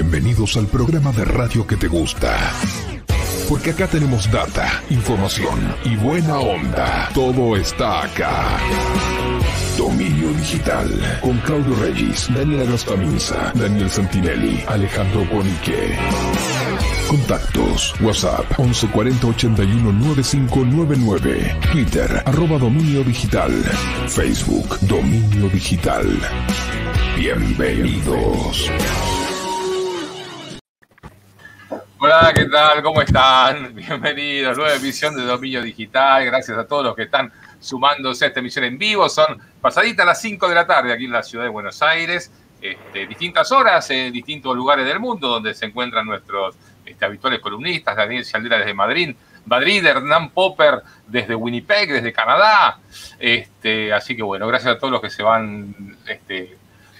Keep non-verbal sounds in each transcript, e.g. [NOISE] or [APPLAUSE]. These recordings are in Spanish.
Bienvenidos al programa de radio que te gusta. Porque acá tenemos data, información y buena onda. Todo está acá. Dominio Digital. Con Claudio Reyes, Daniela Gastamisa, Daniel Santinelli, Alejandro Bonique. Contactos. WhatsApp 1140 81 9599. Twitter arroba Dominio Digital. Facebook Dominio Digital. Bienvenidos. Hola, ¿qué tal? ¿Cómo están? [LAUGHS] Bienvenidos. Nueva emisión de Dominio Digital. Gracias a todos los que están sumándose a esta emisión en vivo. Son pasaditas las 5 de la tarde aquí en la ciudad de Buenos Aires. Este, distintas horas en distintos lugares del mundo donde se encuentran nuestros este, habituales columnistas. Daniel Chaldera desde Madrid. Madrid, Hernán Popper desde Winnipeg, desde Canadá. Este, así que bueno, gracias a todos los que se van este,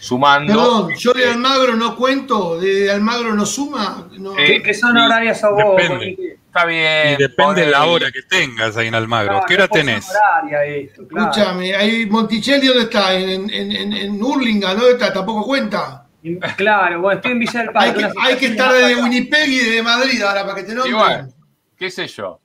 sumando. Perdón, yo de Almagro no cuento, de Almagro no suma. No. Eh, ¿Qué son horarias a vos? Depende. Está bien. Y depende de la hora que tengas ahí en Almagro. ¿Qué hora puede tenés? esto, claro. Escúchame, ahí Monticelli, ¿dónde está? En, en, en, en Hurlingham, ¿dónde está? Tampoco cuenta. Claro, bueno, estoy en Villa del Hay Parque. que, hay que estar desde. Winnipeg y de Madrid ahora para que te nombren. Igual. qué sé yo.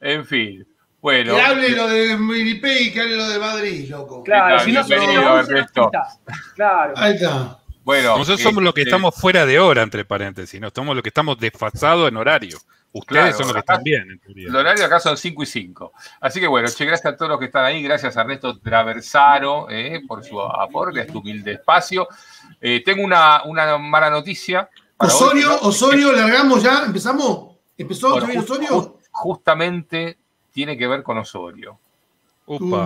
En fin. Bueno. Que hable lo de Winnipeg y que hable lo de Madrid, loco. Claro, ¿Qué si no quitás. Claro. Ahí está. Bueno, Nosotros somos los que este, estamos fuera de hora, entre paréntesis. No somos los que estamos desfasados en horario. Ustedes Claro, son los que acá- están bien, en teoría. El horario acá son 5 y 5. Así que bueno, che, gracias a todos los que están ahí. Gracias a Ernesto Traversaro eh, por su aporte, este humilde espacio. Eh, tengo una, una mala noticia. Osorio, ¿no? Osorio, largamos ya, empezamos. ¿Empezó Bueno, Osorio? ju- justamente tiene que ver con Osorio. Upa.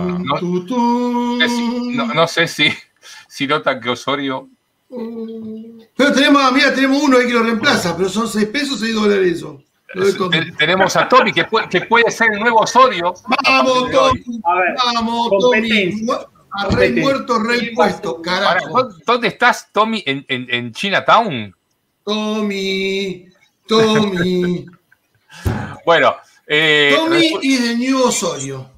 No- sé si, si notan que Osorio. Pero tenemos, mira, tenemos uno ahí que lo reemplaza, pero son 6 pesos, 6 dólares eso. Tenemos a Tommy, que puede, que puede ser el nuevo Osorio. Vamos, Tommy. Ver, Vamos, Tommy. A rey muerto, rey ¿Quién va a puesto? Ahora, carajo. ¿dó- ¿Dónde estás, Tommy? ¿En, en, en Chinatown? Tommy, Tommy. [LAUGHS] Bueno, eh, Tommy y de New Osorio.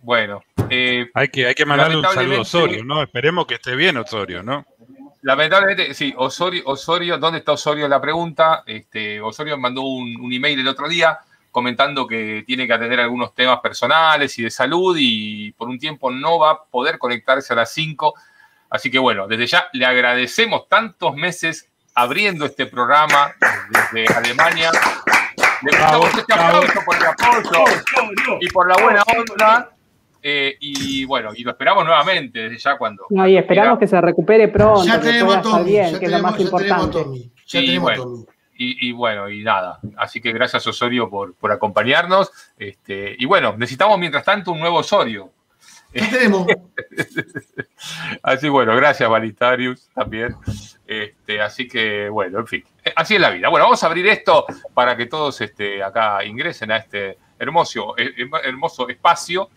bueno eh, Hay que, hay que mandarle un saludo a Osorio, ¿no? Esperemos que esté bien Osorio, ¿no? lamentablemente, sí, Osorio, Osorio, ¿dónde está Osorio? La pregunta. Este, Osorio mandó un, un email el otro día comentando que tiene que atender algunos temas personales y de salud y por un tiempo no va a poder conectarse a las 5. Así que bueno, desde ya le agradecemos tantos meses abriendo este programa desde Alemania. Le Bravo, damos este aplauso por el apoyo y por la buena onda. eh, y bueno, y lo esperamos nuevamente desde ya cuando. No, y esperamos que se recupere pronto, Ya que tenemos Tommy. bien, Ya que es lo tenemos, más ya tenemos importante. Tommy. Ya Y tenemos bueno. Tommy. Y, y bueno, y nada. Así que gracias Osorio por, por acompañarnos. Este, y bueno, necesitamos mientras tanto un nuevo Osorio. Ya tenemos. [LAUGHS] Así bueno, gracias Valitarius también. Este, así que bueno, en fin, eh, así es la vida. Bueno, vamos a abrir esto para que todos este, acá ingresen a este hermoso, eh, eh, hermoso espacio.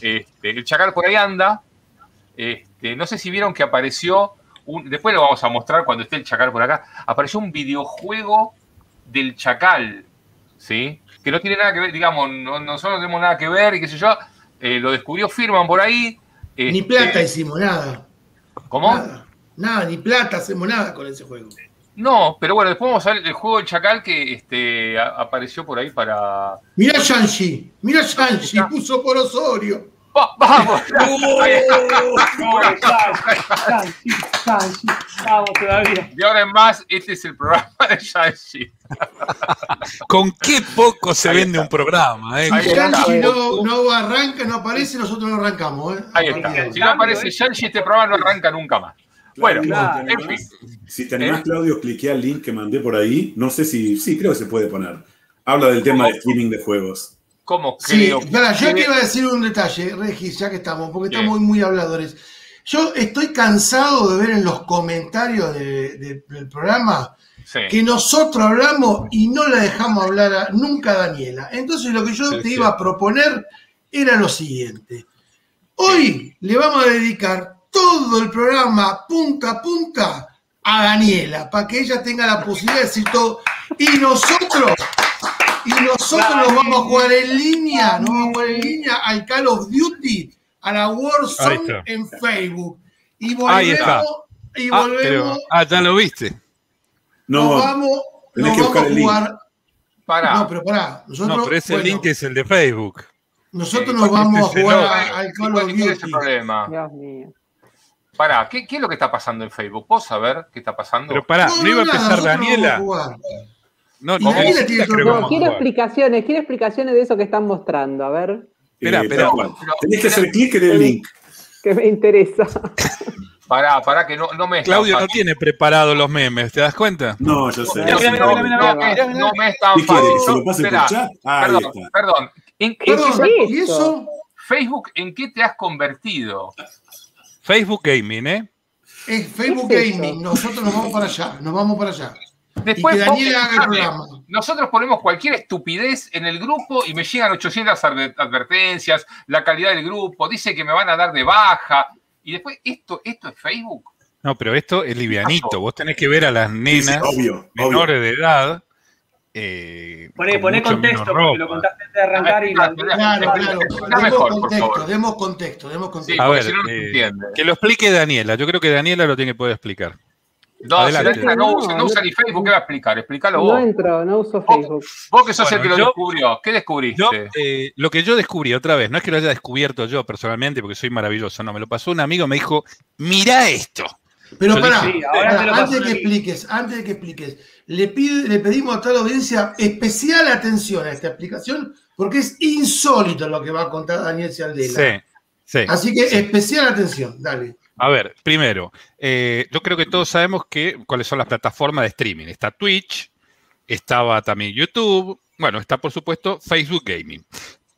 Este, el chacal por ahí anda. Este, no sé si vieron que apareció, un- después lo vamos a mostrar cuando esté el chacal por acá, apareció un videojuego del chacal, ¿sí? Que no tiene nada que ver, digamos, no- nosotros no tenemos nada que ver y qué sé yo. eh, lo descubrió Firman por ahí. Ni este, plata hicimos, nada. ¿Cómo? Nada, nada, ni plata hacemos nada con ese juego. No, pero bueno, después vamos a ver el juego del Chacal que este, a- apareció por ahí para. Mira Shanshi, mira Shanshi, puso por Osorio. ¡Va- ¡Vamos! Vamos todavía. De ahora en más, este es el programa de Shanshi. ¿Con qué poco se vende un programa? eh? Shanshi no, no arranca, no aparece, nosotros no arrancamos. ¿eh? Ahí está. Si no aparece Shanshi, este programa no arranca nunca más. Bueno, Claro. en fin. Si te animás, ¿Eh? Claudio, cliquea el link que mandé por ahí. No sé si. Sí, creo que se puede poner. Habla del tema de streaming de juegos. ¿Cómo Sí, creo? espera, yo que- te iba a decir un detalle, Regis, ya que estamos, porque Bien. estamos muy habladores. Yo estoy cansado de ver en los comentarios de- de- del programa Sí. que nosotros hablamos y no la dejamos hablar a- nunca a Daniela. Entonces lo que yo Sí, te sí. iba a proponer era lo siguiente. Hoy le vamos a dedicar todo el programa punta a punta a Daniela, para que ella tenga la posibilidad de decir todo. Y nosotros, y nosotros nos vamos a jugar en línea, nos vamos a jugar en línea al Call of Duty, a la Warzone en Facebook. Y Ahí está. volvemos, y Ah, volvemos pero- ah, ya lo viste. nos No, vamos, nos que vamos a jugar. Pará. No, pero pará. Nosotros, No, pero ese bueno, link es el de Facebook. nosotros Eh, nos vamos a este jugar no, al Call ¿Cuál of Duty. problema? Dios mío. Pará, ¿qué, qué es lo que está pasando en Facebook? ¿Vos saber qué está pasando? Pero pará, ¿no, iba a empezar Daniela? No, no, Daniela tiene creo quiero explicaciones, quiero explicaciones de eso que están mostrando, a ver, Espera, Eh, espera. Tenés que hacer clic en el link. que me interesa. [LAUGHS] Pará, pará, que no, no me Claudio no tiene preparados los memes, ¿te das cuenta? No, yo sé. No, Mira, mira, no, mira, mira, no, mira, no, no me es tan ¿Qué quiere? fácil. ¿Se lo pase por chat? Ah, perdón, está. perdón. ¿En, en qué Perdón, se- ¿y eso? Facebook, ¿en qué te has convertido? Facebook Gaming, ¿eh? Es Facebook ¿Qué es eso? Gaming. Nosotros nos vamos para allá. Nos vamos para allá. Después y que vos Daniela haga el pensame, programa. Nosotros ponemos cualquier estupidez en el grupo y me llegan 800 adver- advertencias, la calidad del grupo, dice que me van a dar de baja. Y después, ¿esto, esto es Facebook? No, pero esto es livianito. Vos tenés que ver a las Sí, sí, nenas obvio. menores de edad. Eh, Poné, con poné mucho contexto, porque lo contaste antes de arrancar y la- Claro, claro. Está Demos contexto, demos contexto, demos Sí, contexto. A porque ver, si no, no se eh, que lo explique Daniela. Yo creo que Daniela lo tiene que poder explicar. No, adelante. no, usa, no No, usa no- ni Facebook, ¿qué va a explicar? Explícalo No vos. entro, no uso Facebook. Vos que sos Bueno, el que lo yo- descubrió. ¿Qué descubriste? Yo, eh, lo que yo descubrí otra vez, no es que lo haya descubierto yo personalmente, porque soy maravilloso, no, me lo pasó un amigo, me dijo, mira esto. Pero Yo pará, dije, antes de que expliques, antes de que expliques, le, pide- le pedimos a toda la audiencia especial atención a esta explicación, porque es insólito lo que va a contar Daniel Cialdela. Sí, sí. Así que especial atención, dale. A ver, primero, eh, yo creo que todos sabemos que, cuáles son las plataformas de streaming. Está Twitch, estaba también YouTube, bueno, está por supuesto Facebook Gaming.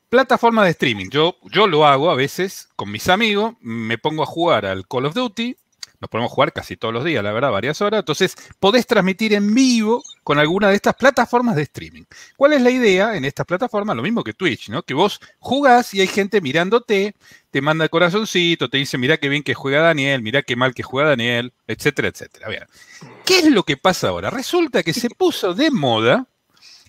Plataforma de streaming, yo, yo lo hago a veces con mis amigos, me pongo a jugar al Call of Duty, nos podemos jugar casi todos los días, la verdad, varias horas, entonces podés transmitir en vivo con alguna de estas plataformas de streaming. ¿Cuál es la idea en estas plataformas? Lo mismo que Twitch, ¿no? Que vos jugás y hay gente mirándote, te manda el corazoncito, te dice, mira qué bien que juega Daniel, mira qué mal que juega Daniel, etcétera, etcétera. ¿Qué es lo que pasa ahora? Resulta que se puso de moda,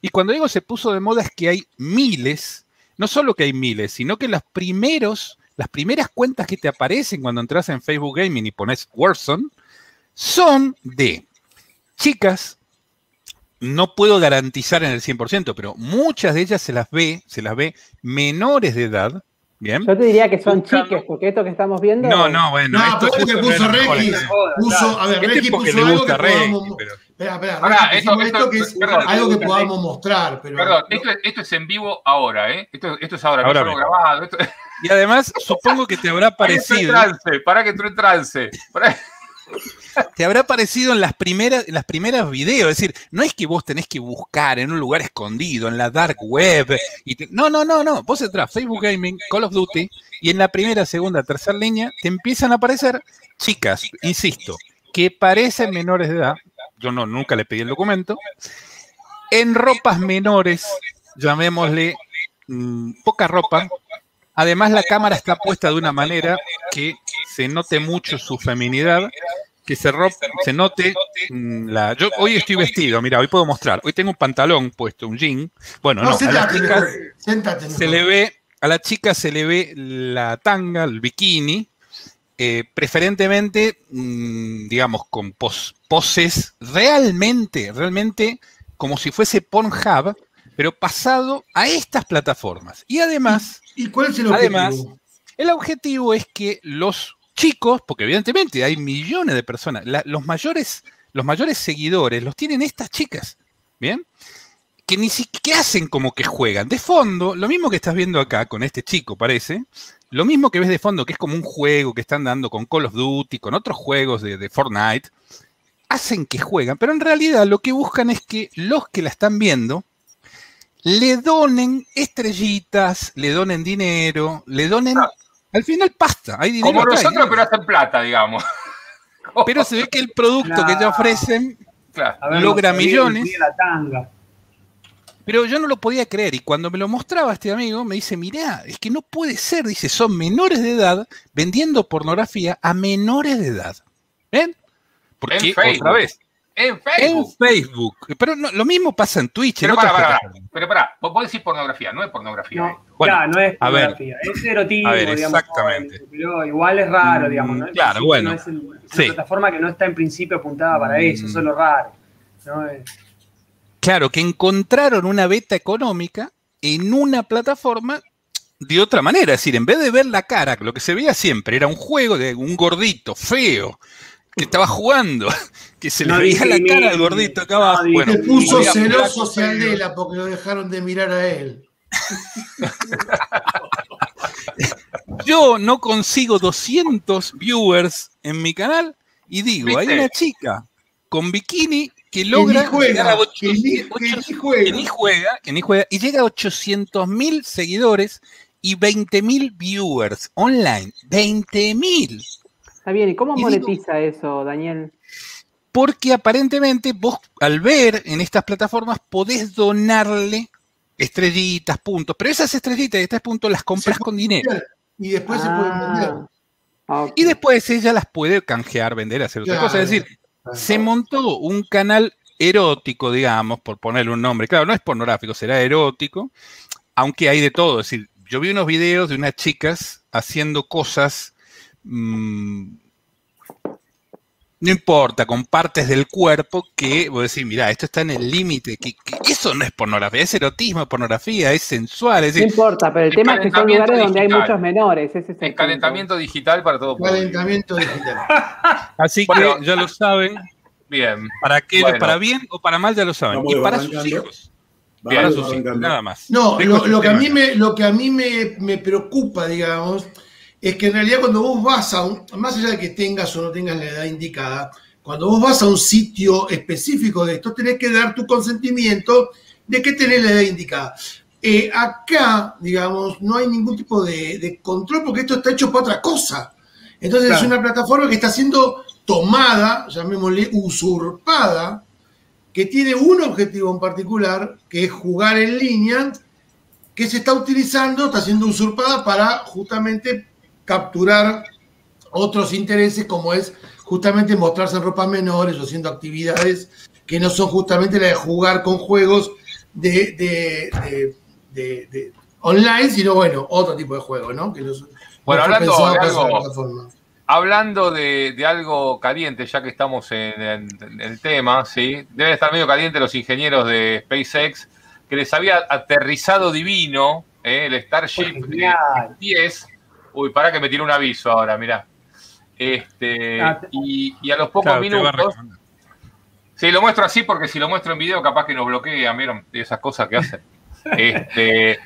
y cuando digo se puso de moda es que hay miles, no solo que hay miles, sino que los primeros, las primeras cuentas que te aparecen cuando entras en Facebook Gaming y pones Warzone, son de chicas, no puedo garantizar en el 100%, pero muchas de ellas se las ve, se las ve menores de edad, ¿bien? Yo te diría que son Buscando- chiques, porque esto que estamos viendo. No, no, bueno, No, esto pero es que puso Requi, puso, a ver, Este Requi porque puso le algo gusta que podamos, pero- espera, espera, Requi, esto- esto- esto que es perdón, algo que podamos mostrar, pero Perdón, esto, esto es en vivo ahora, ¿eh? Esto, esto es ahora, Ahora no grabado. Esto, Y además, supongo que te habrá [LAUGHS] para que entró en parecido, trance, para que entró en trance. [LAUGHS] Te habrá parecido en las primeras, en las primeras videos. Es decir, no es que vos tenés que buscar en un lugar escondido, en la dark web. No, no, no, no. Vos entras Facebook Gaming, Call of Duty, y en la primera, segunda, tercera línea te empiezan a aparecer chicas, insisto, que parecen menores de edad. Yo no, nunca le pedí el documento. En ropas menores, llamémosle mm, poca ropa. Además, la cámara está puesta de una manera que se note mucho su feminidad, que se, ro- se note mm, la. Yo hoy estoy vestido, mira, hoy puedo mostrar. Hoy tengo un pantalón puesto, un jean. Bueno, no, no, a la sentate, chica mejor, sentate. se le ve, a la chica se le ve la tanga, el bikini, eh, preferentemente, mm, digamos, con pos- poses realmente, realmente como si fuese Pornhub, pero pasado a estas plataformas. Y además, ¿Y cuál es el objetivo? Además, el objetivo es que los chicos, porque evidentemente hay millones de personas, los, mayores, los mayores seguidores los tienen estas chicas, ¿bien? Que ni siquiera hacen como que juegan. De fondo, lo mismo que estás viendo acá con este chico, parece, lo mismo que ves de fondo, que es como un juego que están dando con Call of Duty, con otros juegos de, de Fortnite, hacen que juegan, pero en realidad lo que buscan es que los que la están viendo le donen estrellitas, le donen dinero, le donen al final pasta, hay dinero. Como nosotros, pero hacen plata, digamos. [LAUGHS] Pero se ve que el producto que te ofrecen, Claro. A ver, Logra no millones. tenía la tanga. pero yo no lo podía creer. Y cuando me lo mostraba este amigo, me dice, mirá, es que no puede ser, dice, son menores de edad vendiendo pornografía a menores de edad. ¿Ven? Porque, En Facebook. otra vez, En en Facebook. Facebook. Pero no- lo mismo pasa en Twitch, en Pero pará, pará. plataformas. Pero pará, vos vos decís pornografía, no es pornografía. No, esto. Bueno, ya, no es a ver. pornografía, es erotismo, A ver, digamos. exactamente. ¿no? Pero igual es raro, digamos. ¿no? Mm, claro, Sí, bueno. no es, el- es Sí. una plataforma que no está en principio apuntada para eso, eso es lo raro. ¿no? Eh, Claro, que encontraron una beta económica en una plataforma de otra manera. Es decir, en vez de ver la cara, lo que se veía siempre era un juego de un gordito feo que estaba jugando, [LAUGHS] que se le No veía la cara al gordito acá abajo. No Bueno, Se puso celoso. Cialdela porque lo dejaron de mirar a él. [LAUGHS] Yo no consigo 200 viewers en mi canal y digo, hay una chica con bikini que logra ni llegar a juega, que ni, 800 que ni que juega. ni juega, que ni juega, y llega a 800 mil seguidores y 20 mil viewers online. 20 mil. Está bien, ¿y cómo Y digo- monetiza eso, Daniel? Porque aparentemente vos al ver en estas plataformas podés donarle estrellitas, puntos, pero esas estrellitas y estos puntos las compras con dinero. Y después se pueden vender. Ah, ok. Y después ella las puede canjear, vender, hacer otra Claro. cosa. Es decir, se montó un canal erótico, digamos, por ponerle un nombre. Claro, no es pornográfico, será erótico, aunque hay de todo. Es decir, yo vi unos videos de unas chicas haciendo cosas, mm, no importa, con partes del cuerpo que, vos decís, mira, esto está en el límite, que, que eso no es pornografía, es erotismo, pornografía, es sensual, es No decir, importa, pero el El tema es que son lugares donde hay muchos menores. Ese es el calentamiento digital para todo público. Calentamiento digital. [LAUGHS] así Bueno. que ya lo saben, Bien. para que, Bueno. para bien o para mal ya lo saben, Vamos y para sus hijos. Para sus hijos, nada más. No, lo, lo que a mí, me, lo que a mí me, me preocupa, digamos, es que en realidad cuando vos vas a un, más allá de que tengas o no tengas la edad indicada, cuando vos vas a un sitio específico de esto, tenés que dar tu consentimiento de que tenés la edad indicada. Eh, acá, digamos, no hay ningún tipo de, de control porque esto está hecho para otra cosa. Entonces es una plataforma que está siendo tomada, llamémosle usurpada, que tiene un objetivo en particular, que es jugar en línea, que se está utilizando, está siendo usurpada para justamente capturar otros intereses, como es justamente mostrarse en ropa menores o haciendo actividades que no son justamente la de jugar con juegos de, de- de- de- de online, sino bueno, otro tipo de juego, ¿no? Que son- Bueno, no hablando de algo-. Hablando de, de algo caliente, ya que estamos en, en- en el tema, ¿sí? Deben estar medio calientes los ingenieros de SpaceX, que les había aterrizado divino ¿eh? el Starship Fue genial. 10. Uy, para que me tiró un aviso ahora, mirá. Este, Ah, y, y a los pocos Claro, minutos. Sí, lo muestro así porque si lo muestro en video capaz que nos bloquea, ¿vieron? De esas cosas que hacen. [LAUGHS] Este,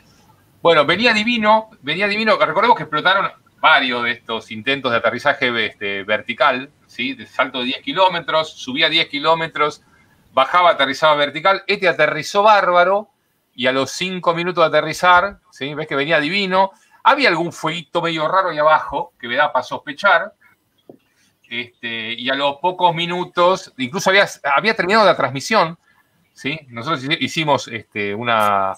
bueno, venía divino, venía divino. Recordemos que explotaron varios de estos intentos de aterrizaje este, vertical, ¿sí? De salto de 10 kilómetros, subía 10 kilómetros, bajaba, aterrizaba vertical. Este aterrizó bárbaro y a los 5 minutos de aterrizar, ¿sí? Ves que venía divino. Había algún fueguito medio raro ahí abajo que me da para sospechar. Este, y a los pocos minutos, incluso había, terminado la transmisión, ¿sí? Nosotros hici- hicimos este, una,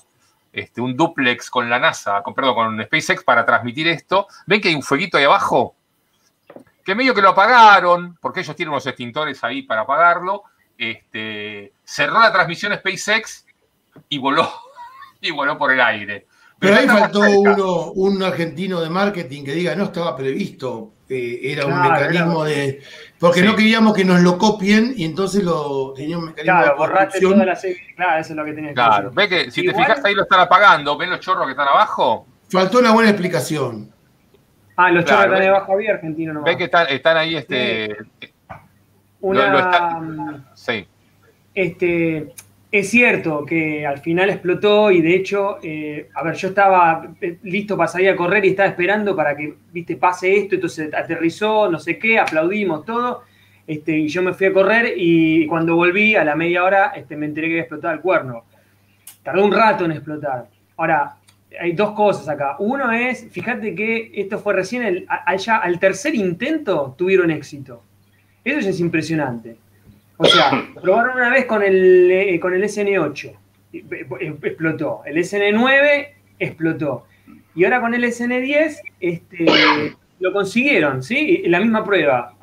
este, un duplex con la NASA, con, perdón, con SpaceX para transmitir esto. ¿Ven que hay un fueguito ahí abajo? Que medio que lo apagaron, porque ellos tienen unos extintores ahí para apagarlo. Este, cerró la transmisión SpaceX y voló, [LAUGHS] y voló por el aire. Pero ahí faltó uno, un argentino de marketing que diga, no estaba previsto, eh, era un Claro, mecanismo de... Porque Sí. no queríamos que nos lo copien y entonces lo tenía un mecanismo Claro, de borraste toda la serie. Claro, eso es lo que tenías que Claro, hacer. ve que si Igual- te fijas ahí lo están apagando, ¿ven los chorros que están abajo? Faltó una buena explicación. Ah, los Claro, chorros están ve- debajo había argentino nomás. Ven que están, están ahí, este, Una, lo- lo está- mm, sí. este, es cierto que al final explotó y de hecho, eh, a ver, yo estaba eh, listo para salir a correr y estaba esperando para que, viste, pase esto, entonces aterrizó, no sé qué, aplaudimos todo, este, y yo me fui a correr y cuando volví a la media hora este, me enteré que había explotado el cuerno. Tardó un rato en explotar. Ahora, hay dos cosas acá. Uno es, fíjate que esto fue recién, allá, al tercer intento tuvieron éxito. Eso ya es impresionante. O sea, probaron una vez con el, eh, con el SN8, y, eh, eh, explotó. El SN9 explotó. Y ahora con el SN10 este, lo consiguieron, ¿sí? La misma prueba.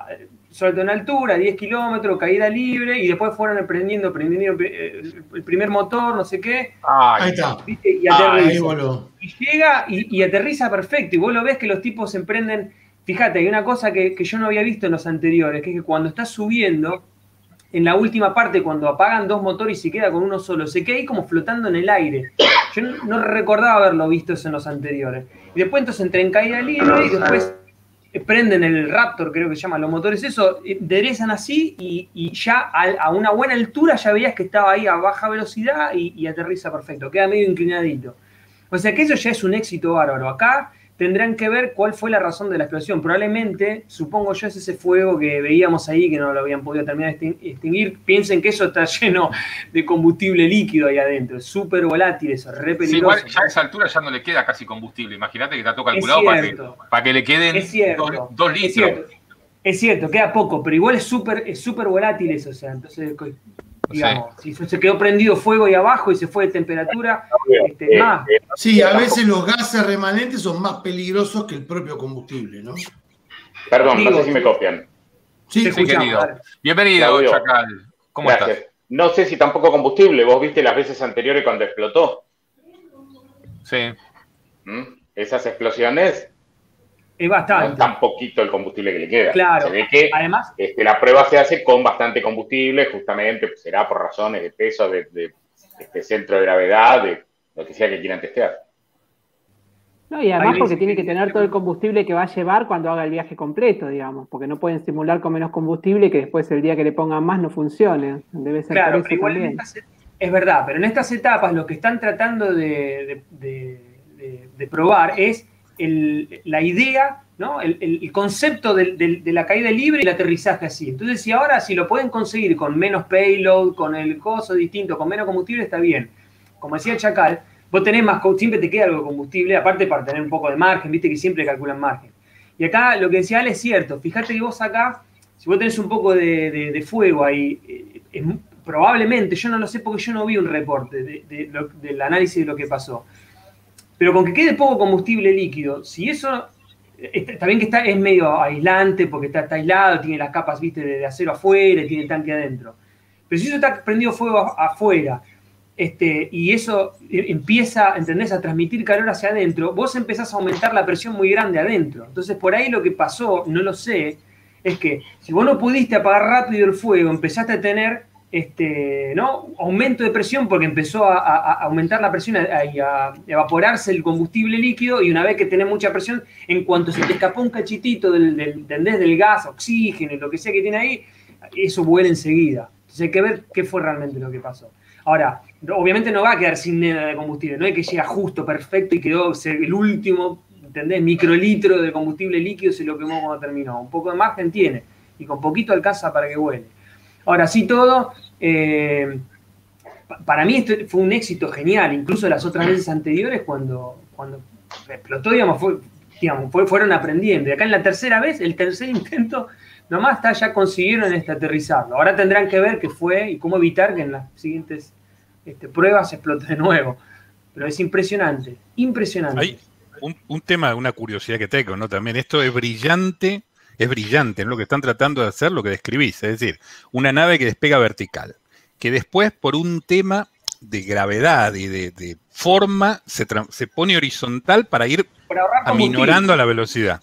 Salto en altura, 10 kilómetros, caída libre, y después fueron aprendiendo, aprendiendo el primer motor, no sé qué, Ahí está. ¿viste? y Ah, aterriza. Ahí voló. Y llega y, y aterriza perfecto. Y vos lo ves que los tipos se emprenden. Fíjate, hay una cosa que, que yo no había visto en los anteriores, que es que cuando estás subiendo, en la última parte, cuando apagan dos motores y se queda con uno solo, se queda ahí como flotando en el aire. Yo no, recordaba haberlo visto eso en los anteriores. Y después entonces entré en caída libre y después prenden el Raptor, creo que se llaman los motores, eso, eh, enderezan así y, ya a, a una buena altura ya veías que estaba ahí a baja velocidad y, y aterriza perfecto, queda medio inclinadito. O sea que eso ya es un éxito bárbaro. Acá tendrán que ver cuál fue la razón de la explosión. Probablemente, supongo yo, es ese fuego que veíamos ahí que no lo habían podido terminar de extin- extinguir. Piensen que eso está [LAUGHS] lleno de combustible líquido ahí adentro. Es súper volátil eso, re Sí, peligroso. igual ya a esa altura ya no le queda casi combustible. Imagínate que está todo calculado para que, cierto. para que le queden dos, Es litros. cierto, es cierto, queda poco, pero igual es súper es súper volátil eso. O sea, entonces, digamos, si se quedó prendido fuego ahí abajo y se fue de temperatura, este, más. Sí, a veces los gases remanentes son más peligrosos que el propio combustible, ¿no? Perdón, no sé si me copian. Sí, Sí, querido. Bienvenido, Claudio. Chacal. ¿Cómo Gracias. estás? No sé si tampoco combustible. Vos viste las veces anteriores cuando explotó. Sí. ¿Mm? Esas explosiones Es no es bastante. tan poquito el combustible que le queda. Claro. Se ve que Además, este, la prueba se hace con bastante combustible, justamente pues, será por razones de peso, de, de, este centro de gravedad, de lo que sea que quieran testear. No, y además porque tiene que- tener todo el combustible que va a llevar cuando haga el viaje completo, digamos, porque no pueden simular con menos combustible que después el día que le pongan más no funcione. Debe ser Claro, pero igual en estas, es verdad, pero en estas etapas lo que están tratando de, de- de- de- de probar es la idea, ¿no? el, concepto de la caída libre y el aterrizaje así. Entonces, si ahora si lo pueden conseguir con menos payload, con el coso distinto, con menos combustible, está bien. Como decía Chacal, vos tenés más, siempre te queda algo de combustible, aparte para tener un poco de margen, viste que siempre calculan margen. Y acá lo que decía Ale es cierto, fíjate que vos acá, si vos tenés un poco de, fuego ahí, eh, probablemente, yo no lo sé porque yo no vi un reporte del análisis de lo que pasó, pero con que quede poco combustible líquido, si eso, está, bien que está, es medio aislante porque está, está aislado, tiene las capas viste, de, acero afuera tiene el tanque adentro, pero si eso está prendido fuego afuera, este, y eso eh, empieza, ¿entendés?, a transmitir calor hacia adentro, vos empezás a aumentar la presión muy grande adentro. Entonces, por ahí lo que pasó, no lo sé, es que si vos no pudiste apagar rápido el fuego, empezaste a tener este, ¿no? aumento de presión porque empezó a, aumentar la presión y a, evaporarse el combustible líquido y una vez que tenés mucha presión, en cuanto se te escapó un cachitito del, del, del gas, oxígeno, y lo que sea que tiene ahí, eso vuela enseguida. Entonces hay que ver qué fue realmente lo que pasó. Ahora, obviamente no va a quedar sin nada de combustible, no es que llega justo, perfecto y quedó el último, ¿entendés? Microlitro de combustible líquido se lo quemó cuando terminó. Un poco de margen tiene y con poquito alcanza para que vuele. Ahora sí todo, eh, pa- para mí esto fue un éxito genial, incluso las otras veces anteriores cuando, cuando explotó, digamos, fue, digamos, fue- fueron aprendiendo. Y acá en la tercera vez, el tercer [LAUGHS] intento, nomás está, ya consiguieron este, aterrizarlo. Ahora tendrán que ver qué fue y cómo evitar que en las siguientes este, pruebas explote de nuevo. Pero es impresionante, impresionante. Hay un, un tema, una curiosidad que tengo, ¿no? También esto es brillante, es brillante en lo que están tratando de hacer, lo que describís, es decir, una nave que despega vertical, que después por un tema de gravedad y de, de forma se, se pone horizontal para ir aminorando la velocidad.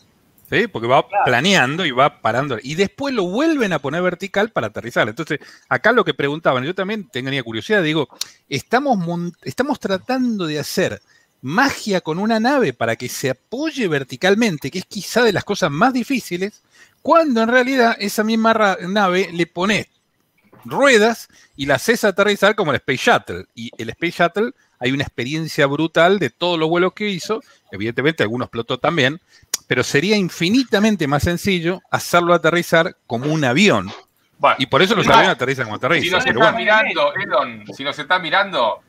¿sí? Porque va Claro. planeando y va parando. Y después lo vuelven a poner vertical para aterrizar. Entonces, acá lo que preguntaban, yo también tenía curiosidad, digo, estamos, estamos tratando de hacer magia con una nave para que se apoye verticalmente, que es quizá de las cosas más difíciles, cuando en realidad esa misma nave le pones ruedas y la haces aterrizar como el Space Shuttle. Y el Space Shuttle hay una experiencia brutal de todos los vuelos que hizo, evidentemente algunos explotó también, pero sería infinitamente más sencillo hacerlo aterrizar como un avión. Bueno, Y por eso los aviones aterrizan como Si aterrizan. nos pero estás bueno. mirando, Elon, si nos estás mirando,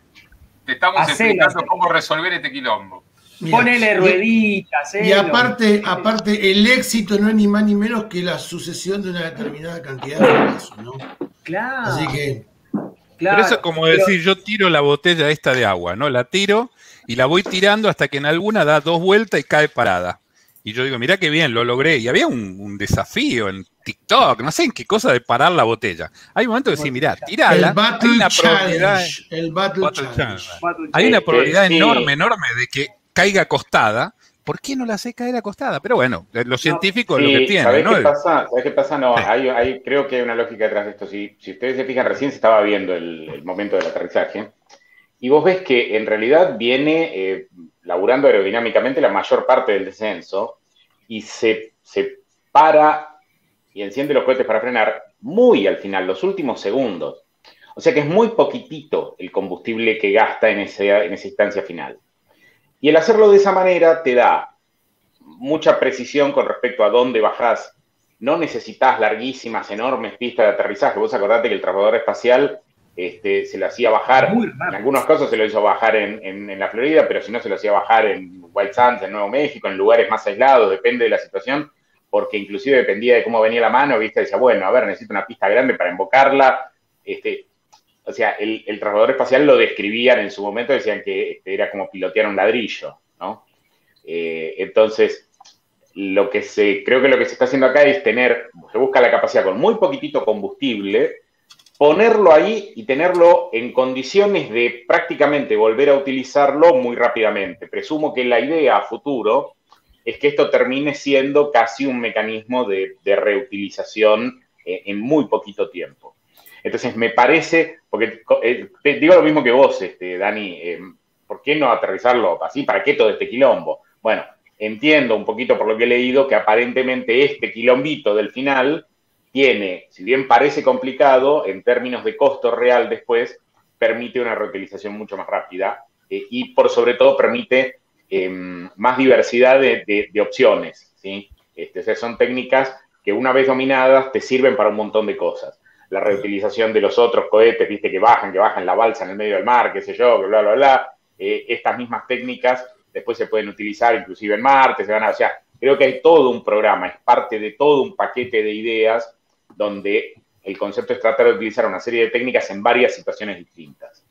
te estamos Hacelo, explicando hacelo. cómo resolver este quilombo. Ponele y- rueditas, Y eh, aparte, aparte, el éxito no es ni más ni menos que la sucesión de una determinada cantidad de pasos, ¿no? Claro, Así que, claro. Pero eso es como Pero- decir, yo tiro la botella esta de agua, ¿no? La tiro y la voy tirando hasta que en alguna da dos vueltas y cae parada. Y yo digo, mirá qué bien, lo logré. Y había un, un desafío en TikTok, no sé en qué cosa de parar la botella. Hay momentos que decir, mirá, tirala. el Hay Battle una probabilidad, Challenge. El Battle, Battle Challenge. Challenge. hay una Este, probabilidad sí. enorme, enorme de que caiga acostada, ¿por qué no la hace caer acostada? Pero bueno, los científicos lo que tienen, ¿sabés ¿no? qué pasa? ¿Sabés qué pasa? No, hay, hay- creo que hay una lógica detrás de esto. Si, si ustedes se fijan, recién se estaba viendo el, el momento del aterrizaje y vos ves que en realidad viene eh, laburando aerodinámicamente la mayor parte del descenso y se, se para y enciende los cohetes para frenar muy al final, los últimos segundos. O sea que es muy poquitito el combustible que gasta en, ese- en esa instancia final. Y el hacerlo de esa manera te da mucha precisión con respecto a dónde bajás. No necesitas larguísimas, enormes pistas de aterrizaje. Vos acordate que el transbordador espacial este, se lo hacía bajar, en algunos casos se lo hizo bajar en, en- en la Florida, pero si no se lo hacía bajar en White Sands, en Nuevo México, en lugares más aislados, depende de la situación, porque inclusive dependía de cómo venía la mano, viste, decía, bueno, a ver, necesito una pista grande para invocarla. Este, o sea, el, el espacial lo describían en su momento, decían que este, era como pilotear un ladrillo, ¿no? Eh, entonces, lo que se, creo que lo que se está haciendo acá es tener, se busca la capacidad con muy poquitito combustible, ponerlo ahí y tenerlo en condiciones de prácticamente volver a utilizarlo muy rápidamente. Presumo que la idea a futuro es que esto termine siendo casi un mecanismo de, reutilización eh, en muy poquito tiempo. Entonces, me parece, porque eh, te digo lo mismo que vos, este, Dani, eh, ¿por qué no aterrizarlo así? ¿Para qué todo este quilombo? Bueno, entiendo un poquito por lo que he leído que aparentemente este quilombito del final tiene, si bien parece complicado, en términos de costo real después, permite una reutilización mucho más rápida y por sobre todo permite más diversidad de, de- de opciones. ¿sí? Este, o sea, son técnicas que una vez dominadas te sirven para un montón de cosas. La reutilización de los otros cohetes, viste, que bajan, que bajan la balsa en el medio del mar, qué sé yo, bla, bla, bla. Eh, estas mismas técnicas después se pueden utilizar inclusive en Marte, se van a, o sea, creo que hay todo un programa, es parte de todo un paquete de ideas donde el concepto es tratar de utilizar una serie de técnicas en varias situaciones distintas.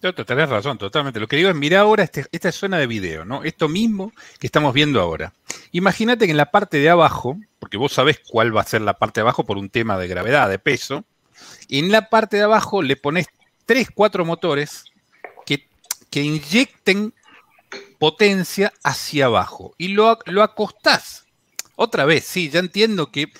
Tenés razón, totalmente. Lo que digo es, mira ahora este- esta zona de video, ¿no? Esto mismo que estamos viendo ahora. Imagínate que en la parte de abajo, porque vos sabés cuál va a ser la parte de abajo por un tema de gravedad, de peso, en la parte de abajo le pones tres, cuatro motores que, que inyecten potencia hacia abajo y lo, lo acostás. Otra vez, sí, ya entiendo que,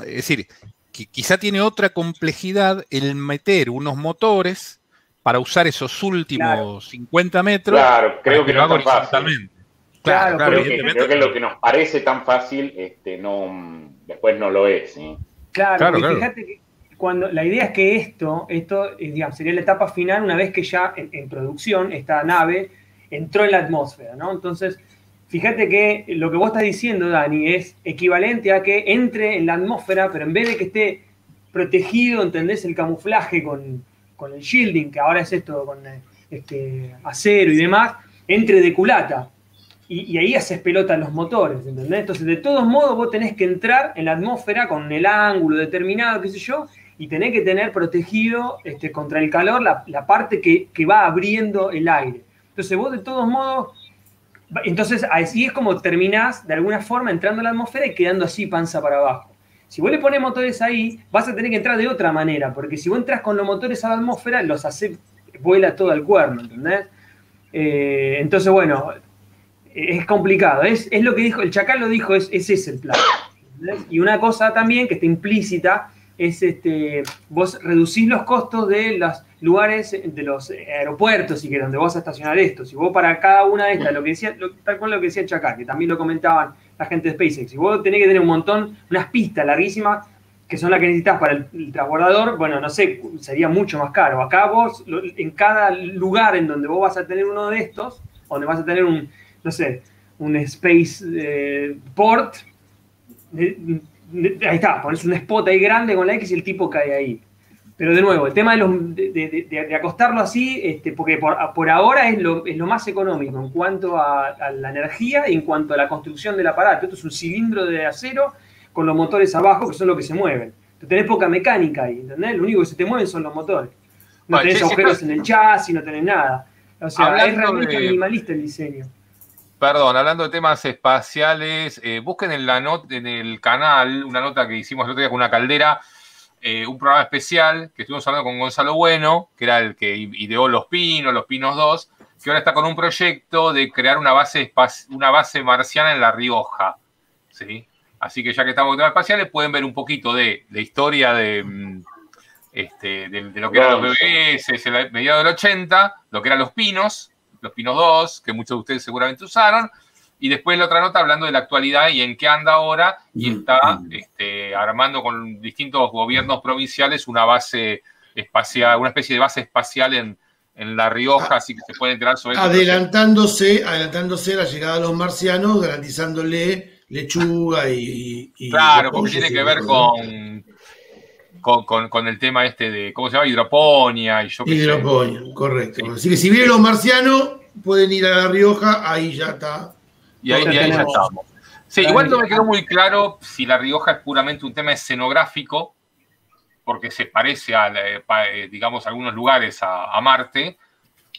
es decir, que quizá tiene otra complejidad el meter unos motores para usar esos últimos Claro. 50 metros. Claro, creo que lo no haga es tan fácil. Claro, Claro, claro, Creo que, evidentemente. creo que lo que nos parece tan fácil, este, no, después no lo es. ¿sí? Claro, Claro, fíjate que cuando la idea es que esto, esto eh, digamos, sería la etapa final una vez que ya en, en producción esta nave entró en la atmósfera, ¿no? Entonces, fíjate que lo que vos estás diciendo, Dani, es equivalente a que entre en la atmósfera, pero en vez de que esté protegido, ¿entendés? El camuflaje con, con el shielding, que ahora es esto con eh, este, acero y demás, entre de culata. Y, ahí haces pelota los motores, ¿entendés? Entonces, de todos modos, vos tenés que entrar en la atmósfera con el ángulo determinado, qué sé yo, y tenés que tener protegido este, contra el calor la, parte que, que va abriendo el aire. Entonces, vos de todos modos, entonces así es como terminás de alguna forma entrando a la atmósfera y quedando así panza para abajo. Si vos le pones motores ahí, vas a tener que entrar de otra manera, porque si vos entras con los motores a la atmósfera, los hace, vuela todo el cuerno, ¿entendés? Eh, entonces, bueno, es complicado. Es, es lo que dijo, el Chacal lo dijo, es, ese es el plan. Y una cosa también que está implícita es este, vos reducís los costos de los lugares, de los aeropuertos y que donde vas a estacionar esto. Si vos para cada una de estas, lo que decía, tal cual lo que decía el Chacal, que también lo comentaban la gente de SpaceX, si vos tenés que tener un montón, unas pistas larguísimas, que son las que necesitas para el, el transbordador, bueno, no sé, sería mucho más caro. Acá vos, en cada lugar en donde vos vas a tener uno de estos, donde vas a tener un, no sé, un Space eh, Port, de- de- ahí está, pones un spot ahí grande con la X y el tipo cae ahí. Pero de nuevo, el tema de, los- de, de- de- de acostarlo así, este, porque por, por ahora es lo, es lo más económico en cuanto a, a la energía y en cuanto a la construcción del aparato. Esto es un cilindro de acero con los motores abajo, que son los que se mueven. Tú tenés poca mecánica ahí, ¿entendés? Lo único que se te mueven son los motores. No Bueno, tenés agujeros en el chasis, no tenés nada. O sea, es realmente minimalista el diseño. Perdón, hablando de temas espaciales, eh, busquen en, la not- en el canal una nota que hicimos el otro día con una caldera, eh, un programa especial que estuvimos hablando con Gonzalo Bueno, que era el que ideó Los Pinos, Los Pinos 2, que ahora está con un proyecto de crear una base, una base marciana en La Rioja. ¿sí? Así que ya que estamos en temas espaciales, pueden ver un poquito de la historia de, mm, este, de, lo que eran los BBS en el mediados del 80, lo que eran los Pinos, los Pinos 2, que muchos de ustedes seguramente usaron, y después la otra nota hablando de la actualidad y en qué anda ahora, y mm, está mm. este, armando con distintos gobiernos provinciales una base espacial, una especie de base espacial en, La Rioja, así que se puede enterar sobre eso. Adelantándose, adelantándose la llegada de los marcianos, garantizándole lechuga y. claro, porque tiene que ver con, con, el tema este de, ¿cómo se llama? Hidroponía y yo Hidroponía, correcto. Así que si vienen los marcianos, pueden ir a La Rioja, ahí ya está. Y ahí, ya estamos. Sí, igual no me quedó muy claro si La Rioja es puramente un tema escenográfico, porque se parece a, eh, eh, digamos, algunos lugares a, Marte,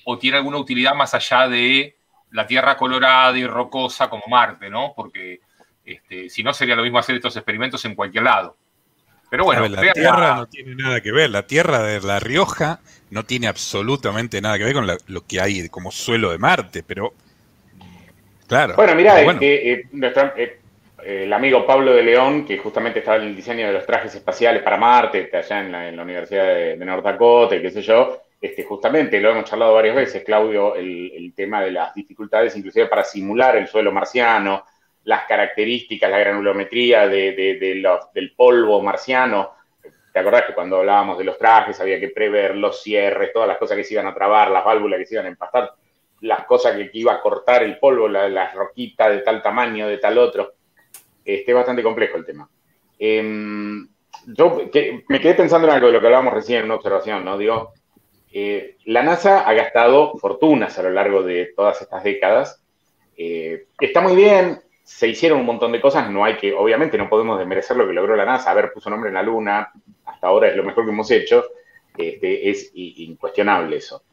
o tiene alguna utilidad más allá de la Tierra colorada y rocosa como Marte, ¿no? Porque este, si no sería lo mismo hacer estos experimentos en cualquier lado. Pero bueno, la Tierra no tiene nada que ver. La Tierra de La Rioja no tiene absolutamente nada que ver con lo que hay como suelo de Marte, pero claro. Bueno, mira, eh, eh, el amigo Pablo de León, que justamente estaba en el diseño de los trajes espaciales para Marte, allá en la, Universidad de, de, North Dakota, y qué sé yo, este, justamente lo hemos charlado varias veces, Claudio, el tema de las dificultades, inclusive para simular el suelo marciano, las características, la granulometría del polvo marciano. ¿Te acordás que cuando hablábamos de los trajes había que prever los cierres, todas las cosas que se iban a trabar, las válvulas que se iban a empastar, las cosas que, iba a cortar el polvo, las roquitas de tal tamaño, de tal otro? Este, es bastante complejo el tema. Em, yo me quedé pensando en algo de lo que hablábamos recién en una observación, ¿no? Digo, eh, la NASA ha gastado fortunas a lo largo de todas estas décadas. Eh, está muy bien, se hicieron un montón de cosas, no hay que, obviamente no podemos desmerecer lo que logró la NASA, haber puso nombre en la Luna, hasta ahora es lo mejor que hemos hecho, este, es incuestionable eso.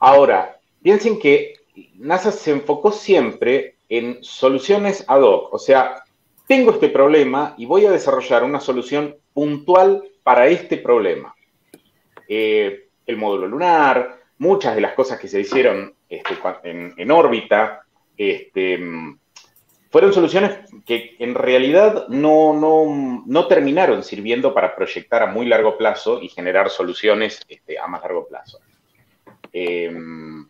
Ahora, piensen que NASA se enfocó siempre en soluciones ad hoc, o sea, tengo este problema y voy a desarrollar una solución puntual para este problema. Eh, el módulo lunar, muchas de las cosas que se hicieron este, en, órbita, este, fueron soluciones que en realidad no, no, terminaron sirviendo para proyectar a muy largo plazo y generar soluciones este, a más largo plazo. Em,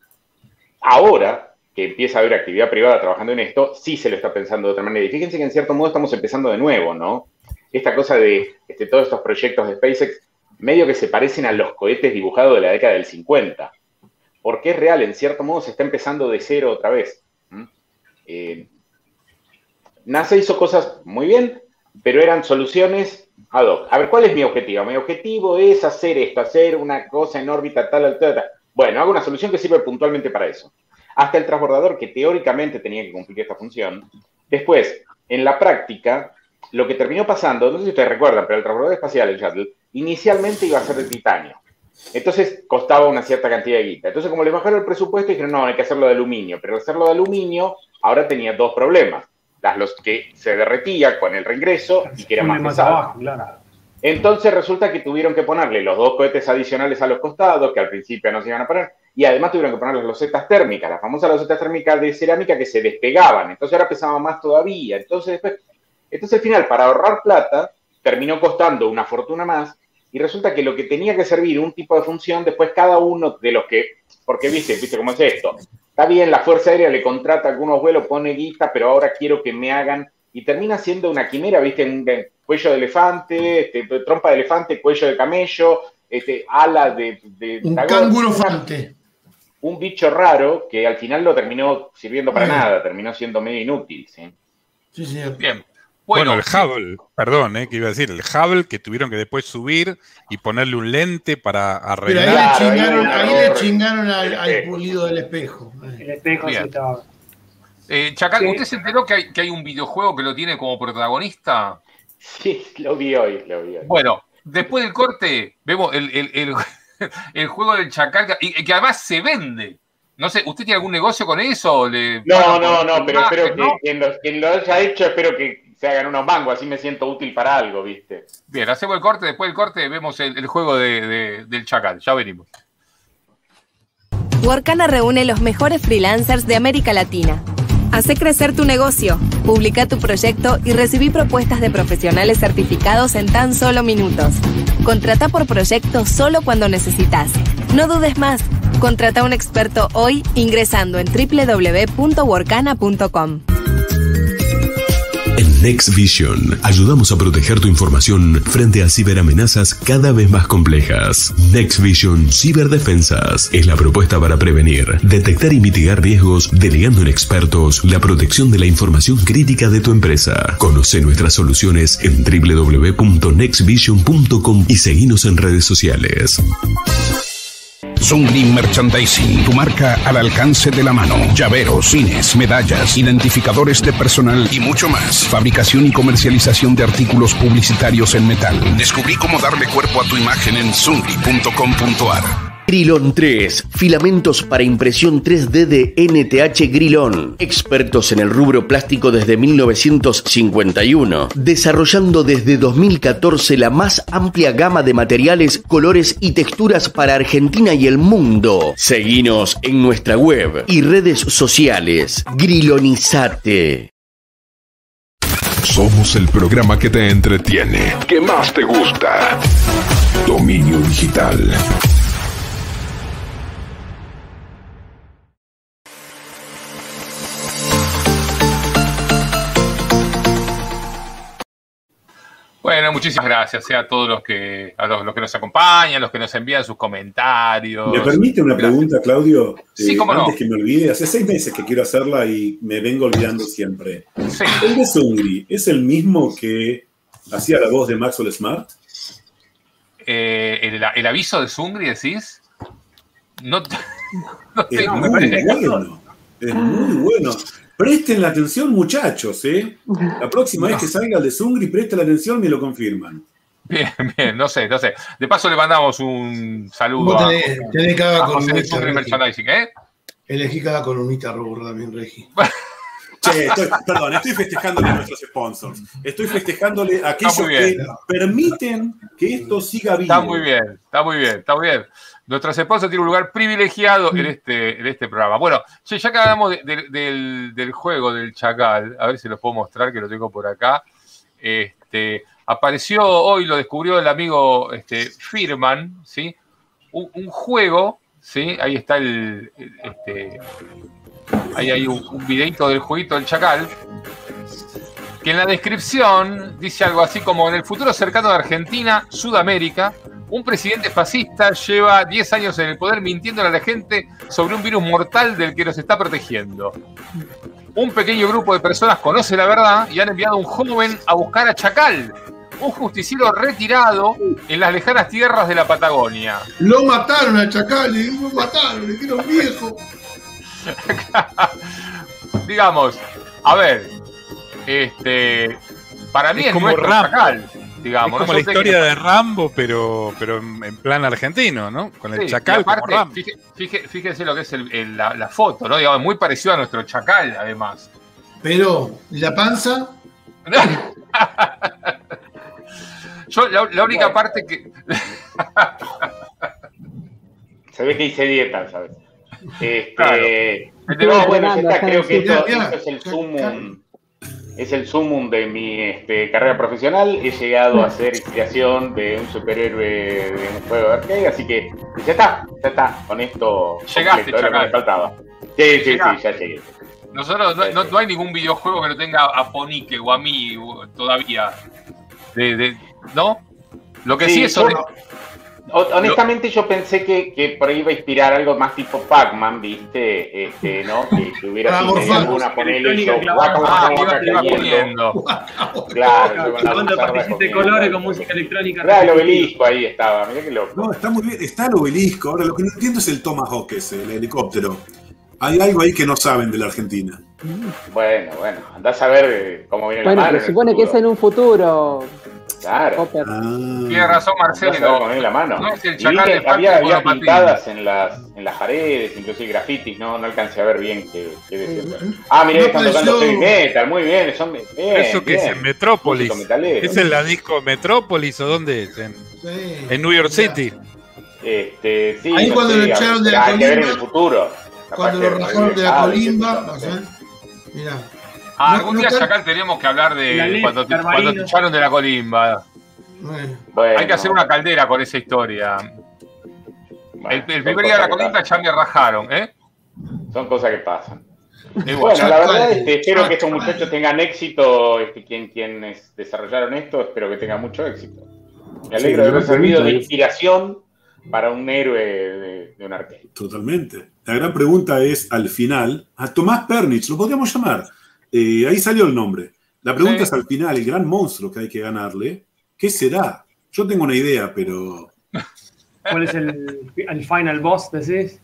ahora que empieza a haber actividad privada trabajando en esto, sí se lo está pensando de otra manera. Y fíjense que en cierto modo estamos empezando de nuevo, ¿no? Esta cosa de este, todos estos proyectos de SpaceX medio que se parecen a los cohetes dibujados de la década del 50. Porque es real, en cierto modo se está empezando de cero otra vez. NASA hizo cosas muy bien, pero eran soluciones ad hoc. A ver, ¿cuál es mi objetivo? Mi objetivo es hacer esto, hacer una cosa en órbita tal, tal, tal. Bueno, hago una solución que sirve puntualmente para eso. Hasta el transbordador que teóricamente tenía que cumplir esta función. Después, en la práctica, lo que terminó pasando, no sé si ustedes recuerdan, pero el transbordador espacial, el Shuttle, inicialmente iba a ser de titanio. Entonces costaba una cierta cantidad de guita. Entonces, como le bajaron el presupuesto, dijeron, no, hay que hacerlo de aluminio. Pero hacerlo de aluminio ahora tenía dos problemas las los que se derretía con el reingreso y que era más, pesado. Entonces resulta que tuvieron que ponerle los dos cohetes adicionales a los costados, que al principio no se iban a poner, y además tuvieron que poner las losetas térmicas, las famosas losetas térmicas de cerámica que se despegaban, entonces ahora pesaba más todavía. Entonces después, entonces al final, para ahorrar plata, terminó costando una fortuna más, y resulta que lo que tenía que servir un tipo de función, después cada uno de los que, porque viste, viste cómo es esto, Está bien, la Fuerza Aérea le contrata algunos vuelos, pone guita, pero ahora quiero que me hagan. Y termina siendo una quimera, ¿viste? Un cuello de elefante, este, trompa de elefante, cuello de camello, este, ala de. un canguro fante. Un bicho raro que al final no terminó sirviendo para nada, terminó siendo medio inútil, ¿sí? Sí, sí. Bien. Bueno, el Hubble, perdón, eh, que iba a decir, el Hubble que tuvieron que después subir y ponerle un lente para arreglar. Pero ahí le chingaron, al, pulido del espejo. El espejo se estaba. Eh, Chacal, ¿usted se enteró que hay, que hay un videojuego que lo tiene como protagonista? Sí, lo vi hoy, lo vi hoy. Bueno, después del corte, vemos el, el, el, [LAUGHS] juego del Chacal, y que además se vende. No sé, ¿usted tiene algún negocio con eso? no, no, no, pero espero que quien lo, quien lo, haya hecho, espero que se hagan unos mangos, así me siento útil para algo, ¿viste? Bien, hacemos el corte, después del corte vemos el, juego de, del Chacal, ya venimos. Workana reúne los mejores freelancers de América Latina. Hace crecer tu negocio, publica tu proyecto y recibí propuestas de profesionales certificados en tan solo minutos. Contrata por proyecto solo cuando necesitas. No dudes más. Contrata a un experto hoy ingresando en www.workana.com. Next Vision ayudamos a proteger tu información frente a ciberamenazas cada vez más complejas. Next Vision Ciberdefensas es la propuesta para prevenir, detectar y mitigar riesgos, delegando en expertos la protección de la información crítica de tu empresa. Conoce nuestras soluciones en www.nextvision.com y seguinos en redes sociales. Zungli Merchandising, tu marca al alcance de la mano. Llaveros, pines, medallas, identificadores de personal y mucho más. Fabricación y comercialización de artículos publicitarios en metal. Descubrí cómo darle cuerpo a tu imagen en zungli.com.ar. Grilón 3, filamentos para impresión 3D de NTH Grilón. Expertos en el rubro plástico desde 1951, desarrollando desde 2014 la más amplia gama de materiales, colores y texturas para Argentina y el mundo. Seguinos en nuestra web y redes sociales. Grilonizate. Somos el programa que te entretiene, que más te gusta. Dominio Digital. Bueno, muchísimas gracias eh, a todos los que, a los, los que nos acompañan, los que nos envían sus comentarios. ¿Me permite una pregunta, Claudio? Sí, Eh, cómo no. Antes que me olvide, hace seis meses que quiero hacerla y me vengo olvidando siempre. Sí. ¿El de Zungri es el mismo que hacía la voz de Maxwell Smart? Eh, el, el aviso de Zungri, decís. No, [LAUGHS] no Es muy bueno. Es muy bueno. Presten la atención, muchachos, ¿eh? La próxima vez que salga el de Zungri, presten la atención, me lo confirman. Bien, bien, no sé, no sé. De paso le mandamos un saludo Vos a, tenés, cada a José de Zungri. Merchandising, ¿eh? Elegí cada columnista rubro también, Regi. [LAUGHS] Che, estoy- perdón, estoy festejándole a nuestros sponsors. Estoy festejándole a aquellos que permiten que esto siga vivo. Está muy bien, está muy bien, está muy bien. Nuestro sponsor tiene un lugar privilegiado en este, en este programa. Bueno, ya que hablamos de- de- del, del juego del Chacal, a ver si lo puedo mostrar, que lo tengo por acá. Este, apareció hoy, lo descubrió el amigo este, Firman, ¿sí? Un, un juego, ¿sí? Ahí está el. el- este, ahí hay un, un videito del jueguito del Chacal. Que en la descripción dice algo así como: en el futuro cercano de Argentina, Sudamérica, un presidente fascista lleva 10 años en el poder mintiéndole a la gente sobre un virus mortal del que nos está protegiendo. Un pequeño grupo de personas conoce la verdad y han enviado a un joven a buscar a Chacal, un justiciero retirado en las lejanas tierras de la Patagonia. Lo mataron al Chacal, y lo mataron, le dijeron viejo. [LAUGHS] digamos, a ver, este, para mí Es es, como nuestro. Chacal, digamos. es como ¿no? la historia que- de Rambo, pero, pero en plan argentino, ¿no? Con el Sí, chacal aparte, como Rambo. fíje- fíje- fíjense lo que es el- el- la, la foto, ¿no? Digamos, muy parecido a nuestro Chacal, además. Pero, ¿y la panza? [LAUGHS] Yo, la, la única parte que. [LAUGHS] Se ve que hice dieta, ¿sabes? Este, Claro. no, bueno, ya está, creo que esto es el sumum, es el sumum de mi este, carrera profesional. He llegado a ser inspiración de un superhéroe de un juego de arcade, así que ya está, ya está, con esto Llegaste, completo, era lo que me faltaba. Sí, sí, sí, ya llegué. Nosotros no, no- no hay ningún videojuego que no tenga a Ponique o a mí todavía. De, de- ¿No? Lo que sí, Sí, es. yo- honesto- Ho- Honestamente yo pensé que, que por ahí iba a inspirar algo más tipo Pac-Man, ¿viste? Este, ¿no? Que, que [LAUGHS] hubiera Ah, sido morfar. alguna ponele y yo, guaca, guaca, Ah, que guaca, que poniendo. Claro, Cuando comiendo. colores con música electrónica. Claro, el obelisco ahí estaba, mirá qué loco. No, está muy bien. Está el obelisco. Ahora, lo que no entiendo es el Tomahawk ese, el helicóptero. Hay algo ahí que no saben de la Argentina. Bueno, bueno, andás a ver cómo viene Bueno, la mano. se supone que es en un futuro, Claro. Ah. Tiene razón Marcelo. viene la mano. No es el chacal de había, había pintadas en las, en las paredes, inclusive grafitis, no, no alcancé a ver bien qué, qué decía. Eh, Ah, mirá, no están tocando heavy metal, muy bien, son bien, ¿Eso que es en Metrópolis? ¿Es en la disco Metrópolis o dónde es? ¿En, Sí. en New York City? Este, sí, Ahí no cuando sé, lo echaron de la ver en colimba, el futuro. Cuando lo rajaron de la colimba, no no. Mirá. Ah, No, algún no día tenemos que hablar La de cuando te, Carmarino. cuando te echaron de la colimba. Bueno. Hay que hacer una caldera con esa historia. bueno, El, primer día de la colimba ya me rajaron, ¿eh? Son cosas que pasan. Y bueno, Bueno, la verdad, este, espero que estos chacales. muchachos tengan éxito, este, quien, quienes desarrollaron esto, espero que tengan mucho éxito. Me alegro de Sí, haber servido de es- inspiración para un héroe de, de un arcade. Totalmente. La gran pregunta es, al final, a Tomás Pernich, lo podríamos llamar. Eh, ahí salió el nombre. La pregunta Sí. es al final, el gran monstruo que hay que ganarle, ¿qué será? Yo tengo una idea, pero ¿Cuál es el, el final boss, decís?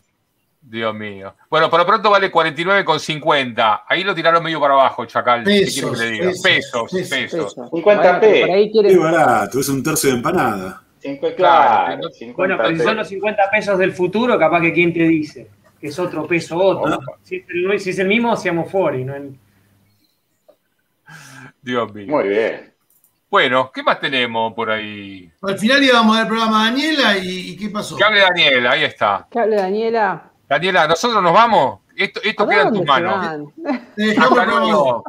Dios mío. Bueno, por lo pronto vale 49,50. Ahí lo tiraron medio para abajo, Chacal. ¿Qué Pesos, que le diga? pesos, Pesos, pesos, pesos. Eso. 50p. Bueno, pero por ahí qué quieren, barato, es un tercio de empanada. Cinco- Claro, claro, Bueno, 50 pero si son los 50 pesos del futuro, capaz que quién te dice que es otro peso otro. Si, es el, si es el mismo, seamos fuori. ¿no? Dios mío. Muy bien. Bueno, ¿qué más tenemos por ahí? Al final íbamos al programa a Daniela y, y ¿qué pasó? Que hable Daniela, ahí está. que hable Daniela. Daniela, ¿nosotros nos vamos? Esto, esto ¿A queda en tus manos. luego.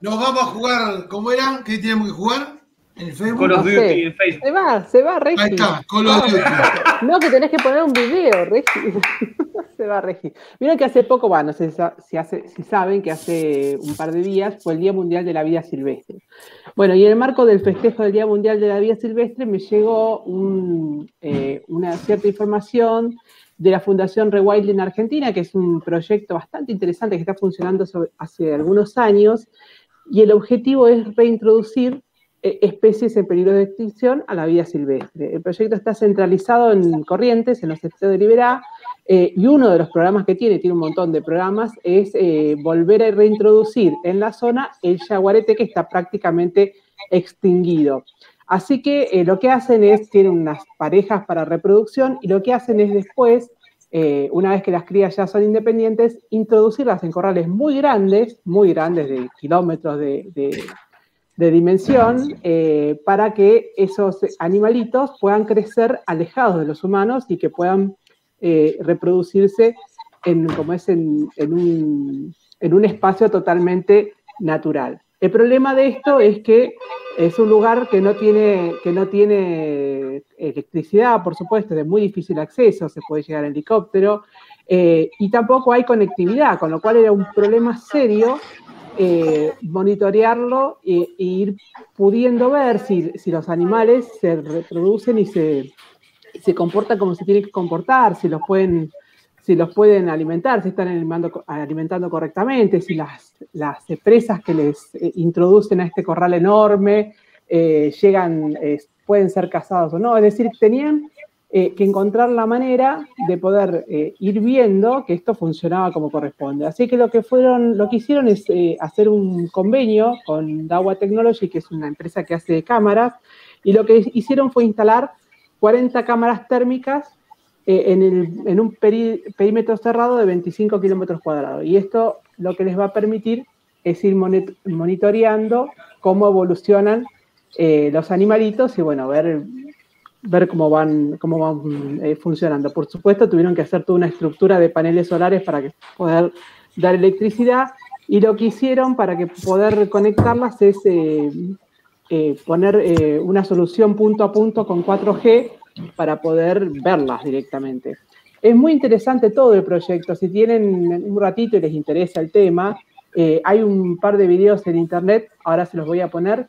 Nos vamos a jugar, ¿cómo era? ¿Qué tenemos que jugar? ¿En el Facebook? Call of No Duty sé. en Facebook. Se va, se va, Regi. Ahí está, Call of Duty. [LAUGHS] No, que tenés que poner un video, Regi. [LAUGHS] se va, Regi. Vieron que hace poco, bueno, no sé si, si hace- si saben que hace un par de días fue el Día Mundial de la Vida Silvestre. Bueno, y en el marco del festejo del Día Mundial de la Vida Silvestre me llegó un, eh, una cierta información de la Fundación Rewilding Argentina, que es un proyecto bastante interesante que está funcionando sobre- hace algunos años, y el objetivo es reintroducir especies en peligro de extinción a la vida silvestre. El proyecto está centralizado en Corrientes, en los estados de Liberá, eh, y uno de los programas que tiene, tiene un montón de programas, es eh, volver a reintroducir en la zona el yaguarete que está prácticamente extinguido. Así que eh, lo que hacen es, tienen unas parejas para reproducción y lo que hacen es después, una vez que las crías ya son independientes, introducirlas en corrales muy grandes, muy grandes, de kilómetros de- de dimensión, eh, para que esos animalitos puedan crecer alejados de los humanos y que puedan eh, reproducirse en, como es en, en un, en un espacio totalmente natural. El problema de esto es que es un lugar que no tiene, que no tiene electricidad, por supuesto, de muy difícil acceso, se puede llegar en helicóptero, eh, y tampoco hay conectividad, con lo cual era un problema serio eh, monitorearlo e, ir pudiendo ver si, los animales se reproducen y se, se comportan como se tienen que comportar, si los pueden, si los pueden alimentar, si están alimentando, alimentando correctamente, si las, las presas que les eh, introducen a este corral enorme eh, llegan, pueden ser cazados o no. Es decir, tenían eh, que encontrar la manera de poder eh, ir viendo que esto funcionaba como corresponde. Así que lo que fueron, lo que hicieron es eh, hacer un convenio con Dawa Technology, que es una empresa que hace cámaras, y lo que hicieron fue instalar 40 cámaras térmicas en, un perímetro cerrado de 25 kilómetros cuadrados. Y esto lo que les va a permitir es ir monitoreando cómo evolucionan los animalitos y bueno, ver ver cómo van, cómo van eh, funcionando. Por supuesto, tuvieron que hacer toda una estructura de paneles solares para que poder dar electricidad y lo que hicieron para que poder conectarlas es eh, eh, poner una solución punto a punto con 4G para poder verlas directamente. Es muy interesante todo el proyecto. Si tienen un ratito y les interesa el tema, hay un par de videos en internet, ahora se los voy a poner,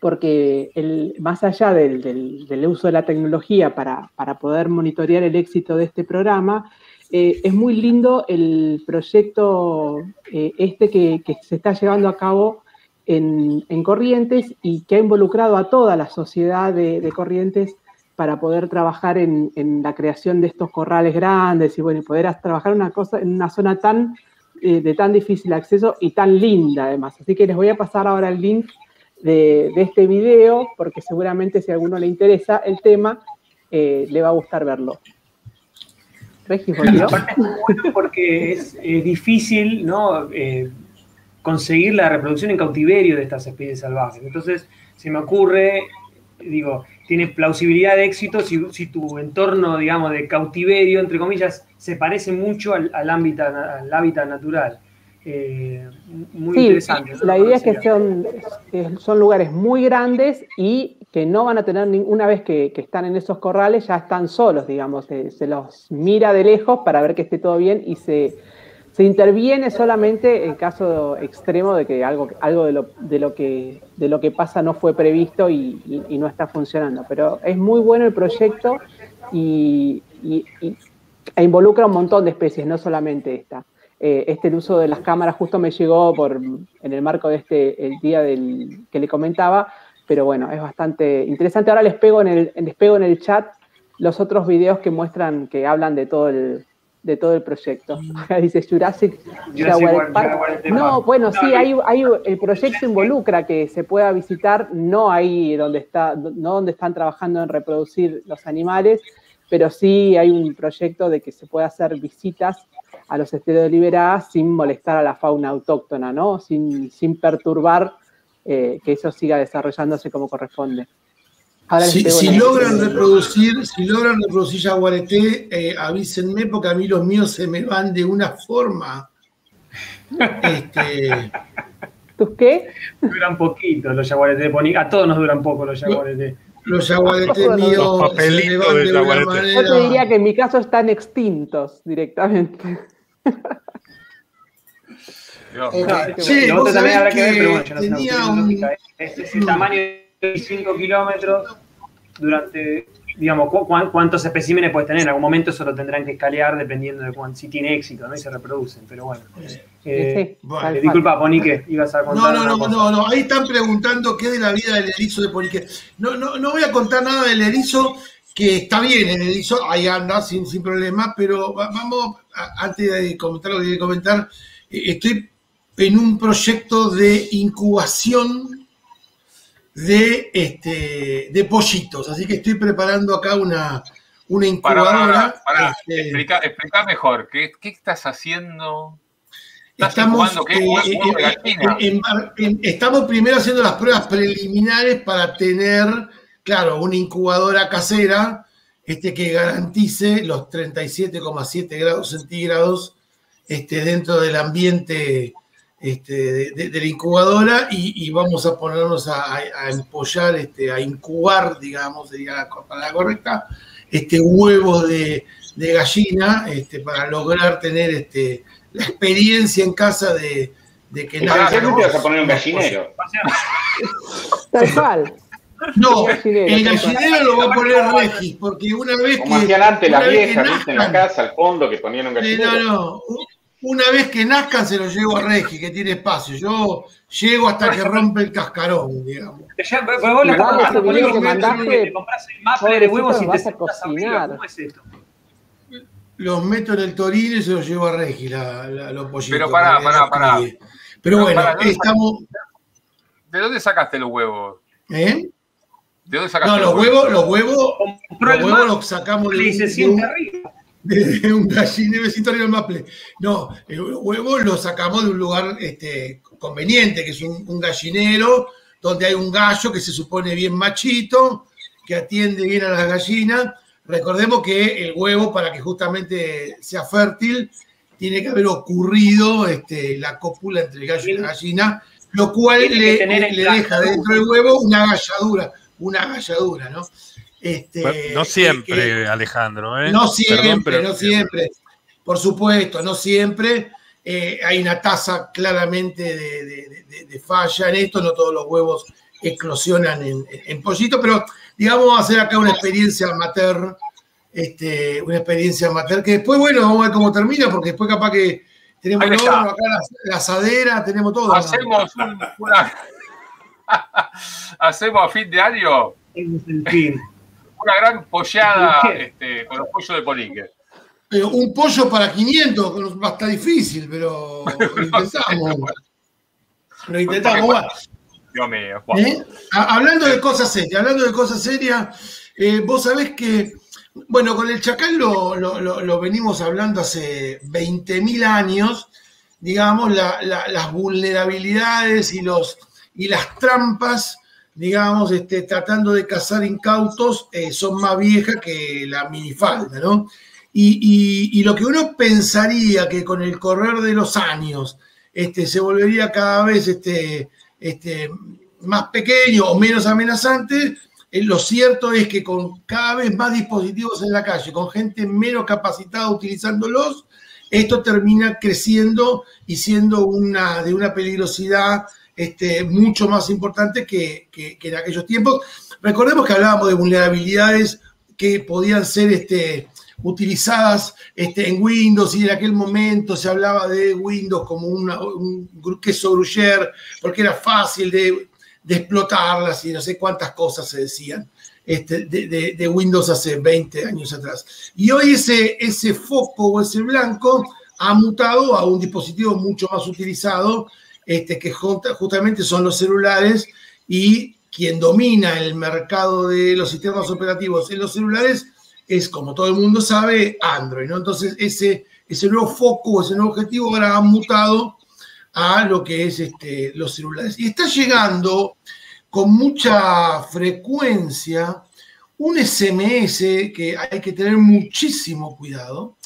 porque el, más allá del, del- uso de la tecnología para, para poder monitorear el éxito de este programa, eh, es muy lindo el proyecto eh, este que, que se está llevando a cabo en, en Corrientes y que ha involucrado a toda la sociedad de, de Corrientes para poder trabajar en, en la creación de estos corrales grandes y bueno, poder trabajar una cosa, en una zona tan, eh, de tan difícil acceso y tan linda además. Así que les voy a pasar ahora el link de, este video, porque seguramente si a alguno le interesa el tema, eh, le va a gustar verlo. Regis, ¿volvió? Aparte es porque es eh, difícil ¿no? Eh, conseguir la reproducción en cautiverio de estas especies salvajes. Entonces, se me ocurre, digo, tiene plausibilidad de éxito si, tu entorno, digamos, de cautiverio, entre comillas, se parece mucho al, ámbito, al hábitat natural. Eh, muy Sí, interesante. la idea es que son, son lugares muy grandes y que no van a tener, nin- una vez que, que están en esos corrales, ya están solos, digamos, se, se los mira de lejos para ver que esté todo bien y se, se interviene solamente en caso extremo de que algo, algo de, lo, de, lo que, de lo que pasa no fue previsto y, y- y no está funcionando. Pero es muy bueno el proyecto y, y- y- e involucra un montón de especies, no solamente esta. Eh, este el uso de las cámaras justo me llegó por, en el marco de este el día del, que le comentaba, pero bueno, es bastante interesante. Ahora les pego en el, les pego en el chat los otros videos que muestran, que hablan de todo el, de todo el proyecto. Acá [LAUGHS] dice Jurassic, Jurassic Park. No, bueno, No, sí, hay, hay, el proyecto involucra que se pueda visitar, no ahí donde está, no donde están trabajando en reproducir los animales, pero sí hay un proyecto de que se pueda hacer visitas a los esteros de liberadas sin molestar a la fauna autóctona, ¿no? Sin, sin perturbar eh, que eso siga desarrollándose como corresponde. Ahora Si, logran reproducir, si logran reproducir jaguareté, eh, avísenme porque a mí los míos se me van de una forma. Este, ¿Tus qué? Duran poquito los Pony. A todos nos duran poco los jaguares de. los jaguaretés Los míos se me papelitos van de de una. Yo te diría que en mi caso están extintos directamente. Dios. Ok. No, Che, lo vos otro también sabés habrá que ver, que pero bueno, yo no sé, no tenía tengo un- lógica. Es, es el tamaño de 5 kilómetros durante, digamos, cu- cuán- cuántos especímenes puedes tener. En algún momento eso lo tendrán que escalear dependiendo de cuán, si tiene éxito, ¿no? Y se reproducen, pero bueno. Eh, Sí, bueno, eh, disculpa, Ponique, ibas a No, contar. no, no, cosa. no, no. Ahí están preguntando qué de la vida del erizo de Polique. No, no, no voy a contar nada del erizo, que está bien el erizo, ahí anda sin, sin problema, pero va- vamos, a- antes de comentar lo que quiero comentar, eh, estoy en un proyecto de incubación de, este, de pollitos, así que estoy preparando acá una, una incubadora. pará, pará. este, Explica, explica mejor. ¿Qué, ¿Qué estás haciendo? ¿Estás Estamos, eh, ¿Huevo eh, de gallina? en- en- estamos primero haciendo las pruebas preliminares para tener, claro, una incubadora casera este, que garantice los 37,7 grados centígrados este, dentro del ambiente este, de, de- de la incubadora y, y vamos a ponernos a, a- a empollar, este, a incubar, digamos, sería la palabra correcta, este, huevos de, de gallina este, para lograr tener este, la experiencia en casa de, de que ¿Cómo te vas a poner un gallinero? Tal cual. No, El gallinero, lo va a poner Regis, porque una vez Como que. hacían antes una las vez que viejas, ¿viste? En la nazcan- casa, al fondo, que ponían un Eh, gallinero. no, no. Una vez que nazcan se los llevo a Regis, que tiene espacio. Yo llego hasta que rompe el cascarón, digamos. Ya, pero vos le compras el maple de huevos y te vas a cocinar. ¿Cómo es esto? Los meto en el torino y se los llevo a Regis, la, la- los pollitos. Pero pará, pará, pará. Pero Pero bueno, pará, ¿dónde estamos. ¿De dónde sacaste los huevos? ¿eh? ¿De dónde sacaste No, los huevos, los huevos, los huevos los sacamos de, se un- de gallinero arriba del maple. No, el huevo lo sacamos de un lugar este, conveniente, que es un, un gallinero, donde hay un gallo que se supone bien machito, que atiende bien a las gallinas. Recordemos que el huevo, para que justamente sea fértil, tiene que haber ocurrido este, la cópula entre el gallo y la gallina, lo cual le, le deja dentro del huevo una galladura, una galladura, ¿no? Este, no que- siempre, que- Alejandro. ¿eh? no siempre, Perdón, pero- no siempre. Por supuesto, no siempre. Eh, hay una tasa claramente de, de- de- de falla en esto, no todos los huevos eclosionan en, en pollito, pero digamos, vamos a hacer acá una experiencia amateur, este, una experiencia amateur, que después, bueno, vamos a ver cómo termina, porque después capaz que tenemos el horno, acá la, la asadera, tenemos todo. Hacemos un- una. Hacemos a fin de año el fin. una gran pollada este, con los pollos de Polique. Pero un pollo para 500 va a estar difícil, pero lo [LAUGHS] intentamos. Lo intentamos. Dios mío. ¿Eh? Ha- Hablando de cosas serias, hablando de cosas serias, eh, vos sabés que, bueno, con el Chacal lo, lo- lo- lo venimos hablando hace 20.000 años, digamos, la- la- las vulnerabilidades y, los, y las trampas digamos, este, tratando de cazar incautos, eh, son más viejas que la minifalda, ¿no? Y, y, lo que uno pensaría que con el correr de los años este, se volvería cada vez este, este, más pequeño o menos amenazante, eh, lo cierto es que con cada vez más dispositivos en la calle, con gente menos capacitada utilizándolos, esto termina creciendo y siendo una, de una peligrosidad este, mucho más importante que, en aquellos tiempos. Recordemos que hablábamos de vulnerabilidades que podían ser este, utilizadas este, en Windows y en aquel momento se hablaba de Windows como un queso gruyere porque era fácil de, explotarlas y no sé cuántas cosas se decían este, de, Windows hace 20 años atrás. Y hoy ese, ese foco o ese blanco ha mutado a un dispositivo mucho más utilizado este, que justamente son los celulares y quien domina el mercado de los sistemas operativos en los celulares es, como todo el mundo sabe, Android. Entonces, ese, ese nuevo foco, ese nuevo objetivo ahora ha mutado a lo que es este, los celulares. Y está llegando con mucha frecuencia un SMS que hay que tener muchísimo cuidado,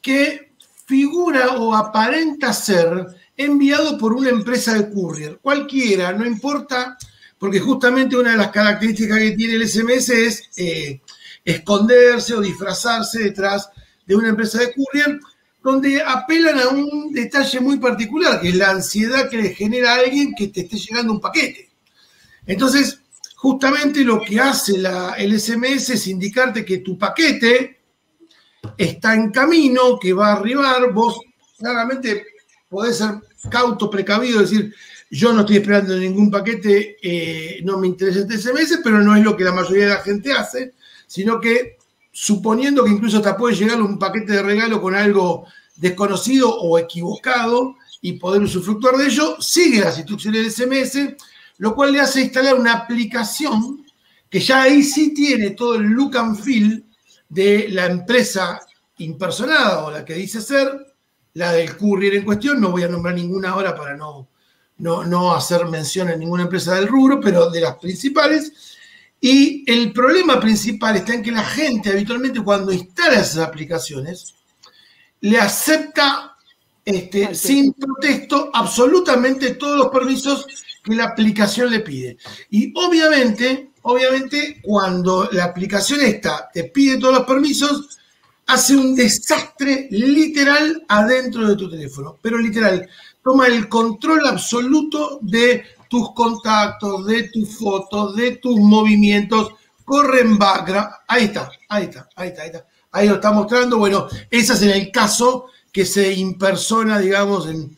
que figura o aparenta ser enviado por una empresa de courier, cualquiera, no importa, porque justamente una de las características que tiene el SMS es eh, esconderse o disfrazarse detrás de una empresa de courier, donde apelan a un detalle muy particular, que es la ansiedad que le genera a alguien que te esté llegando un paquete. Entonces, justamente lo que hace la, el SMS es indicarte que tu paquete está en camino, que va a arribar, vos claramente podés ser cauto, precavido, decir, yo no estoy esperando ningún paquete, eh, no me interesa este SMS, pero no es lo que la mayoría de la gente hace, sino que suponiendo que incluso te puede llegar un paquete de regalo con algo desconocido o equivocado y poder usufructuar de ello, sigue las instrucciones del SMS, lo cual le hace instalar una aplicación que ya ahí sí tiene todo el look and feel de la empresa impersonada o la que dice ser, la del courier en cuestión, no voy a nombrar ninguna ahora para no, no, hacer mención a ninguna empresa del rubro, pero de las principales. Y el problema principal está en que la gente habitualmente cuando instala esas aplicaciones, le acepta este, sin protesto absolutamente todos los permisos que la aplicación le pide. Y obviamente, obviamente, cuando la aplicación esta te pide todos los permisos, hace un desastre literal adentro de tu teléfono, pero literal, toma el control absoluto de tus contactos, de tus fotos, de tus movimientos, corre en background, ahí está, ahí está, ahí está, ahí está, ahí lo está mostrando, bueno, ese es en el caso que se impersona, digamos, con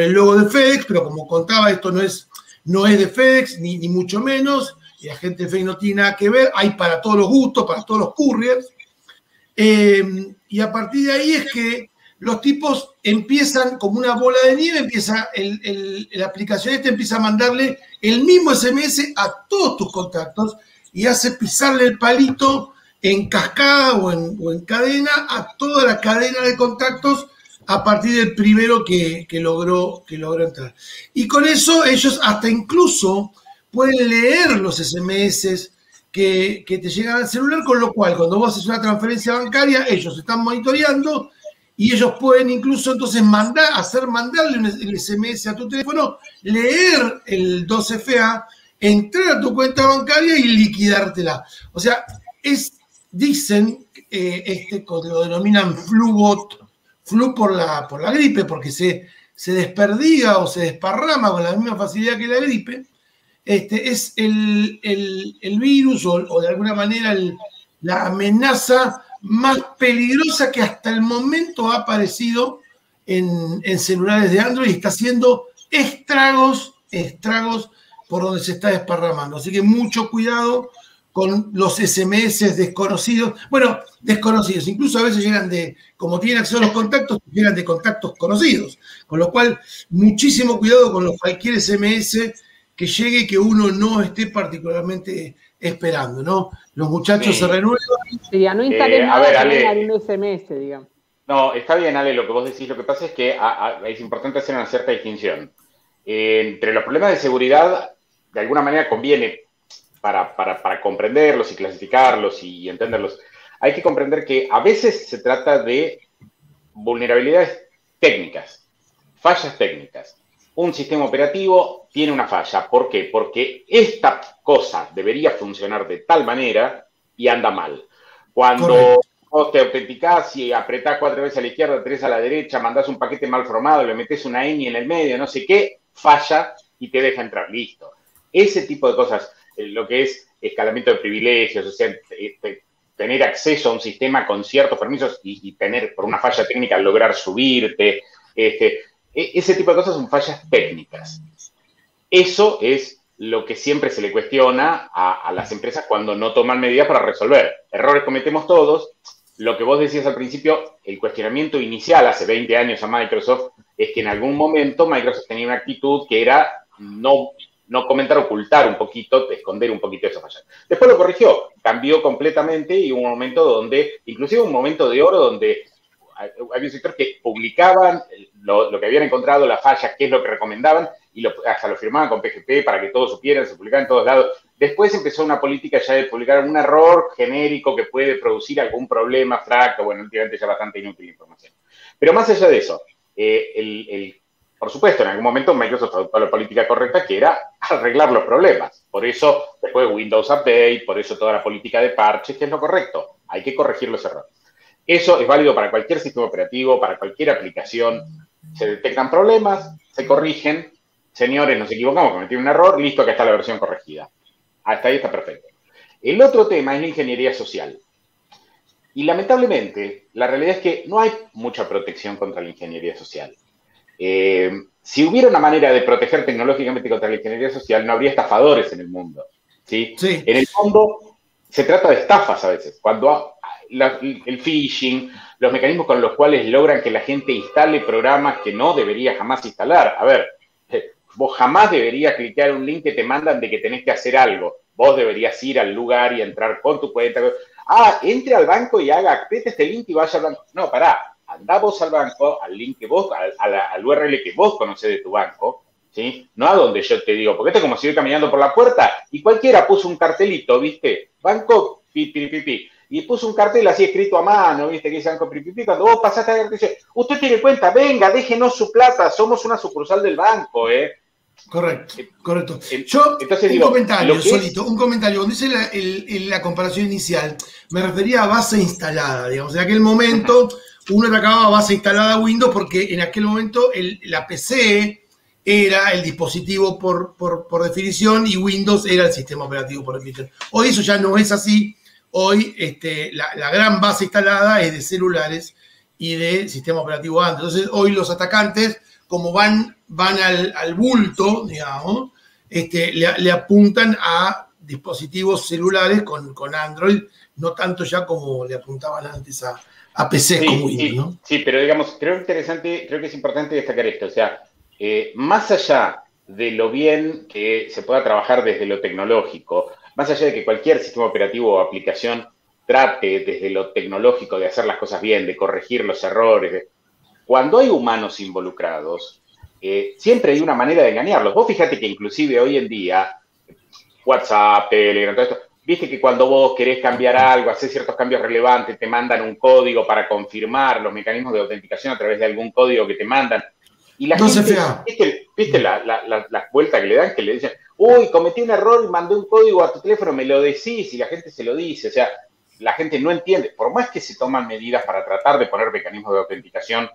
el logo de FedEx, pero como contaba, esto no es, no es de FedEx, ni mucho menos, y la gente de no tiene nada que ver, hay para todos los gustos, para todos los couriers. Eh, y a partir de ahí es que los tipos empiezan como una bola de nieve, empieza la aplicación esta empieza a mandarle el mismo SMS a todos tus contactos y hace pisarle el palito en cascada o en, en cadena a toda la cadena de contactos a partir del primero que, logró, que logró entrar. Y con eso ellos hasta incluso pueden leer los SMS que, te llegan al celular, con lo cual cuando vos haces una transferencia bancaria, ellos están monitoreando y ellos pueden incluso entonces mandar, hacer mandarle el SMS a tu teléfono, leer el 2FA, entrar a tu cuenta bancaria y liquidártela. O sea, es, dicen, eh, este, lo denominan flubot, flu por la, por la gripe, porque se, se desperdiga o se desparrama con la misma facilidad que la gripe este, es el, virus o, de alguna manera la amenaza más peligrosa que hasta el momento ha aparecido en, celulares de Android y está haciendo estragos, estragos por donde se está desparramando. Así que mucho cuidado con los SMS desconocidos. Bueno, desconocidos, incluso a veces llegan de, como tienen acceso a los contactos, llegan de contactos conocidos. Con lo cual, muchísimo cuidado con los cualquier SMS que llegue que uno no esté particularmente esperando, ¿no? Los muchachos se renuevan. Sí, no instalen eh, un SMS, digamos. No, está bien, Ale, lo que vos decís. Lo que pasa es que es importante hacer una cierta distinción. Eh, entre los problemas de seguridad, de alguna manera conviene, para, comprenderlos y clasificarlos y, entenderlos, hay que comprender que a veces se trata de vulnerabilidades técnicas, fallas técnicas. Un sistema operativo tiene una falla. ¿Por qué? Porque esta cosa debería funcionar de tal manera y anda mal. Cuando vos te autenticás y apretás cuatro veces a la izquierda, tres a la derecha, mandás un paquete mal formado, le metes una ñ en el medio, no sé qué, falla y te deja entrar. Listo. Ese tipo de cosas, eh, lo que es escalamiento de privilegios, o sea, tener acceso a un sistema con ciertos permisos y, tener, por una falla técnica, lograr subirte, este, ese tipo de cosas son fallas técnicas. Eso es lo que siempre se le cuestiona a, a, las empresas cuando no toman medidas para resolver. Errores cometemos todos, lo que vos decías al principio, el cuestionamiento inicial hace 20 años a Microsoft es que en algún momento Microsoft tenía una actitud que era no, no comentar, ocultar un poquito, esconder un poquito esa falla. Después lo corrigió, cambió completamente y hubo un momento donde, inclusive un momento de oro donde había un sector que publicaban lo, que habían encontrado, la falla, qué es lo que recomendaban, y hasta lo firmaban con PGP para que todos supieran, se publicaban en todos lados. Después empezó una política ya de publicar un error genérico que puede producir algún problema fracto, bueno, últimamente ya bastante inútil información. Pero más allá de eso, eh, el, por supuesto, en algún momento Microsoft adoptó la política correcta que era arreglar los problemas. Por eso, después Windows Update, por eso toda la política de parches, que es lo correcto. Hay que corregir los errores. Eso es válido para cualquier sistema operativo, para cualquier aplicación. Se detectan problemas, se corrigen. Señores, nos equivocamos, cometí un error, listo, acá está la versión corregida. Hasta ahí está perfecto. El otro tema es la ingeniería social. Y lamentablemente, la realidad es que no hay mucha protección contra la ingeniería social. Eh, si hubiera una manera de proteger tecnológicamente contra la ingeniería social, no habría estafadores en el mundo. ¿sí? sí. En el fondo, se trata de estafas a veces. Cuando el phishing, los mecanismos con los cuales logran que la gente instale programas que no debería jamás instalar. A ver, eh, vos jamás deberías clicar un link que te mandan de que tenés que hacer algo. Vos deberías ir al lugar y entrar con tu cuenta. Ah, entre al banco y haga, apriete este link y vaya al banco. No, pará, andá vos al banco, al link que vos, al, URL que vos conocés de tu banco, ¿sí? No a donde yo te digo, porque esto es como si yo caminando por la puerta y cualquiera puso un cartelito, ¿viste? Banco, pi, pi, pi, pi y puso un cartel así escrito a mano, viste, que dice Banco Pipipi, cuando vos pasaste a dice, usted tiene cuenta, venga, déjenos su plata, somos una sucursal del banco, ¿eh? Correcto, eh, correcto. Yo, un comentario, solito, un comentario. Cuando dice la, comparación inicial, me refería a base instalada, digamos. En aquel momento, uno atacaba base instalada Windows porque en aquel momento la PC era el dispositivo por, por, definición y Windows era el sistema operativo por definición. Hoy eso ya no es así Hoy este, la, gran base instalada es de celulares y de sistema operativo Android. Entonces, hoy los atacantes, como van, van al, bulto, digamos, este, le, apuntan a dispositivos celulares con, Android, no tanto ya como le apuntaban antes a, a PC como Windows, sí, Sí, pero digamos, creo interesante, creo que es importante destacar esto. O sea, eh, más allá de lo bien que se pueda trabajar desde lo tecnológico, más allá de que cualquier sistema operativo o aplicación trate desde lo tecnológico de hacer las cosas bien, de corregir los errores, cuando hay humanos involucrados, eh, siempre hay una manera de engañarlos. Vos fíjate que inclusive hoy en día, WhatsApp, Telegram, todo esto, viste que cuando vos querés cambiar algo, hacer ciertos cambios relevantes, te mandan un código para confirmar los mecanismos de autenticación a través de algún código que te mandan. Y la gente, ¿viste, la, la, vuelta que le dan? Que le dicen, uy, cometí un error y mandé un código a tu teléfono, me lo decís y la gente se lo dice. O sea, la gente no entiende. Por más que se toman medidas para tratar de poner mecanismos de autenticación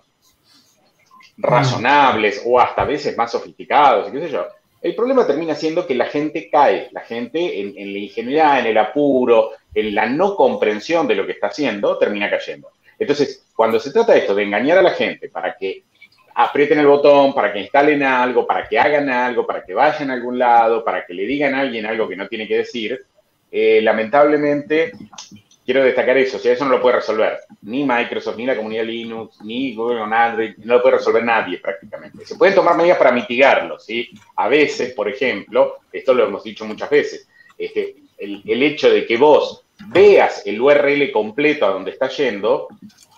razonables o hasta a veces más sofisticados, qué sé yo, el problema termina siendo que la gente cae, la gente en, en, la ingenuidad, en el apuro, en la no comprensión de lo que está haciendo, termina cayendo. Entonces, cuando se trata de esto, de engañar a la gente para que aprieten el botón, para que instalen algo, para que hagan algo, para que vayan a algún lado, para que le digan a alguien algo que no tiene que decir, eh, lamentablemente quiero destacar eso, o sea, eso no lo puede resolver ni Microsoft, ni la comunidad Linux, ni Google o Android, no lo puede resolver nadie prácticamente. Se pueden tomar medidas para mitigarlo, ¿sí? A veces, por ejemplo, esto lo hemos dicho muchas veces, este, el, el hecho de que vos veas el URL completo a donde estás yendo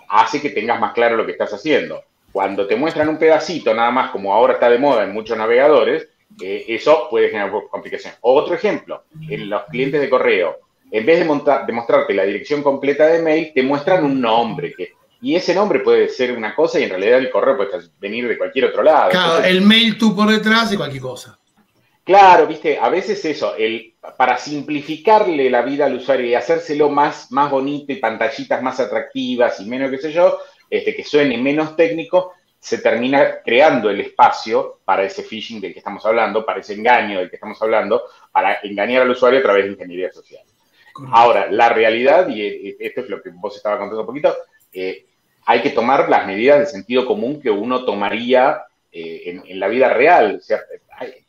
hace que tengas más claro lo que estás haciendo cuando te muestran un pedacito, nada más como ahora está de moda en muchos navegadores, eh, eso puede generar complicaciones. Otro ejemplo, en los clientes de correo, en vez de, montar, de mostrarte la dirección completa de mail, te muestran un nombre. Que, y ese nombre puede ser una cosa y en realidad el correo puede venir de cualquier otro lado. Claro, el mail tú por detrás y cualquier cosa. Claro, viste, a veces eso, el, para simplificarle la vida al usuario y hacérselo más, más bonito y pantallitas más atractivas y menos, qué sé yo, este, que suene menos técnico, se termina creando el espacio para ese phishing del que estamos hablando, para ese engaño del que estamos hablando, para engañar al usuario a través de ingeniería social. Ahora, la realidad, y esto es lo que vos estabas contando un poquito, eh, hay que tomar las medidas de sentido común que uno tomaría eh, en, en, la vida real. O sea,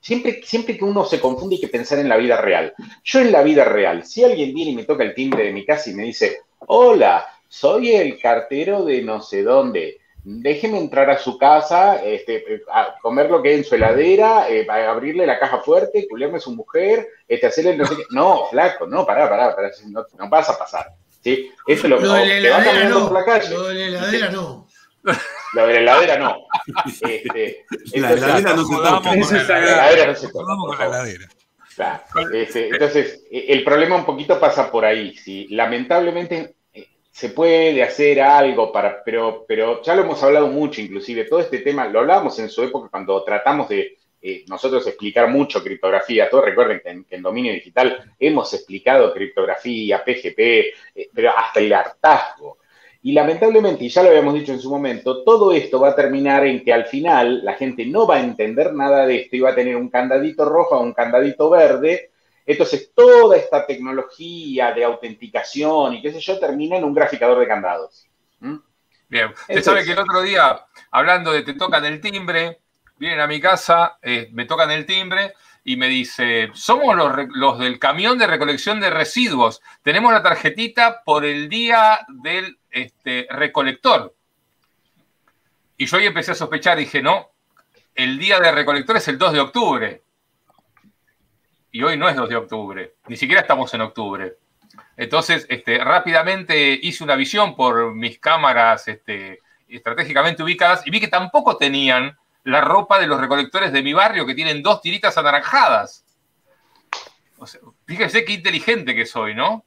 siempre, siempre que uno se confunde hay que pensar en la vida real. Yo en la vida real, si alguien viene y me toca el timbre de mi casa y me dice, hola, soy el cartero de no sé dónde, déjeme entrar a su casa, este, a comer lo que hay en su heladera, eh, abrirle la caja fuerte, culiarme a su mujer, este, hacerle no sé qué. No, flaco, no, pará, pará, pará no, no vas a pasar. ¿sí? Eso es lo, lo de la heladera no. Por la calle. Lo de la heladera no. Lo de la heladera no. Este, la heladera no se toca. La heladera no se toca. Vamos con la heladera. Claro. Este, entonces, el problema un poquito pasa por ahí. ¿sí? Lamentablemente se puede hacer algo para, pero, pero ya lo hemos hablado mucho, inclusive, todo este tema, lo hablábamos en su época cuando tratamos de eh, nosotros explicar mucho criptografía. Todos recuerden que en, dominio digital hemos explicado criptografía, PGP, eh, pero hasta el hartazgo. Y lamentablemente, y ya lo habíamos dicho en su momento, todo esto va a terminar en que al final la gente no va a entender nada de esto y va a tener un candadito rojo o un candadito verde entonces, toda esta tecnología de autenticación y qué sé yo termina en un graficador de candados. ¿Mm? Bien, usted sabe que el otro día, hablando de te tocan el timbre, vienen a mi casa, eh, me tocan el timbre y me dice, somos los, del camión de recolección de residuos, tenemos la tarjetita por el día del este, recolector. Y yo ahí empecé a sospechar, dije, no, el día del recolector es el 2 de octubre y hoy no es 2 de octubre, ni siquiera estamos en octubre. Entonces, este, rápidamente hice una visión por mis cámaras este, estratégicamente ubicadas y vi que tampoco tenían la ropa de los recolectores de mi barrio que tienen dos tiritas anaranjadas. Fíjense qué inteligente que soy, ¿no?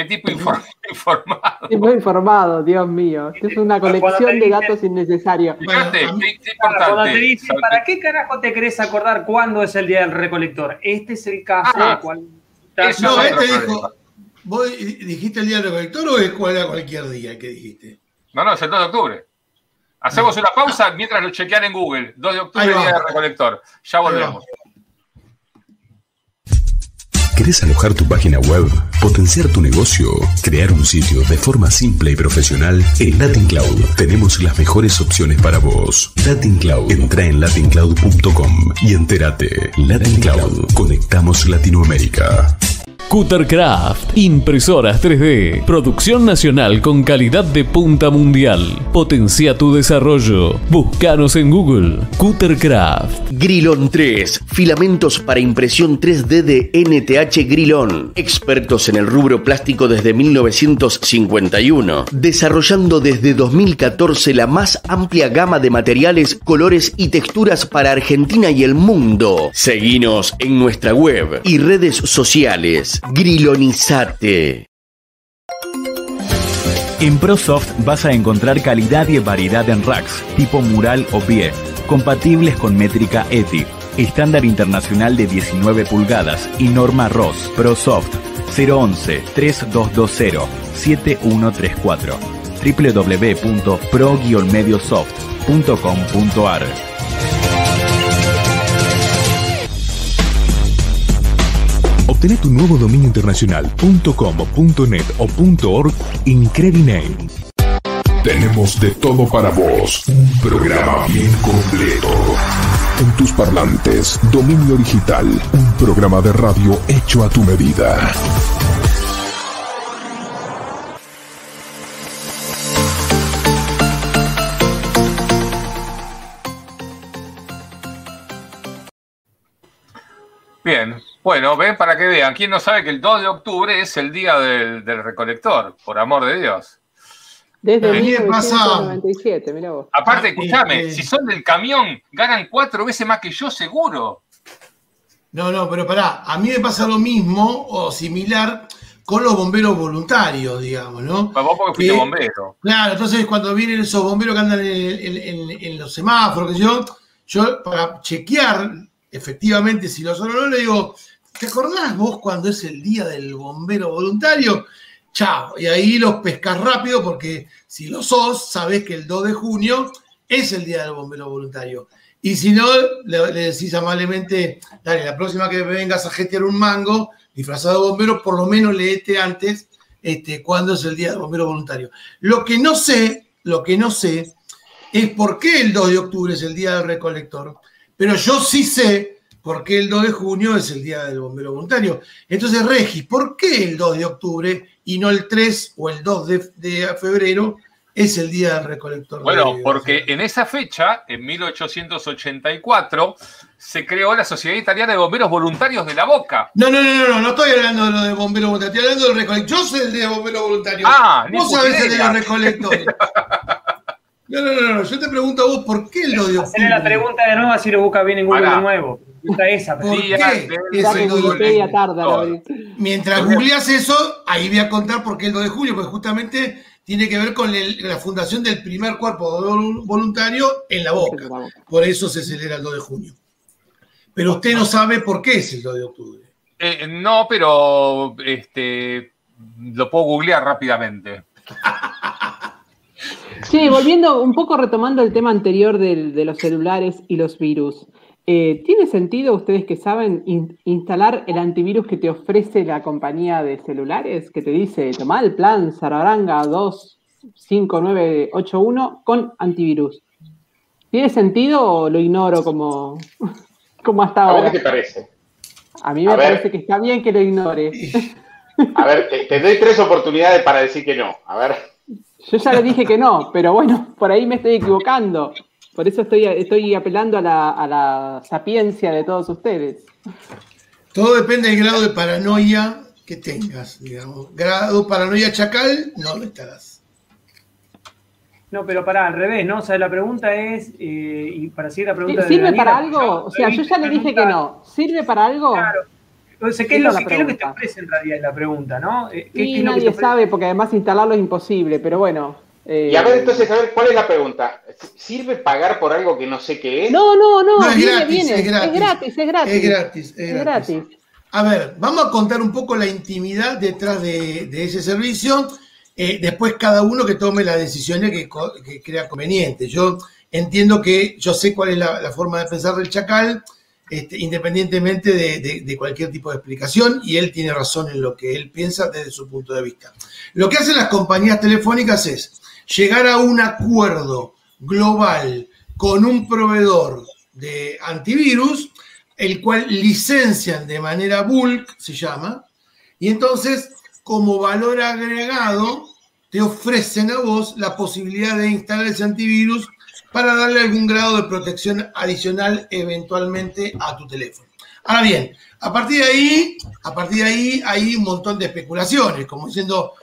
¿Qué tipo [LAUGHS] informado? Tipo informado, Dios mío. Es una colección de datos innecesarios. Cuando te ¿para qué carajo te querés acordar cuándo es el día del recolector? Este es el caso. Ah, no, este dijo, ¿vos dijiste el día del recolector o es cuál era cualquier día que dijiste? No, no, es el 2 de octubre. Hacemos una pausa mientras lo chequean en Google. 2 de octubre, día del recolector. Ya volvemos. ¿Querés alojar tu página web? ¿Potenciar tu negocio? ¿Crear un sitio de forma simple y profesional? En Latin Cloud tenemos las mejores opciones para vos. Latin Cloud. Entra en latincloud.com y entérate. Latin Cloud. Conectamos Latinoamérica. Cuttercraft, impresoras 3D, producción nacional con calidad de punta mundial. Potencia tu desarrollo. Búscanos en Google. Cuttercraft. Grilon 3, filamentos para impresión 3D de NTH Grilon. Expertos en el rubro plástico desde 1951, desarrollando desde 2014 la más amplia gama de materiales, colores y texturas para Argentina y el mundo. Seguinos en nuestra web y redes sociales. Grilonizate. En ProSoft vas a encontrar calidad y variedad en racks, tipo mural o pie, compatibles con métrica ETI, estándar internacional de 19 pulgadas y norma ROS. ProSoft 011 3220 7134 www.pro-mediosoft.com.ar Obtené tu nuevo dominio internacional .com, .net o .org en Crediname. Tenemos de todo para vos. Un programa bien completo. En tus parlantes, Dominio Digital. Un programa de radio hecho a tu medida. Bien, bueno, ven para que vean. ¿Quién no sabe que el 2 de octubre es el día del, recolector? Por amor de Dios. Desde A mí me pasa- 1997, mira vos. Aparte, Ah, escúchame, este- si son del camión, ganan cuatro veces más que yo, seguro. No, no, pero pará, a mí me pasa lo mismo o similar con los bomberos voluntarios, digamos, ¿no? Vos porque fuiste bombero. Claro, entonces cuando vienen esos bomberos que andan en, en- en- en los semáforos, que yo, yo para chequear efectivamente si lo son o no, le digo, ¿te acordás vos cuando es el día del bombero voluntario? Chao, y ahí los pescas rápido porque si lo sos, sabés que el 2 de junio es el día del bombero voluntario. Y si no, le, decís amablemente, dale, la próxima que vengas a jetear un mango disfrazado de bombero, por lo menos leete antes este, cuándo es el día del bombero voluntario. Lo que no sé, lo que no sé, es por qué el 2 de octubre es el día del recolector, pero yo sí sé por qué el 2 de junio es el día del bombero voluntario. Entonces, Regis, ¿por qué el 2 de octubre y no el 3 o el 2 de, de febrero es el día del recolector? Bueno, de- porque en esa fecha, en 1884, se creó la Sociedad Italiana de Bomberos Voluntarios de la Boca. No, no, no, no, no, no estoy hablando de lo de bombero voluntario, estoy hablando del recolector. Yo soy el de bombero voluntario. Ah, vos sabés el de los recolectores. [LAUGHS] No, no, no, no, yo te pregunto a vos, ¿por qué el 2 de octubre? Hacerle la pregunta de nuevo así lo busca bien en Google Pará. de nuevo. Pregunta esa. ¿Por pero- qué es Ya que el 2 de Wikipedia octubre? tarda, verdad. Mientras googleas eso, ahí voy a contar por qué el 2 de julio, porque justamente tiene que ver con el- la fundación del primer cuerpo vol- voluntario en la boca. Por eso se celebra el 2 de junio. Pero usted no sabe por qué es el 2 de octubre. Eh, no, pero este, lo puedo googlear rápidamente. Sí, volviendo un poco retomando el tema anterior del- de los celulares y los virus. Eh, ¿Tiene sentido, ustedes que saben, in- instalar el antivirus que te ofrece la compañía de celulares? Que te dice, toma el plan Sararanga 25981 con antivirus. ¿Tiene sentido o lo ignoro como, [LAUGHS] como hasta ¿A vos ahora? qué te parece? A mí me A ver. parece que está bien que lo ignore. A ver, te, te doy tres oportunidades para decir que no. A ver. Yo ya le dije que no, pero bueno, por ahí me estoy equivocando. Por eso estoy, estoy apelando a la, a la sapiencia de todos ustedes. Todo depende del grado de paranoia que tengas, digamos. Grado paranoia chacal, no lo estarás. No, pero pará, al revés, ¿no? O sea, la pregunta es, eh, y para seguir la pregunta de ¿Sirve Daniela, para algo? O sea, yo ya le dije que no. ¿Sirve para algo? O sea, ¿qué es lo, qué es lo que te ofrece en realidad es la pregunta, ¿no? Eh, ¿qué- qué Y es lo nadie sabe, porque además instalarlo es imposible, pero bueno. Eh, Y a ver, entonces, a ver, ¿cuál es la pregunta? ¿Sirve pagar por algo que no sé qué es? No, no, no, No, es viene, gratis, viene. es gratis. Es gratis, es gratis. Es gratis, es Es gratis. gratis. A ver, vamos a contar un poco la intimidad detrás de, de ese servicio. Eh, después cada uno que tome las decisiones que, crea conveniente. Yo entiendo que yo sé cuál es la, la forma de pensar del chacal, este, independientemente de, de- de cualquier tipo de explicación, y él tiene razón en lo que él piensa desde su punto de vista. Lo que hacen las compañías telefónicas es llegar a un acuerdo global con un proveedor de antivirus, el cual licencian de manera bulk, se llama, y entonces como valor agregado te ofrecen a vos la posibilidad de instalar ese antivirus para darle algún grado de protección adicional eventualmente a tu teléfono. Ahora bien, a partir de ahí, a partir de ahí hay un montón de especulaciones, como diciendo,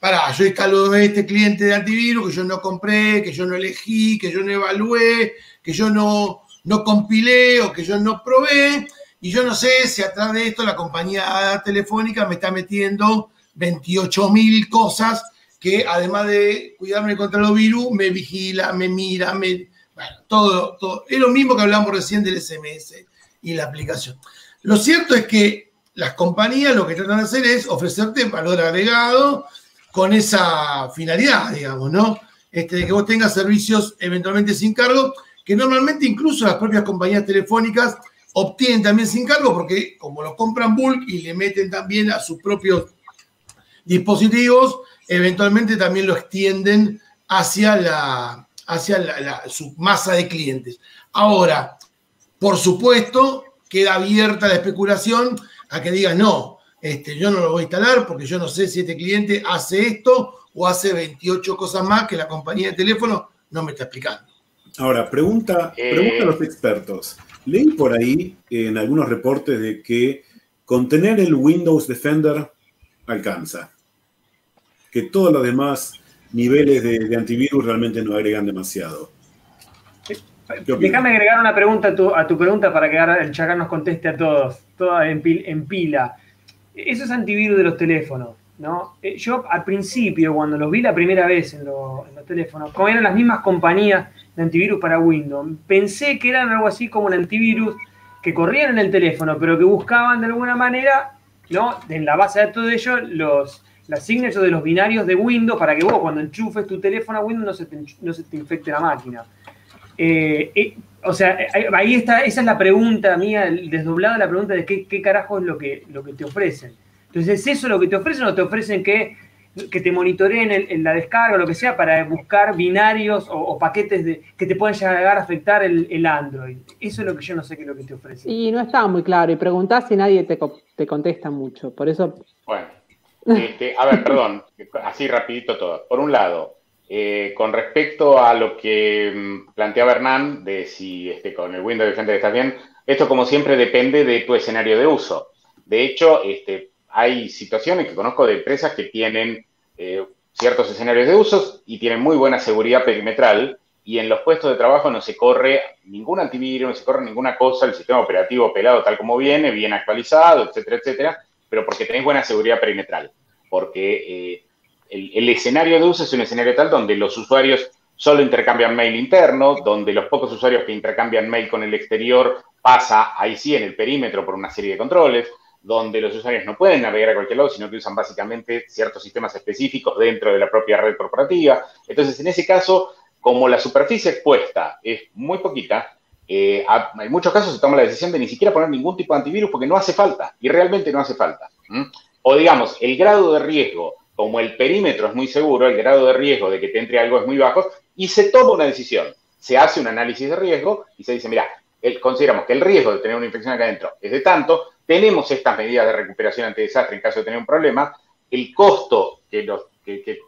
para, yo instalo este cliente de antivirus que yo no compré, que yo no elegí, que yo no evalué, que yo no, no compilé o que yo no probé, y yo no sé si atrás de esto la compañía telefónica me está metiendo 28 mil cosas que además de cuidarme contra los virus, me vigila, me mira, me... Bueno, todo, todo. Es lo mismo que hablamos recién del SMS y la aplicación. Lo cierto es que las compañías lo que tratan de hacer es ofrecerte valor agregado con esa finalidad, digamos, ¿no? Este, de que vos tengas servicios eventualmente sin cargo, que normalmente incluso las propias compañías telefónicas obtienen también sin cargo, porque como lo compran bulk y le meten también a sus propios dispositivos, eventualmente también lo extienden hacia, la, hacia la- su masa de clientes. Ahora, por supuesto, queda abierta la especulación a que digas, no, este, yo no lo voy a instalar porque yo no sé si este cliente hace esto o hace 28 cosas más que la compañía de teléfono no me está explicando. Ahora, pregunta, Eh. pregunta a los expertos. Leí por ahí en algunos reportes de que con tener el Windows Defender alcanza. Que todas las demás niveles de, de antivirus realmente no agregan demasiado. ¿Qué opinas? Déjame agregar una pregunta a tu, a tu pregunta para que ahora el Chacar nos conteste a todos, toda en, pil- en pila. Eso es antivirus de los teléfonos, ¿no? Eh, Yo al principio, cuando los vi la primera vez en, lo- en los teléfonos, como eran las mismas compañías de antivirus para Windows, pensé que eran algo así como un antivirus que corrían en el teléfono, pero que buscaban de alguna manera, ¿no? En la base de todo ello, los, las signatures de los binarios de Windows para que vos cuando enchufes tu teléfono a Windows no se te, no se te infecte la máquina. Eh, eh, o sea, ahí está, esa es la pregunta mía, el desdoblado de la pregunta de qué, qué carajo es lo que, lo que te ofrecen. Entonces, ¿es eso lo que te ofrecen o te ofrecen que, que te monitoreen en, en la descarga o lo que sea para buscar binarios o, o paquetes de, que te pueden llegar a afectar el, el Android? Eso es lo que yo no sé qué es lo que te ofrecen. Y no estaba muy claro. Y preguntás y nadie te, te contesta mucho. Por eso. Bueno, este, a ver, perdón, así rapidito todo. Por un lado, eh, con respecto a lo que mm, planteaba Hernán, de si este, con el Windows Defender estás bien, esto como siempre depende de tu escenario de uso. De hecho, este, hay situaciones que conozco de empresas que tienen eh, ciertos escenarios de usos y tienen muy buena seguridad perimetral y en los puestos de trabajo no se corre ningún antivirus, no se corre ninguna cosa, el sistema operativo pelado tal como viene, bien actualizado, etcétera, etcétera, pero porque tenés buena seguridad perimetral, porque eh, el, escenario de uso es un escenario tal donde los usuarios solo intercambian mail interno, donde los pocos usuarios que intercambian mail con el exterior pasa ahí sí en el perímetro por una serie de controles, donde los usuarios no pueden navegar a cualquier lado, sino que usan básicamente ciertos sistemas específicos dentro de la propia red corporativa. Entonces, en ese caso, como la superficie expuesta es muy poquita, eh, en muchos casos se toma la decisión de ni siquiera poner ningún tipo de antivirus porque no hace falta, y realmente no hace falta. O digamos, el grado de riesgo, como el perímetro es muy seguro, el grado de riesgo de que te entre algo es muy bajo, y se toma una decisión. Se hace un análisis de riesgo y se dice, mira, el- consideramos que el riesgo de tener una infección acá adentro es de tanto, tenemos estas medidas de recuperación ante desastre en caso de tener un problema, el costo que,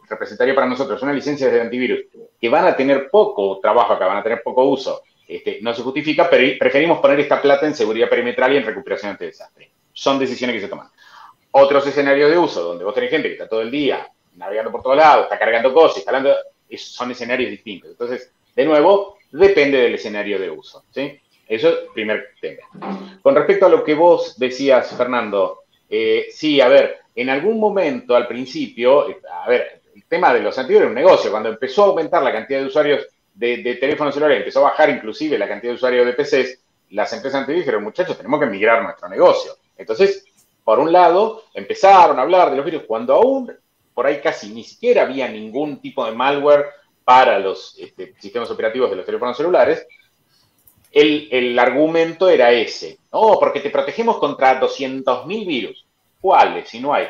representaría para nosotros una licencia de antivirus, que van a tener poco trabajo acá, van a tener poco uso, este, no se justifica, pero preferimos poner esta plata en seguridad perimetral y en recuperación ante desastre. Son decisiones que se toman. Otros escenarios de uso, donde vos tenés gente que está todo el día navegando por todos lados, está cargando cosas, instalando, es- son escenarios distintos. Entonces, de nuevo, depende del escenario de uso. ¿sí? Eso es primer tema. Con respecto a lo que vos decías, Fernando, eh, sí, a ver, en algún momento al principio, a ver, el tema de los antivirus era un negocio. Cuando empezó a aumentar la cantidad de usuarios de, de teléfonos celulares, empezó a bajar inclusive la cantidad de usuarios de PCs, las empresas antivirus dijeron, muchachos, tenemos que migrar nuestro negocio. Entonces, por un lado, empezaron a hablar de los virus cuando aún por ahí casi ni siquiera había ningún tipo de malware para los este, sistemas operativos de los teléfonos celulares, el, argumento era ese. No, porque te protegemos contra 200.000 virus. ¿Cuáles? Si no hay.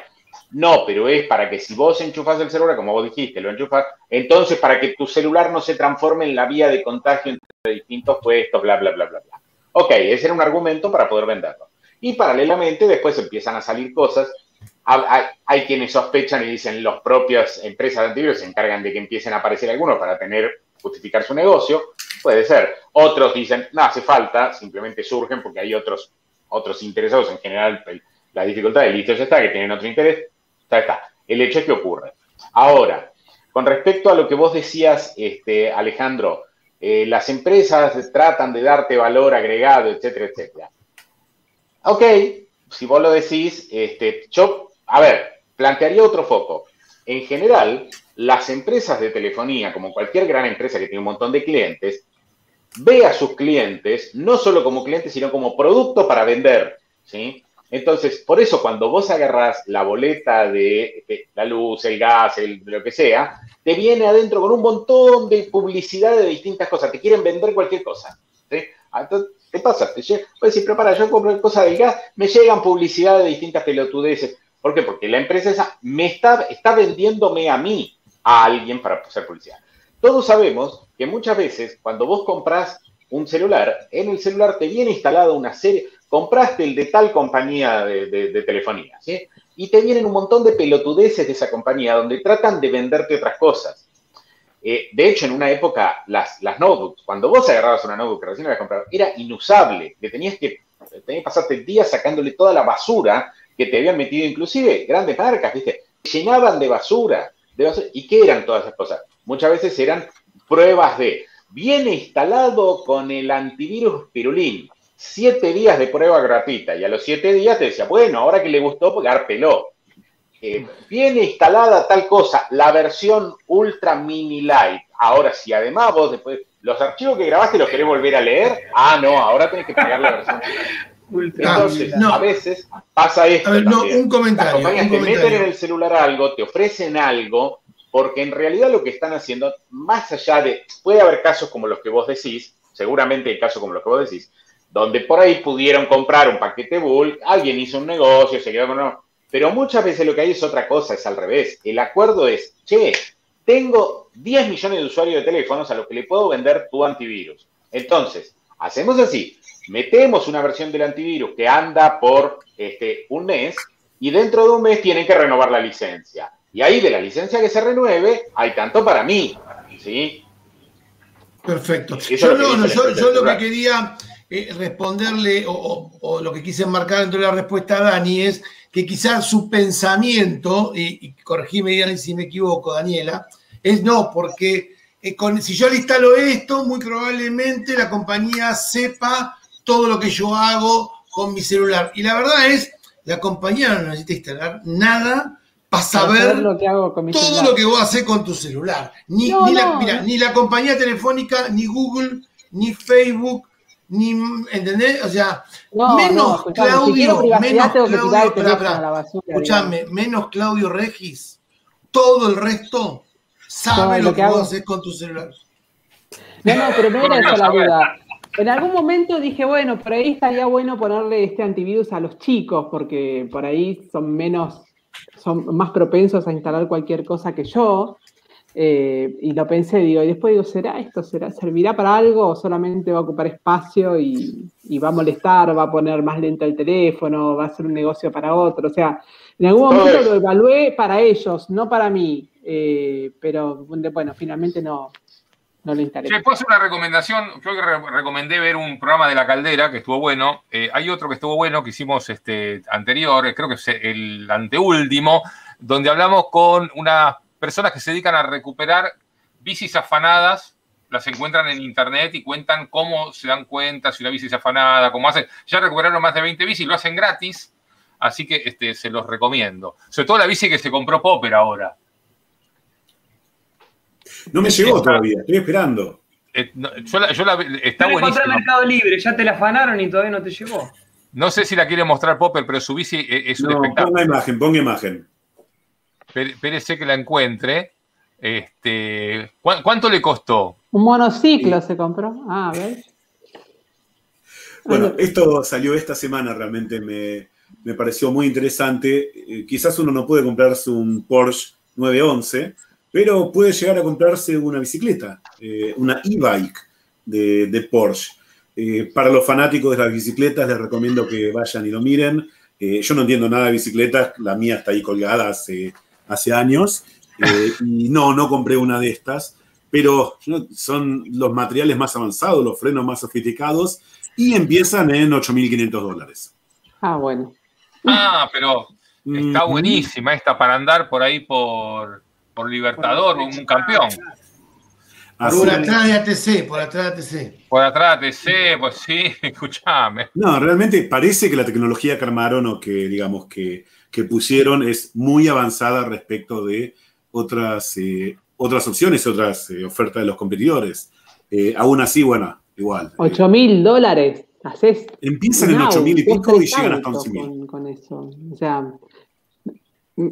No, pero es para que si vos enchufas el celular, como vos dijiste, lo enchufas, entonces para que tu celular no se transforme en la vía de contagio entre distintos puestos, bla, bla, bla, bla, bla. Ok, ese era un argumento para poder venderlo. Y paralelamente después empiezan a salir cosas. Hay, quienes sospechan y dicen las propias empresas de antivirus se encargan de que empiecen a aparecer algunos para tener, justificar su negocio. Puede ser. Otros dicen, no hace falta, simplemente surgen porque hay otros, otros interesados en general. La dificultad de listo ya está, que tienen otro interés. Ya está. El hecho es que ocurre. Ahora, con respecto a lo que vos decías, este, Alejandro, eh, las empresas tratan de darte valor agregado, etcétera, etcétera. Ok, si vos lo decís, este, yo, a ver, plantearía otro foco. En general, las empresas de telefonía, como cualquier gran empresa que tiene un montón de clientes, ve a sus clientes no solo como clientes, sino como producto para vender, ¿sí? Entonces, por eso cuando vos agarrás la boleta de, de la luz, el gas, lo que sea, te viene adentro con un montón de publicidad de distintas cosas. Te quieren vender cualquier cosa. ¿sí? Entonces, ¿qué pasa? Te puedes decir, pero para, yo compro cosas del gas, me llegan publicidad de distintas pelotudeces. ¿Por qué? Porque la empresa esa me está, está vendiéndome a mí, a alguien para hacer publicidad. Todos sabemos que muchas veces cuando vos compras un celular, en el celular te viene instalada una serie, compraste el de tal compañía de- de telefonía, ¿sí? Y te vienen un montón de pelotudeces de esa compañía donde tratan de venderte otras cosas. Eh, de hecho, en una época, las, las notebooks, cuando vos agarrabas una notebook que recién habías comprado, era inusable. Le tenías que, tenías que pasarte el día sacándole toda la basura que te habían metido, inclusive grandes marcas, ¿viste? Llenaban de basura. debe hacer- ¿Y qué eran todas esas cosas? Muchas veces eran pruebas de, viene instalado con el antivirus Pirulín, siete días de prueba gratuita, y a los siete días te decía, bueno, ahora que le gustó, gárpelo. Eh, viene instalada tal cosa, la versión Ultra Mini Light. Ahora, si además vos después, los archivos que grabaste los querés volver a leer, ah, no, ahora tenés que pagar la versión. [LAUGHS] Entonces, no. a veces pasa esto. A ver, no, un comentario, Las compañías un te meten en el celular algo, te ofrecen algo, porque en realidad lo que están haciendo, más allá de, puede haber casos como los que vos decís, seguramente hay casos como los que vos decís, donde por ahí pudieron comprar un paquete bull, alguien hizo un negocio, se quedó con uno, pero muchas veces lo que hay es otra cosa, es al revés. El acuerdo es, che, tengo 10 millones de usuarios de teléfonos a los que le puedo vender tu antivirus. Entonces, hacemos así, metemos una versión del antivirus que anda por este, un mes y dentro de un mes tienen que renovar la licencia. Y ahí de la licencia que se renueve, hay tanto para mí, ¿sí? Perfecto. Eso Yo, es lo que no, no, yo, lo que quería eh, responderle o, o- o lo que quise enmarcar dentro de la respuesta a Dani es que quizás su pensamiento, y, y corregime Diana, si me equivoco, Daniela, es no, porque eh, con- si yo le instalo esto, muy probablemente la compañía sepa todo lo que yo hago con mi celular. Y la verdad es, la compañía no necesita instalar nada para saber lo que hago con mi todo celular. lo que vos haces con tu celular. Ni, No, ni la, no. mira, ni la compañía telefónica, ni Google, ni Facebook, ni. ¿Entendés? O sea, No, menos no, escuchame, si Claudio, menos Claudio, pará, Escuchame, menos Claudio Regis, todo el resto sabe lo lo que, vos haces con tu celular. No, no, pero [LAUGHS] no ¿Cómo era esa la duda. En algún momento dije, bueno, por ahí estaría bueno ponerle este antivirus a los chicos, porque por ahí son menos, son más propensos a instalar cualquier cosa que yo. Eh, y lo pensé, digo, y después digo, ¿será esto? ¿Será, ¿Servirá para algo o solamente va a ocupar espacio y, y va a molestar, va a poner más lento el teléfono, va a ser un negocio para otro? O sea, en algún momento lo evalué para ellos, no para mí. Eh, pero bueno, finalmente no, no lo instalé. Che, ¿puedo hacer una recomendación? Yo que re- recomendé ver un programa de La Caldera que estuvo bueno. Eh, hay otro que estuvo bueno que hicimos este, anterior, creo que es el anteúltimo, donde hablamos con unas personas que se dedican a recuperar bicis afanadas. Las encuentran en internet y cuentan cómo se dan cuenta si una bici es afanada, cómo hacen. Ya recuperaron más de 20 bicis, lo hacen gratis, así que este, se los recomiendo. Sobre todo la bici que se compró Popper ahora. No me llegó todavía, estoy esperando. Eh, no, yo la- yo la- está buenísima. Mercado Libre, ya te la afanaron y todavía no te llegó. No sé si la quiere mostrar Popper, pero su bici e- es un No, espectáculo. ponga imagen, ponga imagen. Espérese que la encuentre. Este, ¿cuán- ¿Cuánto le costó? Un monociclo se compró. Ah, ¿ves? Bueno, esto salió esta semana, realmente me, me pareció muy interesante. Eh, quizás uno no puede comprarse un Porsche 911, pero puede llegar a comprarse una bicicleta, eh, una e-bike de, de Porsche. Eh, para los fanáticos de las bicicletas les recomiendo que vayan y lo miren. Eh, yo no entiendo nada de bicicletas, la mía está ahí colgada hace, hace años. eh, [LAUGHS] y no, no compré una de estas, pero ¿no? son los materiales más avanzados, los frenos más sofisticados y empiezan en 8.500 dólares. Ah, bueno. Ah, pero está buenísima esta para andar por ahí por, por Libertador, un campeón. Así por atrás de ATC, por atrás de ATC. Por atrás de C, pues sí, [LAUGHS] escuchame. No, realmente parece que la tecnología que armaron o que, digamos, que, que pusieron es muy avanzada respecto de otras, eh, otras opciones, otras eh, ofertas de los competidores. Eh, aún así, bueno, igual. 8 mil dólares. Haces. Empiezan en un 8 mil y pico y llegan hasta autos 11 mil. Con, con eso. O sea.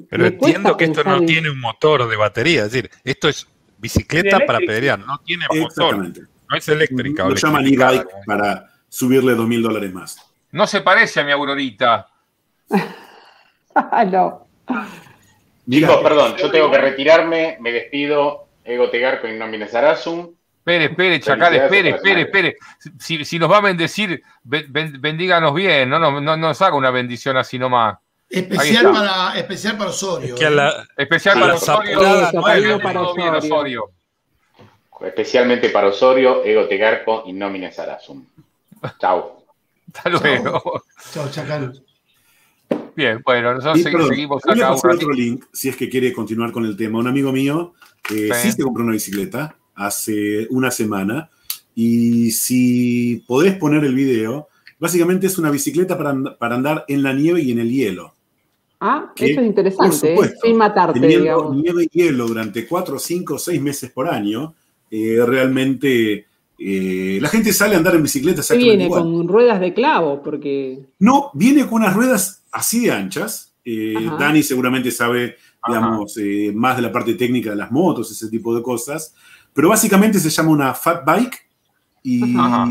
Pero entiendo que esto no en- tiene un motor de batería, es decir, esto es bicicleta para pedalear, no tiene motor, Exactamente. no es eléctrica. Lo llaman e-bike para subirle 2 mil dólares más. No se parece a mi Aurorita. [LAUGHS] [LAUGHS] No. Chicos, perdón, yo tengo que retirarme, me despido. Ego Tegarco y Nomine Sarasum. Espere, espere, Chacal, espere, espere, espere. Si, si nos va a bendecir, ben- ben- bendíganos bien, no, no, no nos haga una bendición así nomás. Especial para, especial para Osorio. que la- Especial para Osorio. bien, para Osorio. Osorio. Especialmente para Osorio, Ego Tegarco y Nomine Sarasum. Chau. Hasta luego. Chao, Chacal. Bien, bueno, nosotros perdón, seguimos voy a acá pasar ratito. otro link, si es que quiere continuar con el tema. Un amigo mío eh, Sí. sí se compró una bicicleta hace una semana y si podés poner el video, básicamente es una bicicleta para, and- para andar en la nieve y en el hielo. Ah, Que, eso es por interesante, ¿eh? supuesto, sin matarte, Teniendo digamos. nieve y hielo durante 4, 5, 6 meses por año, eh, realmente eh, la gente sale a andar en bicicleta ¿Qué exactamente viene? igual. Con ruedas de clavo, porque. No, viene con unas ruedas así de anchas. Eh. Dani seguramente sabe, digamos, eh, más de la parte técnica de las motos, ese tipo de cosas. Pero básicamente se llama una fat bike. Y Ajá.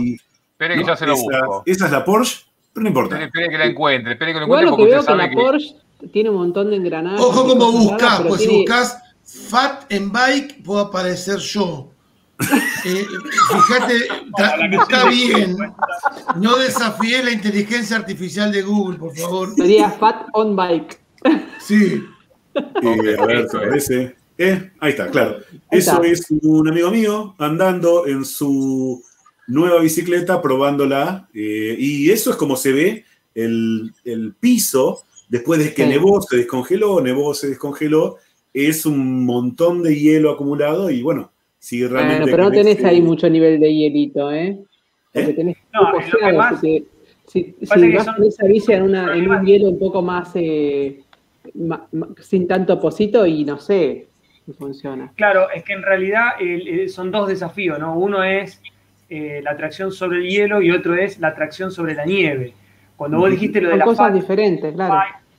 Espere que ¿no? ya se lo esa, busco. esa es la Porsche, pero no importa. Espere, espere que la encuentre, espere que lo encuentre que porque veo usted que la que. Porsche tiene un montón de engranajes. Ojo como buscas, pues si buscas Fat en Bike, puedo aparecer yo. Eh, fíjate, busca bien. No desafíe la inteligencia artificial de Google, por favor. Sería Fat on Bike. Sí. Eh, a ver, ¿te parece? Eh, ahí está, claro. Ahí Eso está. es un amigo mío andando en su nueva bicicleta, probándola. eh, y eso es como se ve el, el piso después de que Sí. nevó, se descongeló, nevó, se descongeló. Es un montón de hielo acumulado y bueno, si realmente. Bueno, pero no tenés eh, ahí mucho nivel de hielito, ¿eh? Porque ¿Eh? tenés No, lo que más- si, si- pasa si que vas son- con esa bici en, una, en un hielo un poco más, eh, ma- ma- sin tanto pocito y no sé si funciona. Claro, es que en realidad el- el- son dos desafíos, ¿no? Uno es eh, la tracción sobre el hielo y otro es la tracción sobre la nieve. Cuando vos dijiste lo de Son la cosas diferentes, claro.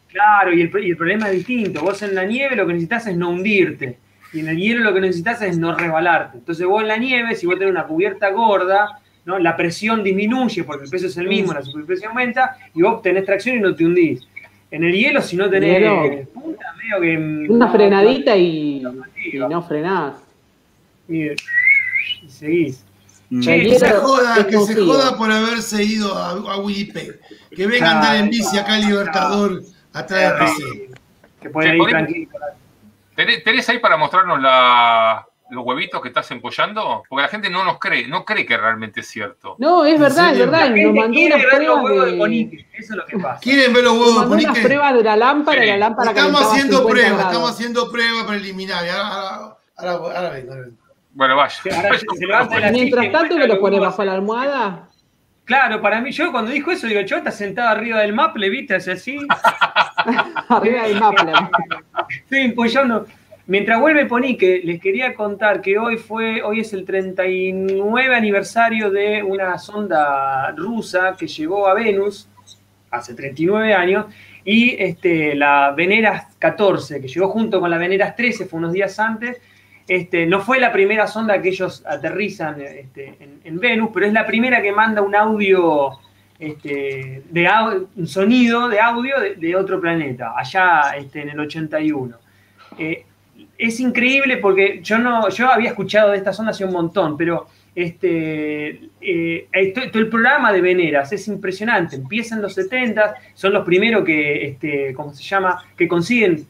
Claro, y el, y el problema es distinto. Vos en la nieve lo que necesitas es no hundirte. Y en el hielo lo que necesitas es no resbalarte. Entonces vos en la nieve, si vos tenés una cubierta gorda, ¿no? la presión disminuye porque el peso es el mismo, la superficie aumenta, y vos tenés tracción y no te hundís. En el hielo, si no tenés Hielo. punta, medio que... mm, Una no, frenadita y, y no frenás. Y, y seguís. Mm. Che, Que se hielo joda, que se joda por haberse ido a, a Winnipeg. Que venga a andar en bici acá Libertador atrás de RC. Que puede ir tranquilo. ¿Tenés, tenés ahí para mostrarnos la- los huevitos que estás empollando? Porque la gente no nos cree, no cree que realmente es cierto. No, es ¿En verdad, es verdad. Nos mandó quiere unas ver los pruebas huevos de de, Ponique. Eso es lo que [LAUGHS] pasa. ¿Quieren ver los nos huevos de mandó unas Ponique? pruebas de la lámpara y Sí. la lámpara Estamos haciendo 50 pruebas, grados. estamos haciendo pruebas preliminares. Ahora, ahora, ahora, ahora vengo, ahora vengo. Bueno, vaya. Ahora se, se Mientras tanto, que lo los pone huevos. bajo la almohada. Claro, para mí, yo cuando dijo eso, digo, yo está sentado arriba del maple, ¿viste? Hace así. [LAUGHS] Arriba del maple. Estoy empollando. Mientras vuelve Ponique, les quería contar que hoy fue, hoy es el 39 aniversario de una sonda rusa que llegó a Venus hace 39 años y este, la Veneras 14, que llegó junto con la Veneras 13, fue unos días antes. Este, no fue la primera sonda que ellos aterrizan este, en, en Venus, pero es la primera que manda un audio, este, de un sonido de audio de, otro planeta, allá en el 81. Eh, es increíble porque yo no, yo había escuchado de esta sonda hace un montón, pero este, eh, el programa de Veneras es impresionante. Empieza en los 70, son los primeros que, ¿cómo se llama? Que consiguen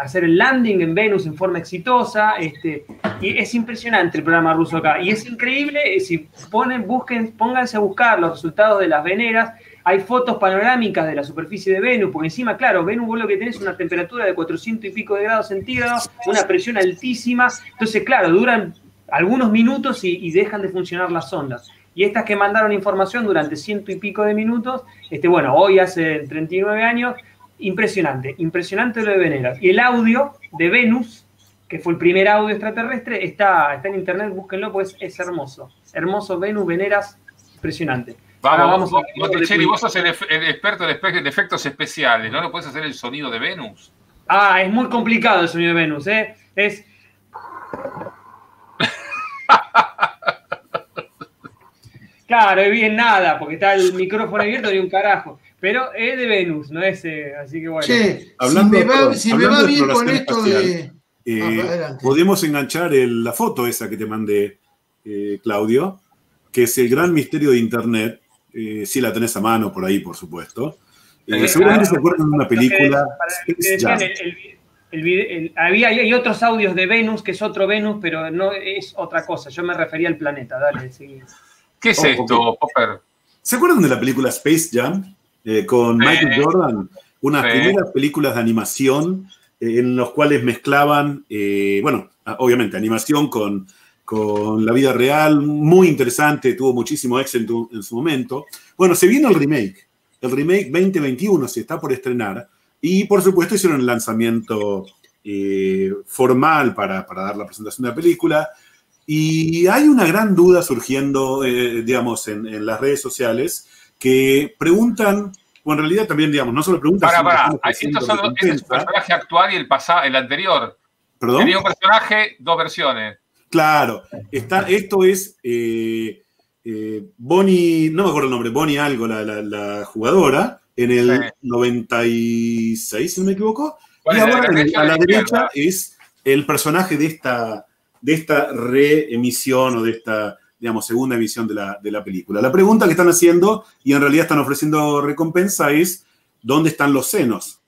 hacer el landing en Venus en forma exitosa. Este, y es impresionante el programa ruso acá. Y es increíble, eh, si ponen, busquen, pónganse a buscar los resultados de las veneras. Hay fotos panorámicas de la superficie de Venus, porque encima, claro, Venus vos lo que tenés una temperatura de 400 y pico de grados centígrados, una presión altísima. Entonces, claro, duran algunos minutos y, y dejan de funcionar las sondas. Y estas que mandaron información durante ciento y pico de minutos, este, bueno, hoy hace 39 años, impresionante, impresionante lo de Veneras. Y el audio de Venus, que fue el primer audio extraterrestre, está, está en internet, búsquenlo, pues es hermoso. Hermoso Venus, Veneras, impresionante. Vamos, vamos vos, a- Botticelli, vos sos el, el experto en efectos especiales, ¿no? ¿No puedes hacer el sonido de Venus? Ah, es muy complicado el sonido de Venus, ¿eh? Es. [LAUGHS] Claro, bien nada, porque está el micrófono abierto y un carajo. Pero es de Venus, no es. eh, así que bueno. Che, Hablando, si me va, perdón, si me hablando va de bien con exploración esto espacial, de. eh, Ah, podemos enganchar el- la foto esa que te mandé, eh, Claudio, que es el gran misterio de Internet. Eh, si la tenés a mano por ahí, por supuesto. Eh, Eh, seguramente claro. se acuerdan de una que- película, que decían, el- el- había, hay otros audios de Venus, que es otro Venus, pero no es otra cosa. Yo me refería al planeta, dale, seguí. ¿Qué es Oh, esto. Popper? ¿Se acuerdan de la película Space Jam? Eh, con. Michael Jordan, unas primeras películas de animación eh, en los cuales mezclaban, eh, bueno, a- obviamente animación con, con la vida real, muy interesante, tuvo muchísimo éxito en su momento. Bueno, se viene el remake, el remake 2021 se está por estrenar y por supuesto hicieron el lanzamiento eh, formal para, para dar la presentación de la película. Y hay una gran duda surgiendo, eh, digamos, en, en las redes sociales que preguntan, o en realidad también, digamos, no solo preguntan, Para, para. Estos son, este es personaje actual y el pasado, el anterior. ¿Perdón? Tenía un personaje, dos versiones. Claro, está, esto es eh, eh, Bonnie, no me acuerdo el nombre, Bonnie algo, la, la- la jugadora, en el 96, si no me equivoco. ¿Cuál Y ahora a la derecha es el personaje de esta, de esta reemisión o de esta, digamos, segunda emisión de la, de la película. La pregunta que están haciendo, y en realidad están ofreciendo recompensa, es ¿dónde están los senos?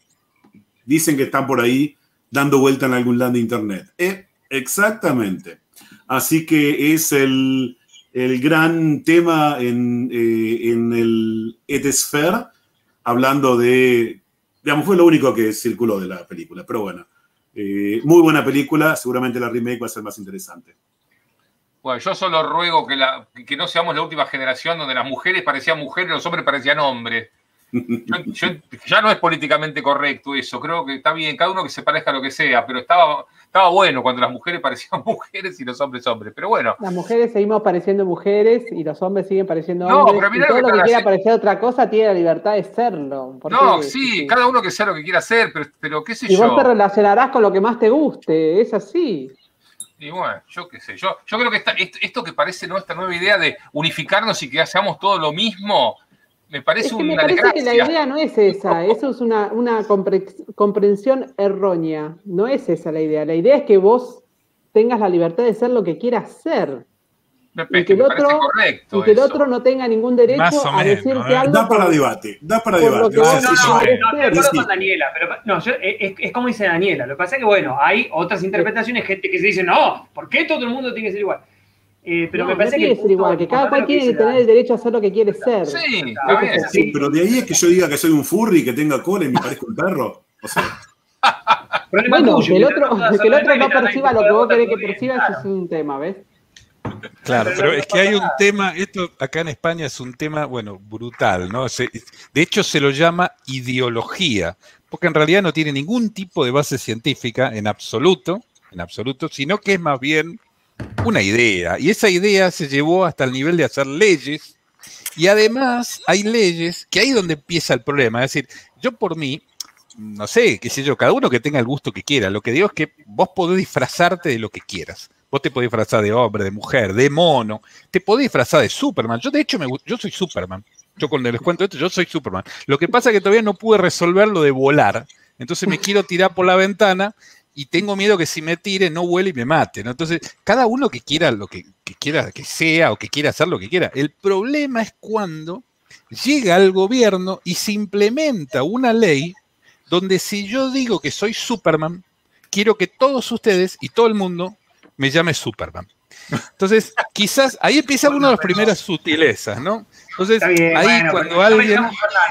Dicen que están por ahí dando vuelta en algún land de internet. Eh, exactamente. Así que es el, el gran tema en, eh, en el Etesphere, hablando de, digamos, fue lo único que circuló de la película, pero bueno, eh, muy buena película, seguramente la remake va a ser más interesante. Bueno, yo solo ruego que, la, que no seamos la última generación donde las mujeres parecían mujeres y los hombres parecían hombres. Yo- [LAUGHS] yo- ya no es políticamente correcto eso, creo que está bien, cada uno que se parezca a lo que sea, pero estaba, estaba bueno cuando las mujeres parecían [LAUGHS] mujeres y los hombres hombres. Pero bueno, Las mujeres seguimos pareciendo mujeres y los hombres siguen pareciendo No, hombres. pero mirá y todo lo que lo que quiera parecer otra cosa tiene la libertad de serlo. ¿Por no, sí, cada uno que sea lo que quiera hacer, pero, pero qué sé Y vos yo. te relacionarás con lo que más te guste, es así. Y bueno, yo qué sé, yo, yo creo que esta- esto, que parece ¿no? esta nueva idea de unificarnos y que hagamos todo lo mismo, me parece Es que una me parece que la desgracia. idea no es esa, eso es una, una compre- comprensión errónea, no es esa la idea. La idea es que vos tengas la libertad de ser lo que quieras ser. Y que el otro, correcto. y que el otro no tenga ningún derecho o a menos, decirte ¿eh? algo. Da para debate, da para debate. vos No, no, no, no, de acuerdo con Daniela, pero no, yo- es, es como dice Daniela. Lo que pasa es que, bueno, hay otras interpretaciones, gente que se dice, no, ¿por qué todo el mundo tiene que ser igual? Eh, pero No, me parece que. que ser igual, que cada cual tiene que tener el derecho a hacer lo que quiere ser. Sí, es. Sí, pero de ahí es que yo diga que soy un furry, que tenga cola y me parezco un perro. O sea, Problema Bueno, que el otro, [LAUGHS] que el otro no perciba lo que vos querés que perciba, eso es un tema, ¿ves? Claro, Pero es que hay un tema, esto acá en España es un tema, bueno, brutal, ¿no? Se- de hecho, se lo llama ideología, porque en realidad no tiene ningún tipo de base científica en absoluto, en absoluto, sino que es más bien una idea. Y esa idea se llevó hasta el nivel de hacer leyes. Y además hay leyes que ahí es donde empieza el problema. Es decir, yo por mí, no sé, qué sé yo, cada uno que tenga el gusto que quiera. Lo que digo es que vos podés disfrazarte de lo que quieras. Vos te podés disfrazar de hombre, de mujer, de mono. Te podés disfrazar de Superman. Yo, de hecho, me, yo soy Superman. Yo cuando les cuento esto, yo soy Superman. Lo que pasa es que todavía no pude resolver lo de volar. Entonces me quiero tirar por la ventana y tengo miedo que si me tire no vuele y me mate. Entonces, cada uno que quiera lo que, que quiera que sea o que quiera hacer lo que quiera. El problema es cuando llega al gobierno y se implementa una ley donde si yo digo que soy Superman, quiero que todos ustedes y todo el mundo me llame Superman. Entonces, quizás ahí empieza una de las primeras sutilezas, ¿no? Entonces, bien, ahí bueno, cuando alguien...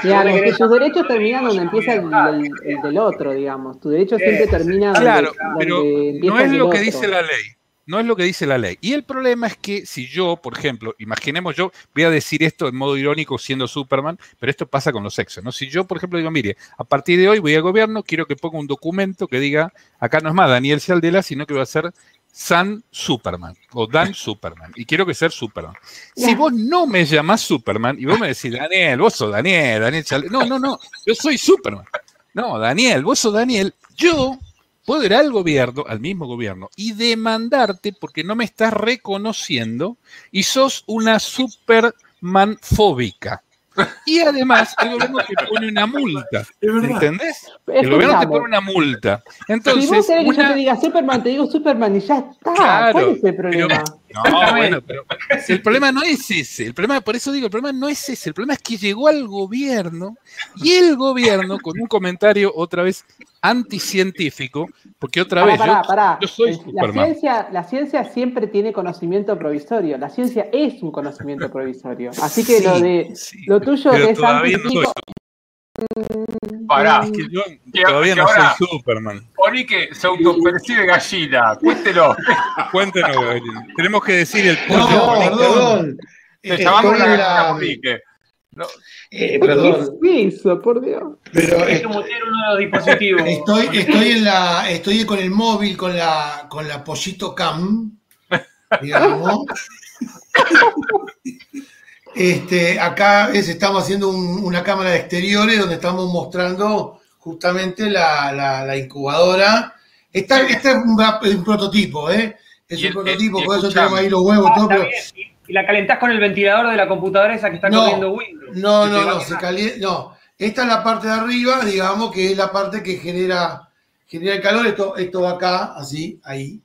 Querés que tus derechos terminan donde empieza el, el- el del otro, digamos. Tu derecho siempre termina donde, Claro, pero no es lo que otro. dice la ley. No es lo que dice la ley. Y el problema es que si yo, por ejemplo, imaginemos yo, voy a decir esto en modo irónico siendo Superman, pero esto pasa con los sexos, ¿no? Si yo, por ejemplo, digo, mire, a partir de hoy voy al gobierno, quiero que ponga un documento que diga, acá no es más Daniel Cialdela, sino que va a ser San Superman o Dan [LAUGHS] Superman. Y quiero que sea Superman. Si vos no me llamás Superman y vos me decís, Daniel, vos sos Daniel, Daniel Cialdela. No, no, no, yo soy Superman. No, Daniel, vos sos Daniel. Yo puedo ir al gobierno, al mismo gobierno, y demandarte porque no me estás reconociendo y sos una Superman fóbica. Y además, el gobierno te pone una multa. [LAUGHS] ¿Entendés? El gobierno te pone una multa. si vos Entonces, querés que yo una- te diga Superman, te digo Superman y ya está. Claro, ¿Cuál es el pero- problema? No, bueno, pero el problema no es ese. El problema, por eso digo, el problema no es ese. El problema es que llegó al gobierno y el gobierno, con un comentario otra vez anticientífico, porque otra Pará, vez pará, yo, pará. yo soy La ciencia, la ciencia siempre tiene conocimiento provisorio. La ciencia es un conocimiento provisorio. Así que lo Sí, de lo tuyo es no anticientífico, Pará. Es que yo Que- todavía que no ahora- soy Superman. Poní que se autopercibe gallina. Cuéntelo. [LAUGHS] Cuéntenos, Gabriel. Tenemos que decir el No, pollo. perdón. Te Eh, llamamos estoy la en gallina la-. No, eh, perdón. ¿Qué hizo, por Dios? Pero Hay eh, que mutear uno de los dispositivos. [LAUGHS] estoy, estoy en la, estoy con el móvil, con la, con la pollito cam, digamos. [LAUGHS] Este, acá es- estamos haciendo un- una cámara de exteriores donde estamos mostrando justamente la, la- la incubadora. Esta, este es un, prototipo, ¿eh? Es Y un el- prototipo, y por eso tenemos ahí los huevos, Ah, todo, pero. Y, y la calentás con el ventilador de la computadora esa que está No, corriendo Windows. No, no, no, se calienta. No, esta es la parte de arriba, digamos que es la parte que genera, genera el calor. Esto, esto va acá, así, ahí,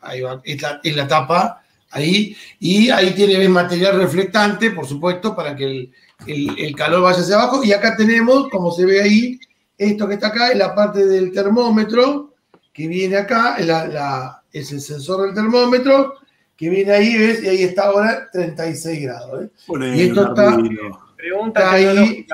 ahí va, es la, es la tapa, ahí, y ahí tiene material reflectante, por supuesto, para que el, el- el calor vaya hacia abajo. Y acá tenemos, como se ve ahí, esto que está acá es la parte del termómetro, que viene acá, es, la- la- es el sensor del termómetro, que viene ahí, ves, y ahí está ahora 36 grados. ¿eh? Y esto está-. Pregunta Está ahí.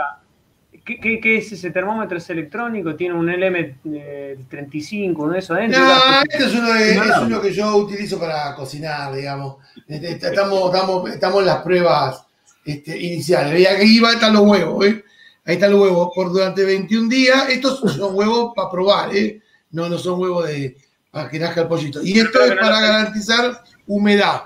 ¿Qué, qué, qué es ese termómetro? ¿Es electrónico? ¿Tiene un LM35, uno de esos adentro? No, este es uno, de- No, es no. uno que yo utilizo para cocinar, digamos. Este, Estamos, estamos, estamos en las pruebas este, iniciales. Veía que iba, están los huevos, ¿eh? Ahí están los huevos. Por durante 21 días, estos son huevos para probar, ¿eh? No, no son huevos de, para que nazca el pollito. Y esto es para garantizar humedad.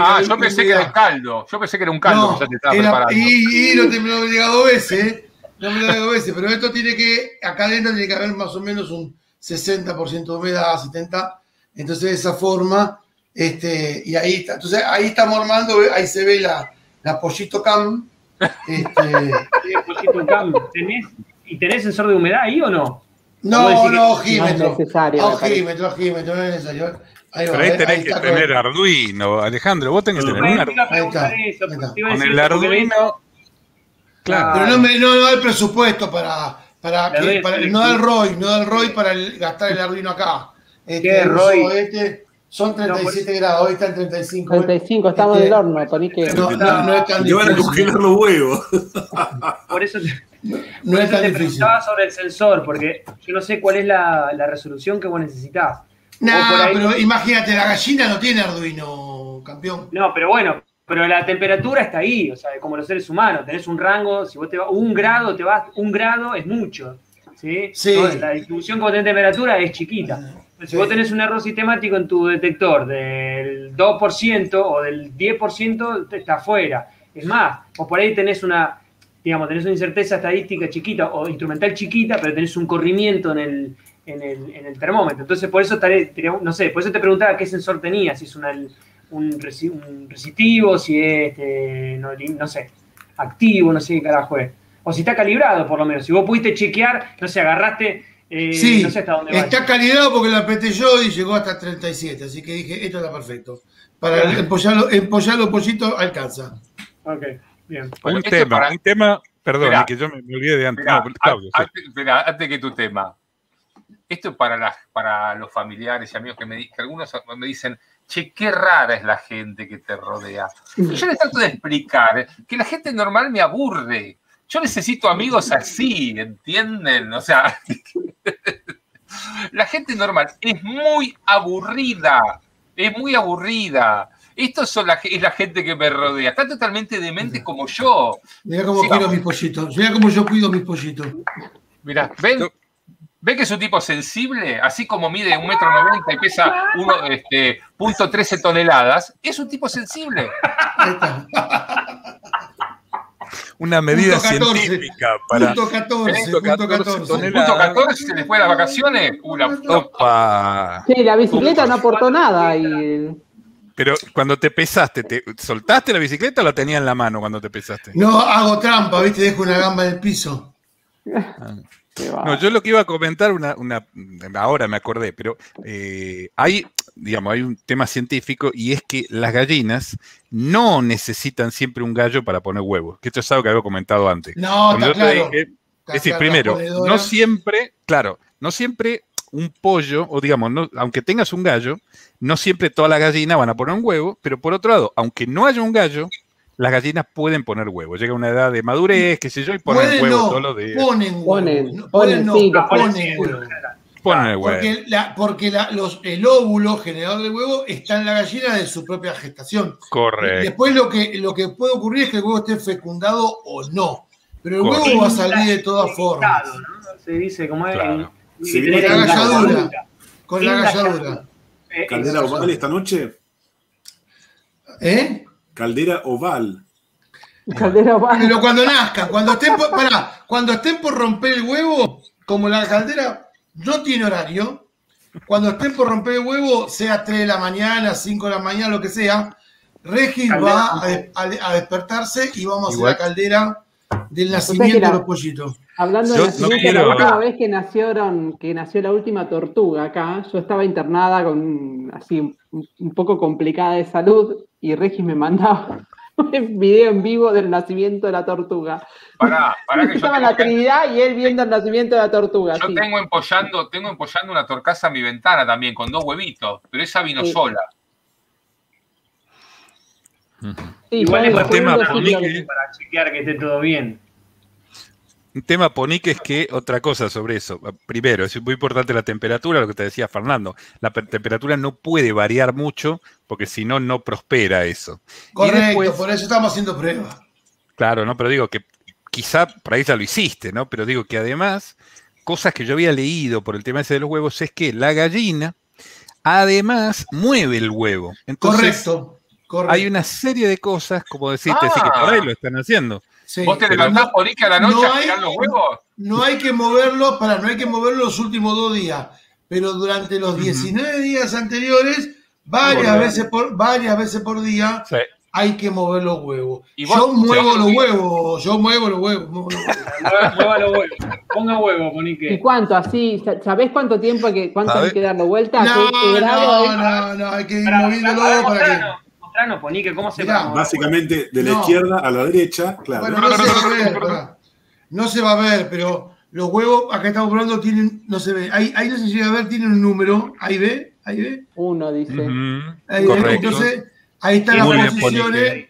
Ah, yo pensé que era el caldo. Yo pensé que era un caldo No, que ya te estaba era- preparando. y, y no te me lo he llegado dos veces, ¿eh? No me lo he llegado dos veces, pero esto tiene que, acá adentro tiene que haber más o menos un 60% de humedad, 70%. Entonces, de esa forma, este, y ahí está. Entonces, ahí estamos armando, ahí se ve la, la pollito cam. Este, [LAUGHS] Sí, pollito cam. ¿Tenés, ¿Y tenés sensor de humedad ahí o no? ¿O no, no, ojímetro. No es necesario, me parece. Ojímetro, ojímetro, no es necesario. Ahí va, Pero ahí ahí tenés que tener Arduino, Alejandro. Vos tenés que tener un Arduino. Con el Arduino. Claro. Pero no, me, no, no da el presupuesto para, para, que- para- no da el ROI, no da el ROI para el- gastar el Arduino acá. Este, ¿Qué el ROI? este son 37 grados, hoy está en 35. 35, estamos Este, en el horno, Tony, que No, no, no es tan Te van a difícil. congelar los huevos. [LAUGHS] Por eso te, No por es eso tan te difícil. preguntaba sobre el sensor, porque yo no sé cuál es la, la resolución que vos necesitas. No, ahí- pero imagínate, la gallina no tiene Arduino, campeón. No, pero bueno, pero la temperatura está ahí, o sea, como los seres humanos, tenés un rango, si vos te vas un grado, te vas, un grado es mucho. ¿sí? Sí. No, La distribución como tenés temperatura es chiquita. Si Sí. vos tenés un error sistemático en tu detector del 2% o del 10%, te- está afuera. Es más, vos por ahí tenés una, digamos, tenés una incerteza estadística chiquita o instrumental chiquita, pero tenés un corrimiento en el, en el, en el termómetro. Entonces, por eso, estaré, no sé, por eso te preguntaba qué sensor tenías, si es una, un, un resitivo, si es, este, no, sé, activo, no sé qué carajo es. O si está calibrado, por lo menos. Si vos pudiste chequear, no sé, agarraste, eh, Sí, no sé hasta dónde va. está calibrado porque lo apreté yo y llegó hasta 37, así que dije, esto está perfecto. Para empollarlo, empollarlo pollito alcanza. Ok, bien. Bueno, un tema, para- un tema, perdón, Mirá. que yo me, me olvidé de antes. Mirá, No, Claudio, sí. antes, que tu tema. Esto es para, las, para los familiares y amigos que, me, que algunos me dicen, che, qué rara es la gente que te rodea. Y yo les trato de explicar que la gente normal me aburre. Yo necesito amigos así, ¿entienden? O sea, [LAUGHS] la gente normal es muy aburrida, es muy aburrida. Esto son la, es la gente que me rodea, está totalmente demente como yo. Mirá cómo Sí, cuido vamos. mis pollitos. Mirá cómo yo cuido mis pollitos. Mirá, ¿ven? ¿Ven que es un tipo sensible? Así como mide un metro noventa y pesa uno, este, punto 13 toneladas, es un tipo sensible. Ahí está. Una medida Punto 14. científica para. Punto 14, Punto punto 14 14. toneladas. Punto 14, se les fue las vacaciones. Una, Opa. Sí, la bicicleta no aportó nada. Y... Pero cuando te pesaste, ¿te ¿soltaste la bicicleta o la tenías en la mano cuando te pesaste? No hago trampa, ¿viste? Dejo una gamba en el piso. Va. No, yo lo que iba a comentar, una, una, ahora me acordé, pero eh, hay, digamos, hay un tema científico y es que las gallinas no necesitan siempre un gallo para poner huevos, que esto es algo que había comentado antes. No, está claro. dije- Está es decir, claro, primero, no siempre, claro, no siempre un pollo, o digamos, no- aunque tengas un gallo, no siempre todas las gallinas van a poner un huevo, pero por otro lado, aunque no haya un gallo, las gallinas pueden poner huevos. Llega una edad de madurez, qué sé yo, y ponen Pueden huevos no, todos los días. ponen huevo. Ponen, No, ponen, no, sí, los ponen ponen. huevo. Ponen el huevo. Porque, la- porque la- los, el óvulo generador de huevo está en la gallina de su propia gestación. Correcto. Después lo que, lo que puede ocurrir es que el huevo esté fecundado o no. Pero el Correcto. huevo va a salir de todas formas. Se dice como es. Claro. Sí, con la galladura. Con la galladura. Eh, ¿Caldera eso. oval esta noche? ¿Eh? Caldera oval. Caldera oval. Pero cuando nazcan, cuando estén por, pará, cuando estén por romper el huevo, como la caldera no tiene horario, cuando estén por romper el huevo, sea 3 de la mañana, 5 de la mañana, lo que sea, Regis Caldera. va a, a- a despertarse y vamos a hacer la caldera del nacimiento la- de los pollitos. Hablando Yo de nacimiento, la última vez que nacieron, que nació la última tortuga acá, yo estaba internada con así un, un poco complicada de salud y Regis me mandaba [LAUGHS] un video en vivo del nacimiento de la tortuga. Pará, [LAUGHS] pará que yo Estaba en tengo, la que- Trinidad y él viendo el nacimiento de la tortuga. yo sí. tengo empollando, tengo empollando una torcaza a mi ventana también, con dos huevitos, pero esa vino Sí. sola. Sí, Igual es segundo tema, para chequear que esté todo bien. Un tema, Ponique, es que otra cosa sobre eso. Primero, es muy importante la temperatura, lo que te decía Fernando. La pe- temperatura no puede variar mucho porque si no, no prospera eso. Correcto, después- por eso estamos haciendo pruebas. Claro, ¿no? Pero digo que quizá por ahí ya lo hiciste, ¿no? Pero digo que además, cosas que yo había leído por el tema ese de los huevos es que la gallina además mueve el huevo. Entonces, Correcto, correcto. hay una serie de cosas, como decirte, sí, que Ah. por ahí lo están haciendo. Sí, ¿Vos te levantás no- por Ike a la noche no a hay- los huevos? No hay que moverlo, para, no hay que moverlo los últimos dos días, pero durante los 19 días anteriores, varias veces por, varias veces por día, Sí. hay que mover los huevos. ¿Y vos- Yo muevo los huevos, yo muevo los huevos. muevo los huevos. [LAUGHS] Mueva mueva los huevos. Ponga huevo, ¿Y Monique. cuánto? Así, sa- ¿sabés cuánto tiempo que cuánto ¿Sabe? hay que darle vuelta? No, ¿Qué- qué grado no, no, no, hay que ir moviéndolo pará, para que. ¿Cómo se Mirá, llama? Básicamente de la No. izquierda a la derecha, claro. Bueno, no se va a ver, pará. no se va a ver, pero los huevos, acá estamos probando, tienen, no se ve, ahí, ahí no se llega a ver, tienen un número, ahí ve, ahí ve, Uno dice. Ahí ve, entonces ahí están Muy las bien, posiciones.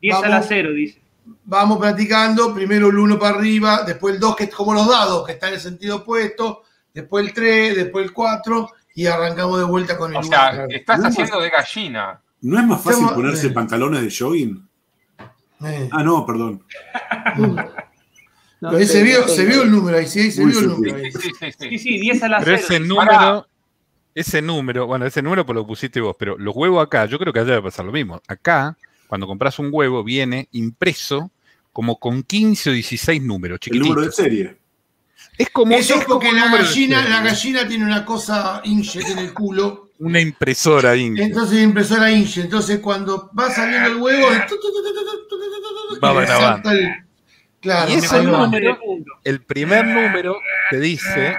10 a la vamos. 0, dice. vamos practicando, primero el 1 para arriba, después el 2, que es como los dados, que está en el sentido opuesto, después el 3, después el 4, y arrancamos de vuelta con el O 1. sea, estás haciendo de gallina. ¿No es más fácil ponerse eh. pantalones de jogging? Eh, Ah, no, perdón. No se, vio, se el número, ahí sí, se vio el número. Ahí. Sí, sí, sí. Sí, sí, 10 a la Pero 0. ese número, ese número, bueno, ese número pues lo pusiste vos, pero los huevos acá, yo creo que allá debe pasar lo mismo. Acá, cuando compras un huevo, viene impreso como con 15 o 16 números, El chiquititos. número de serie. Es como, Eso es porque como la gallina, la gallina tiene una cosa inkjet en el culo, una impresora Inge. Entonces, impresora Inge. Entonces, cuando va saliendo el huevo, va para abajo. Claro, ese el número, el primer número te dice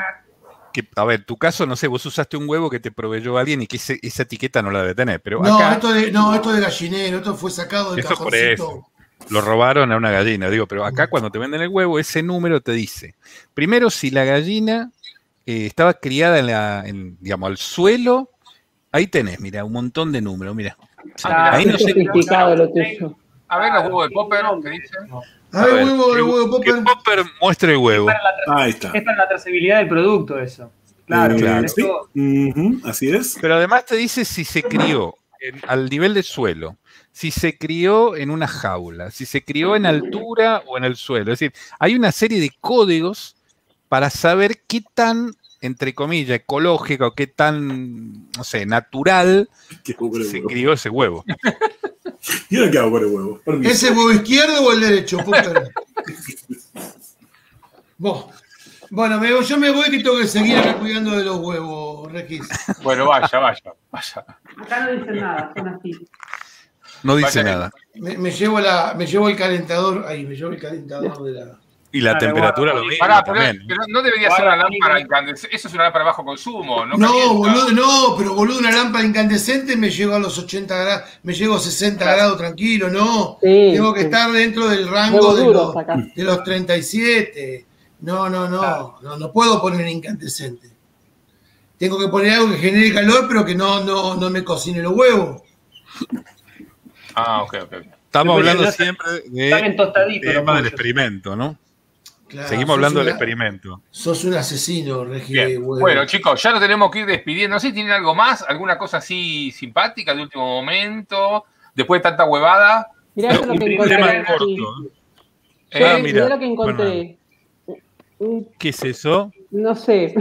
que, a ver, tu caso, no sé, vos usaste un huevo que te proveyó alguien y que esa etiqueta no la debe tener, pero no, Esto de, no, esto de gallinero, esto fue sacado del esto por eso. Lo robaron a una gallina, digo, pero acá cuando te venden el huevo, ese número te dice, primero si la gallina estaba criada en la, en, digamos, al suelo ahí tenés, mira, un montón de números, mira. Ah, ahí no sé lo tuyo. A ver los huevos de Popper, ¿qué dicen? A ver, A ver, huevo, que- el huevo que Popper. Popper muestre el huevo. Es para la tra- Ahí está. Es para la trazabilidad del producto eso. Claro, claro. sí. Así es. Pero además te dice si se crió en- al nivel del suelo, si se crió en una jaula, si se crió en altura o en el suelo. Es decir, hay una serie de códigos para saber qué tan, entre comillas, ecológica o qué tan, no sé, natural ¿Qué hago con el se huevo? crió ese huevo. ¿Y ahora qué hago con el huevo? Permiso. ¿Ese huevo izquierdo o el derecho? Vos. Bueno, me- yo me voy que tengo que seguir acá cuidando de los huevos, Regis. Bueno, vaya, vaya, vaya. Acá no dicen nada, son así. No dice Vaya. nada. Me, me llevo la, me llevo el calentador, ahí, me llevo el calentador de la. Y la Dale, temperatura lo mismo Pará, pero, también. pero no debería ser una lámpara incandescente. Eso es una lámpara de bajo consumo, ¿no? No, boludo, no, pero boludo, una lámpara incandescente me llego a los 80 grados, me llego a 60 grados tranquilo, no. Sí, Tengo que sí. estar dentro del rango de los, de los 37. No, no, no, no, no puedo poner incandescente. Tengo que poner algo que genere calor, pero que no, no, no me cocine los huevos. Ah, ok, ok. Estamos hablando siempre de tema del experimento, ¿no? Claro, Seguimos hablando del experimento. Sos un asesino, Regi. Huevo. Bueno, chicos, ya nos tenemos que ir despidiendo. No sé si tienen algo más, alguna cosa así simpática de último momento, después de tanta huevada. Mirá eso lo que encontré. corto. Eh, Ah, Mirá mira. lo que encontré. ¿Qué es eso? No sé.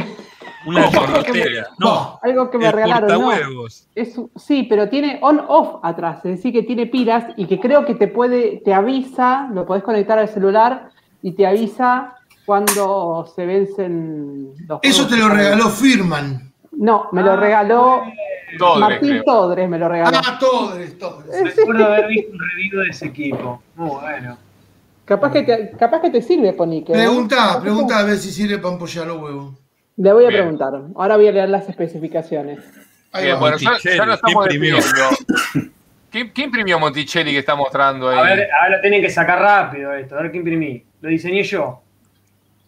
Una [LAUGHS] chorrotera. No, Algo que me el regalaron. No. Es, un- sí, pero tiene on-off atrás, es decir, que tiene pilas y que creo que te puede, te avisa, lo podés conectar al celular y te avisa cuando se vencen los Eso te lo regaló Firman. No, me lo regaló Todre, Martín creo. Todres, me lo regaló. Ah, Todres, Todres. Recuerdo haber visto un review de ese equipo. Muy bueno. Capaz que te, capaz que te sirve, Ponique. ¿eh? Pregunta, pregunta a ver si sirve para empollar los huevos. Le voy a Bien. preguntar. Ahora voy a leer las especificaciones. Ahí Bien, bueno, ya, ¿quién estamos imprimió? ¿Quién, quién imprimió Monticelli que está mostrando ahí? A ver, ahora lo tienen que sacar rápido esto. A ver qué imprimí. Lo diseñé yo.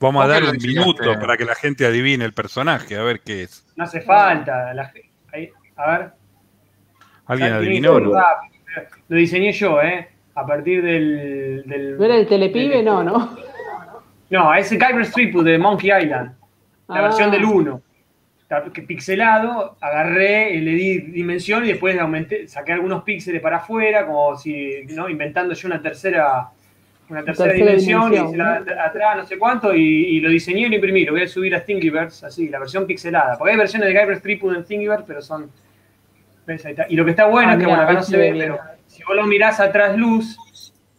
Vamos a ¿Por qué dar lo un minuto para que la gente adivine el personaje, a ver qué es. No hace falta. La- ahí, a ver. ¿Alguien adivinó? no? rápido. Lo diseñé yo, ¿eh? A partir del. del ¿No era el telepibe? del- No, ¿no? No, es el Kyber Strip de Monkey Island. La Ah. versión del 1. Está que Pixelado, agarré, le di dimensión y después aumenté, saqué algunos píxeles para afuera, como si, ¿no? Inventando yo una tercera, una tercera, Tercera dimensión, dimensión, la- la- atrás, no sé cuánto, y, y lo diseñé y lo imprimí. Lo voy a subir a Thingiverse, así, la versión pixelada. Porque hay versiones de Kyber Strip en Thingiverse, pero son. ¿ves? Ahí está. Y lo que está bueno Ah, es que, mirá, bueno, acá no se ve ve, bien. pero si vos lo mirás atrás luz,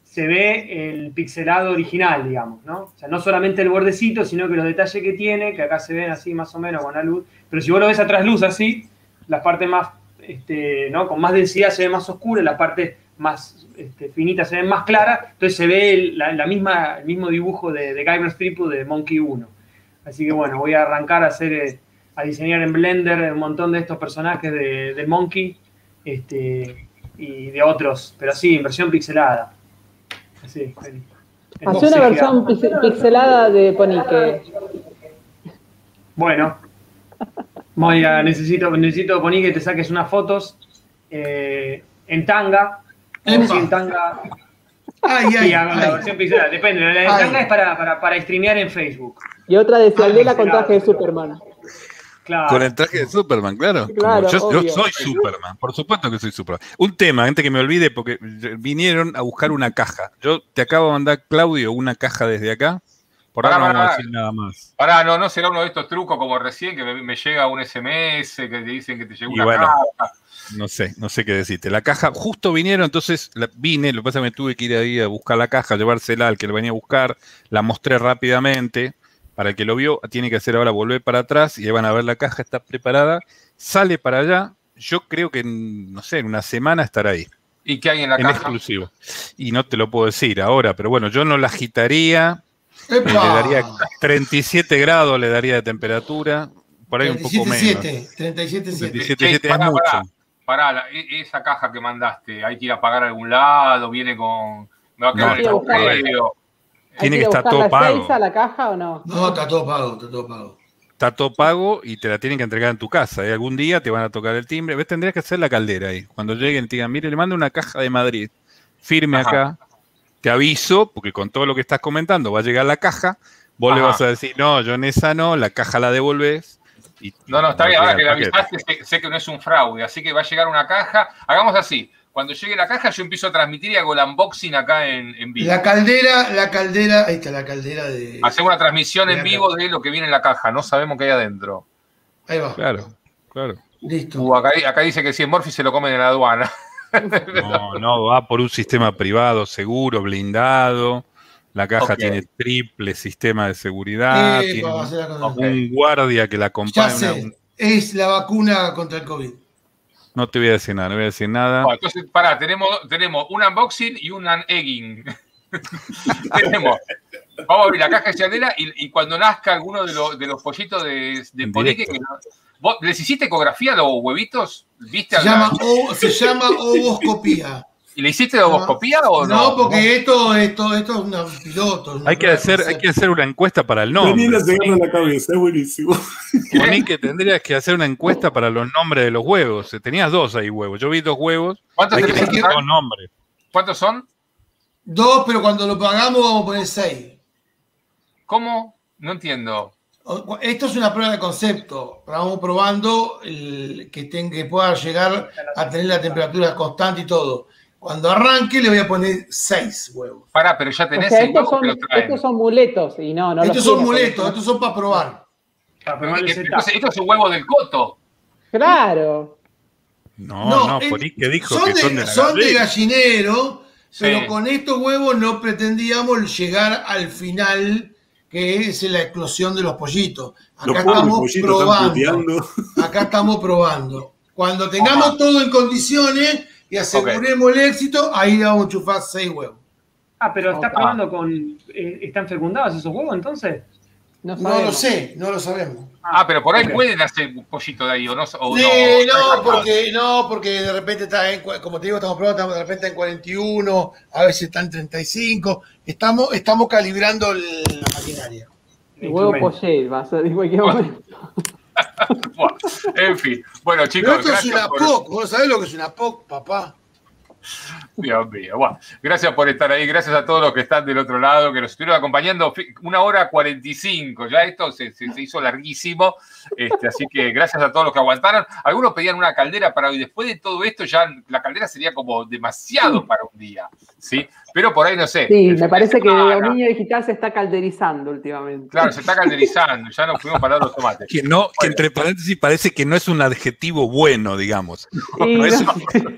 se ve el pixelado original, digamos, ¿no? O sea, no solamente el bordecito, sino que los detalles que tiene, que acá se ven así más o menos con la luz, pero si vos lo ves atrás luz así, las partes más, este, ¿no? Con más densidad se ven más oscuras, las partes más este, finitas se ven más claras, entonces se ve el, la, la misma, el mismo dibujo de, de Guybrush Threepwood de Monkey 1. Así que bueno, voy a arrancar a hacer, a diseñar en Blender un montón de estos personajes de, de Monkey, este, y de otros, pero sí, en versión pixelada. Así, en- en Hacé una versión pix- pixelada de Ponique. Bueno, voy a, necesito, necesito poner que te saques unas fotos eh, en tanga. Tanga. Ay, Sí, ay, la versión pixelada. Depende, la de tanga es para, para, para streamear en Facebook. Y otra de Cialdela con traje de. Superman. Claro. Con el traje de Superman, claro. Yo, soy Superman, por supuesto que soy Superman. Un tema, antes que me olvide, porque vinieron a buscar una caja. Yo te acabo de mandar, Claudio, una caja desde acá. Por Pará, ahora no vamos a decir nada más. Pará, no, no será uno de estos trucos como recién que me, me llega un SMS que te dicen que te llegó Y una bueno. caja. No sé, no sé qué decirte. La caja, justo vinieron, entonces la- vine, lo que pasa es que me tuve que ir ahí a buscar la caja, llevársela al que lo venía a buscar, la mostré rápidamente. Para el que lo vio, tiene que hacer ahora volver para atrás y ahí van a ver la caja, está preparada, sale para allá. Yo creo que, en, no sé, en una semana estará ahí, ¿Y qué hay en la en caja? exclusivo. Y no te lo puedo decir ahora, pero bueno, yo no la agitaría, le daría 37 grados, le daría de temperatura, por ahí un poco menos. 37.7, 37.7. 37 Che, es pará, mucho. pará. Pará, la- e- esa caja que mandaste, hay que ir a pagar a algún lado, viene con. Me va a quedar No, el correo. Tiene ¿Hay que a estar todo la pago. Seiza, la caja o no? No, está todo pago, está todo pago. está todo pago y te la tienen que entregar en tu casa. Y algún día te van a tocar el timbre. ¿Ves? Tendrías que hacer la caldera ahí. Cuando lleguen, te digan, mire, le mando una caja de Madrid. Firme Ajá. acá. Te aviso, porque con todo lo que estás comentando va a llegar la caja. Vos le vas a decir, no, yo en esa no, la caja la devolvés. Y No, no, está bien, ahora que le avisaste, sé, sé que no es un fraude, así que va a llegar una caja. Hagamos así. Cuando llegue la caja, yo empiezo a transmitir y hago el unboxing acá en, en vivo. La caldera, la caldera, ahí está la caldera de. Hacemos una transmisión en vivo de lo que viene en la caja. No sabemos qué hay adentro. Ahí va. Claro, claro. Listo. Uh, acá, acá dice que si es Morphy se lo comen en la aduana. No, no, va por un sistema privado, seguro, blindado. La caja tiene triple sistema de seguridad. Epa, tiene un guardia que la Ya acompaña. sé, una- es la vacuna contra el COVID. No te voy a decir nada, no voy a decir nada. Bueno, entonces, pará, tenemos, tenemos un unboxing y un egging. [LAUGHS] tenemos. Vamos a abrir la caja de Cialdera y, y cuando nazca alguno de, los de los pollitos de, de Polique, directo. que no- ¿Vos les hiciste ecografía a los huevitos? ¿Viste? Se a la- llama, o- se llama ovoscopía. ¿Y le hiciste ovoscopía o no? No, porque esto, esto, esto es una piloto. una Hay que, hacer, hay que hacer una encuesta para el nombre. Se agarra la cabeza, es buenísimo. Poní que tendrías que hacer una encuesta para los nombres de los huevos. Tenías dos ahí huevos. Yo vi dos huevos. ¿Cuántos Hay que dos nombres. ¿Cuántos son? Dos, pero cuando lo pagamos vamos a poner seis. ¿Cómo? No entiendo. Esto es una prueba de concepto. Vamos probando el- que, ten- que pueda llegar a tener la temperatura constante y todo. Cuando arranque le voy a poner seis huevos. Pará, pero ya O tenés sea, seis estos huevos son, que lo traen. estos son muletos y no, no los estos son muletos, estos son para probar. Para probar el Eh, setup. Entonces, esto es un huevo del coto. Claro. No, No, no, por ahí que dijo Son que son de de, la son de gallinero, pero con estos huevos no pretendíamos llegar al final, que es la explosión de los pollitos. Acá Los estamos pollitos probando. Acá estamos probando. Cuando tengamos Ajá. todo en condiciones y aseguremos el éxito, ahí le vamos a enchufar seis huevos. Ah, pero estás Opa. probando con. eh, ¿Están fecundados esos huevos entonces? No, No lo sé, no lo sabemos. Ah, pero por ahí pueden hacer un pollito de ahí, ¿o no? O Sí, no, no, porque, no, porque de repente está en, como te digo, estamos probando, estamos de repente en 41, a veces está en 35. Estamos, estamos calibrando el- la maquinaria. El huevo poché va a ser cualquier momento. [LAUGHS] Bueno, en fin. Bueno, Pero chicos, esto es gracias una por, POC, ¿vos sabés lo que es una POC, papá? Dios mío. Bueno, gracias por estar ahí. Gracias a todos los que están del otro lado, que nos estuvieron acompañando. Una hora 45. Ya esto se, se- se hizo larguísimo. Este, así que gracias a todos los que aguantaron. Algunos pedían una caldera para hoy. Después de todo esto, ya la caldera sería como demasiado para un día. ¿Sí? Pero por ahí no sé. Sí, me parece que el dominio digital se está calderizando últimamente. Claro, se está calderizando. Ya nos fuimos para los tomates. Que no, que entre paréntesis parece que no es un adjetivo bueno, digamos. Sí, no es no un- sé. No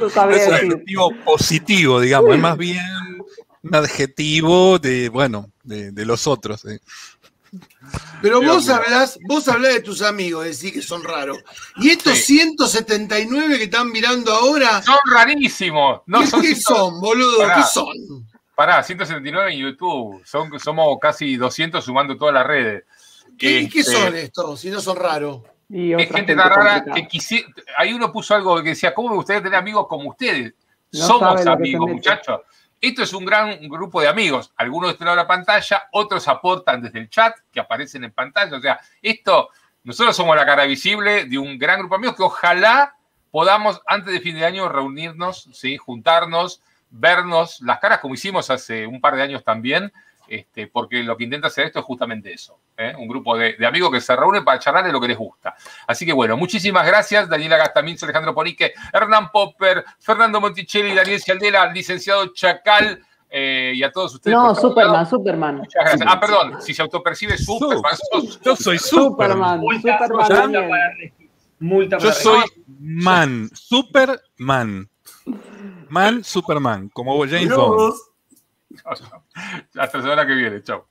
No sabría es un decir. adjetivo positivo, digamos, es más bien un adjetivo de, bueno, de, de los otros. eh. Pero Dios vos hablás, vos hablás de tus amigos, decís que son raros. Y estos Sí. 179 que están mirando ahora, Son rarísimos. No, ¿qué, son, qué son, boludo? Pará. ¿Qué son? Pará, 179 en YouTube. Son, somos casi 200 sumando todas las redes. ¿Qué, Este, qué son estos? Si no son raros. Y Es gente rara complicada. que quisiera. Ahí uno puso algo que decía: ¿Cómo me gustaría tener amigos como ustedes? No Somos amigos, muchachos. Esto es un gran grupo de amigos. Algunos lado de la pantalla, otros aportan desde el chat que aparecen en pantalla. O sea, esto, nosotros somos la cara visible de un gran grupo de amigos que ojalá podamos, antes de fin de año, reunirnos, ¿sí? juntarnos, vernos las caras como hicimos hace un par de años también, este, porque lo que intenta hacer esto es justamente eso, ¿eh? un grupo de, de amigos que se reúnen para charlar de lo que les gusta. Así que bueno, muchísimas gracias, Daniela Gastaminzo, Alejandro Ponique, Hernán Popper, Fernando Monticelli, Daniel Cialdela, licenciado Chacal, eh, y a todos ustedes. No. Superman, Superman. Muchas gracias. Ah, perdón, si se autopercibe Superman, sos- Yo soy Superman, Superman. Multa, Superman. multa para Yo soy man, Superman. Man, Superman, como James Bond. Hasta la semana que viene. Chao.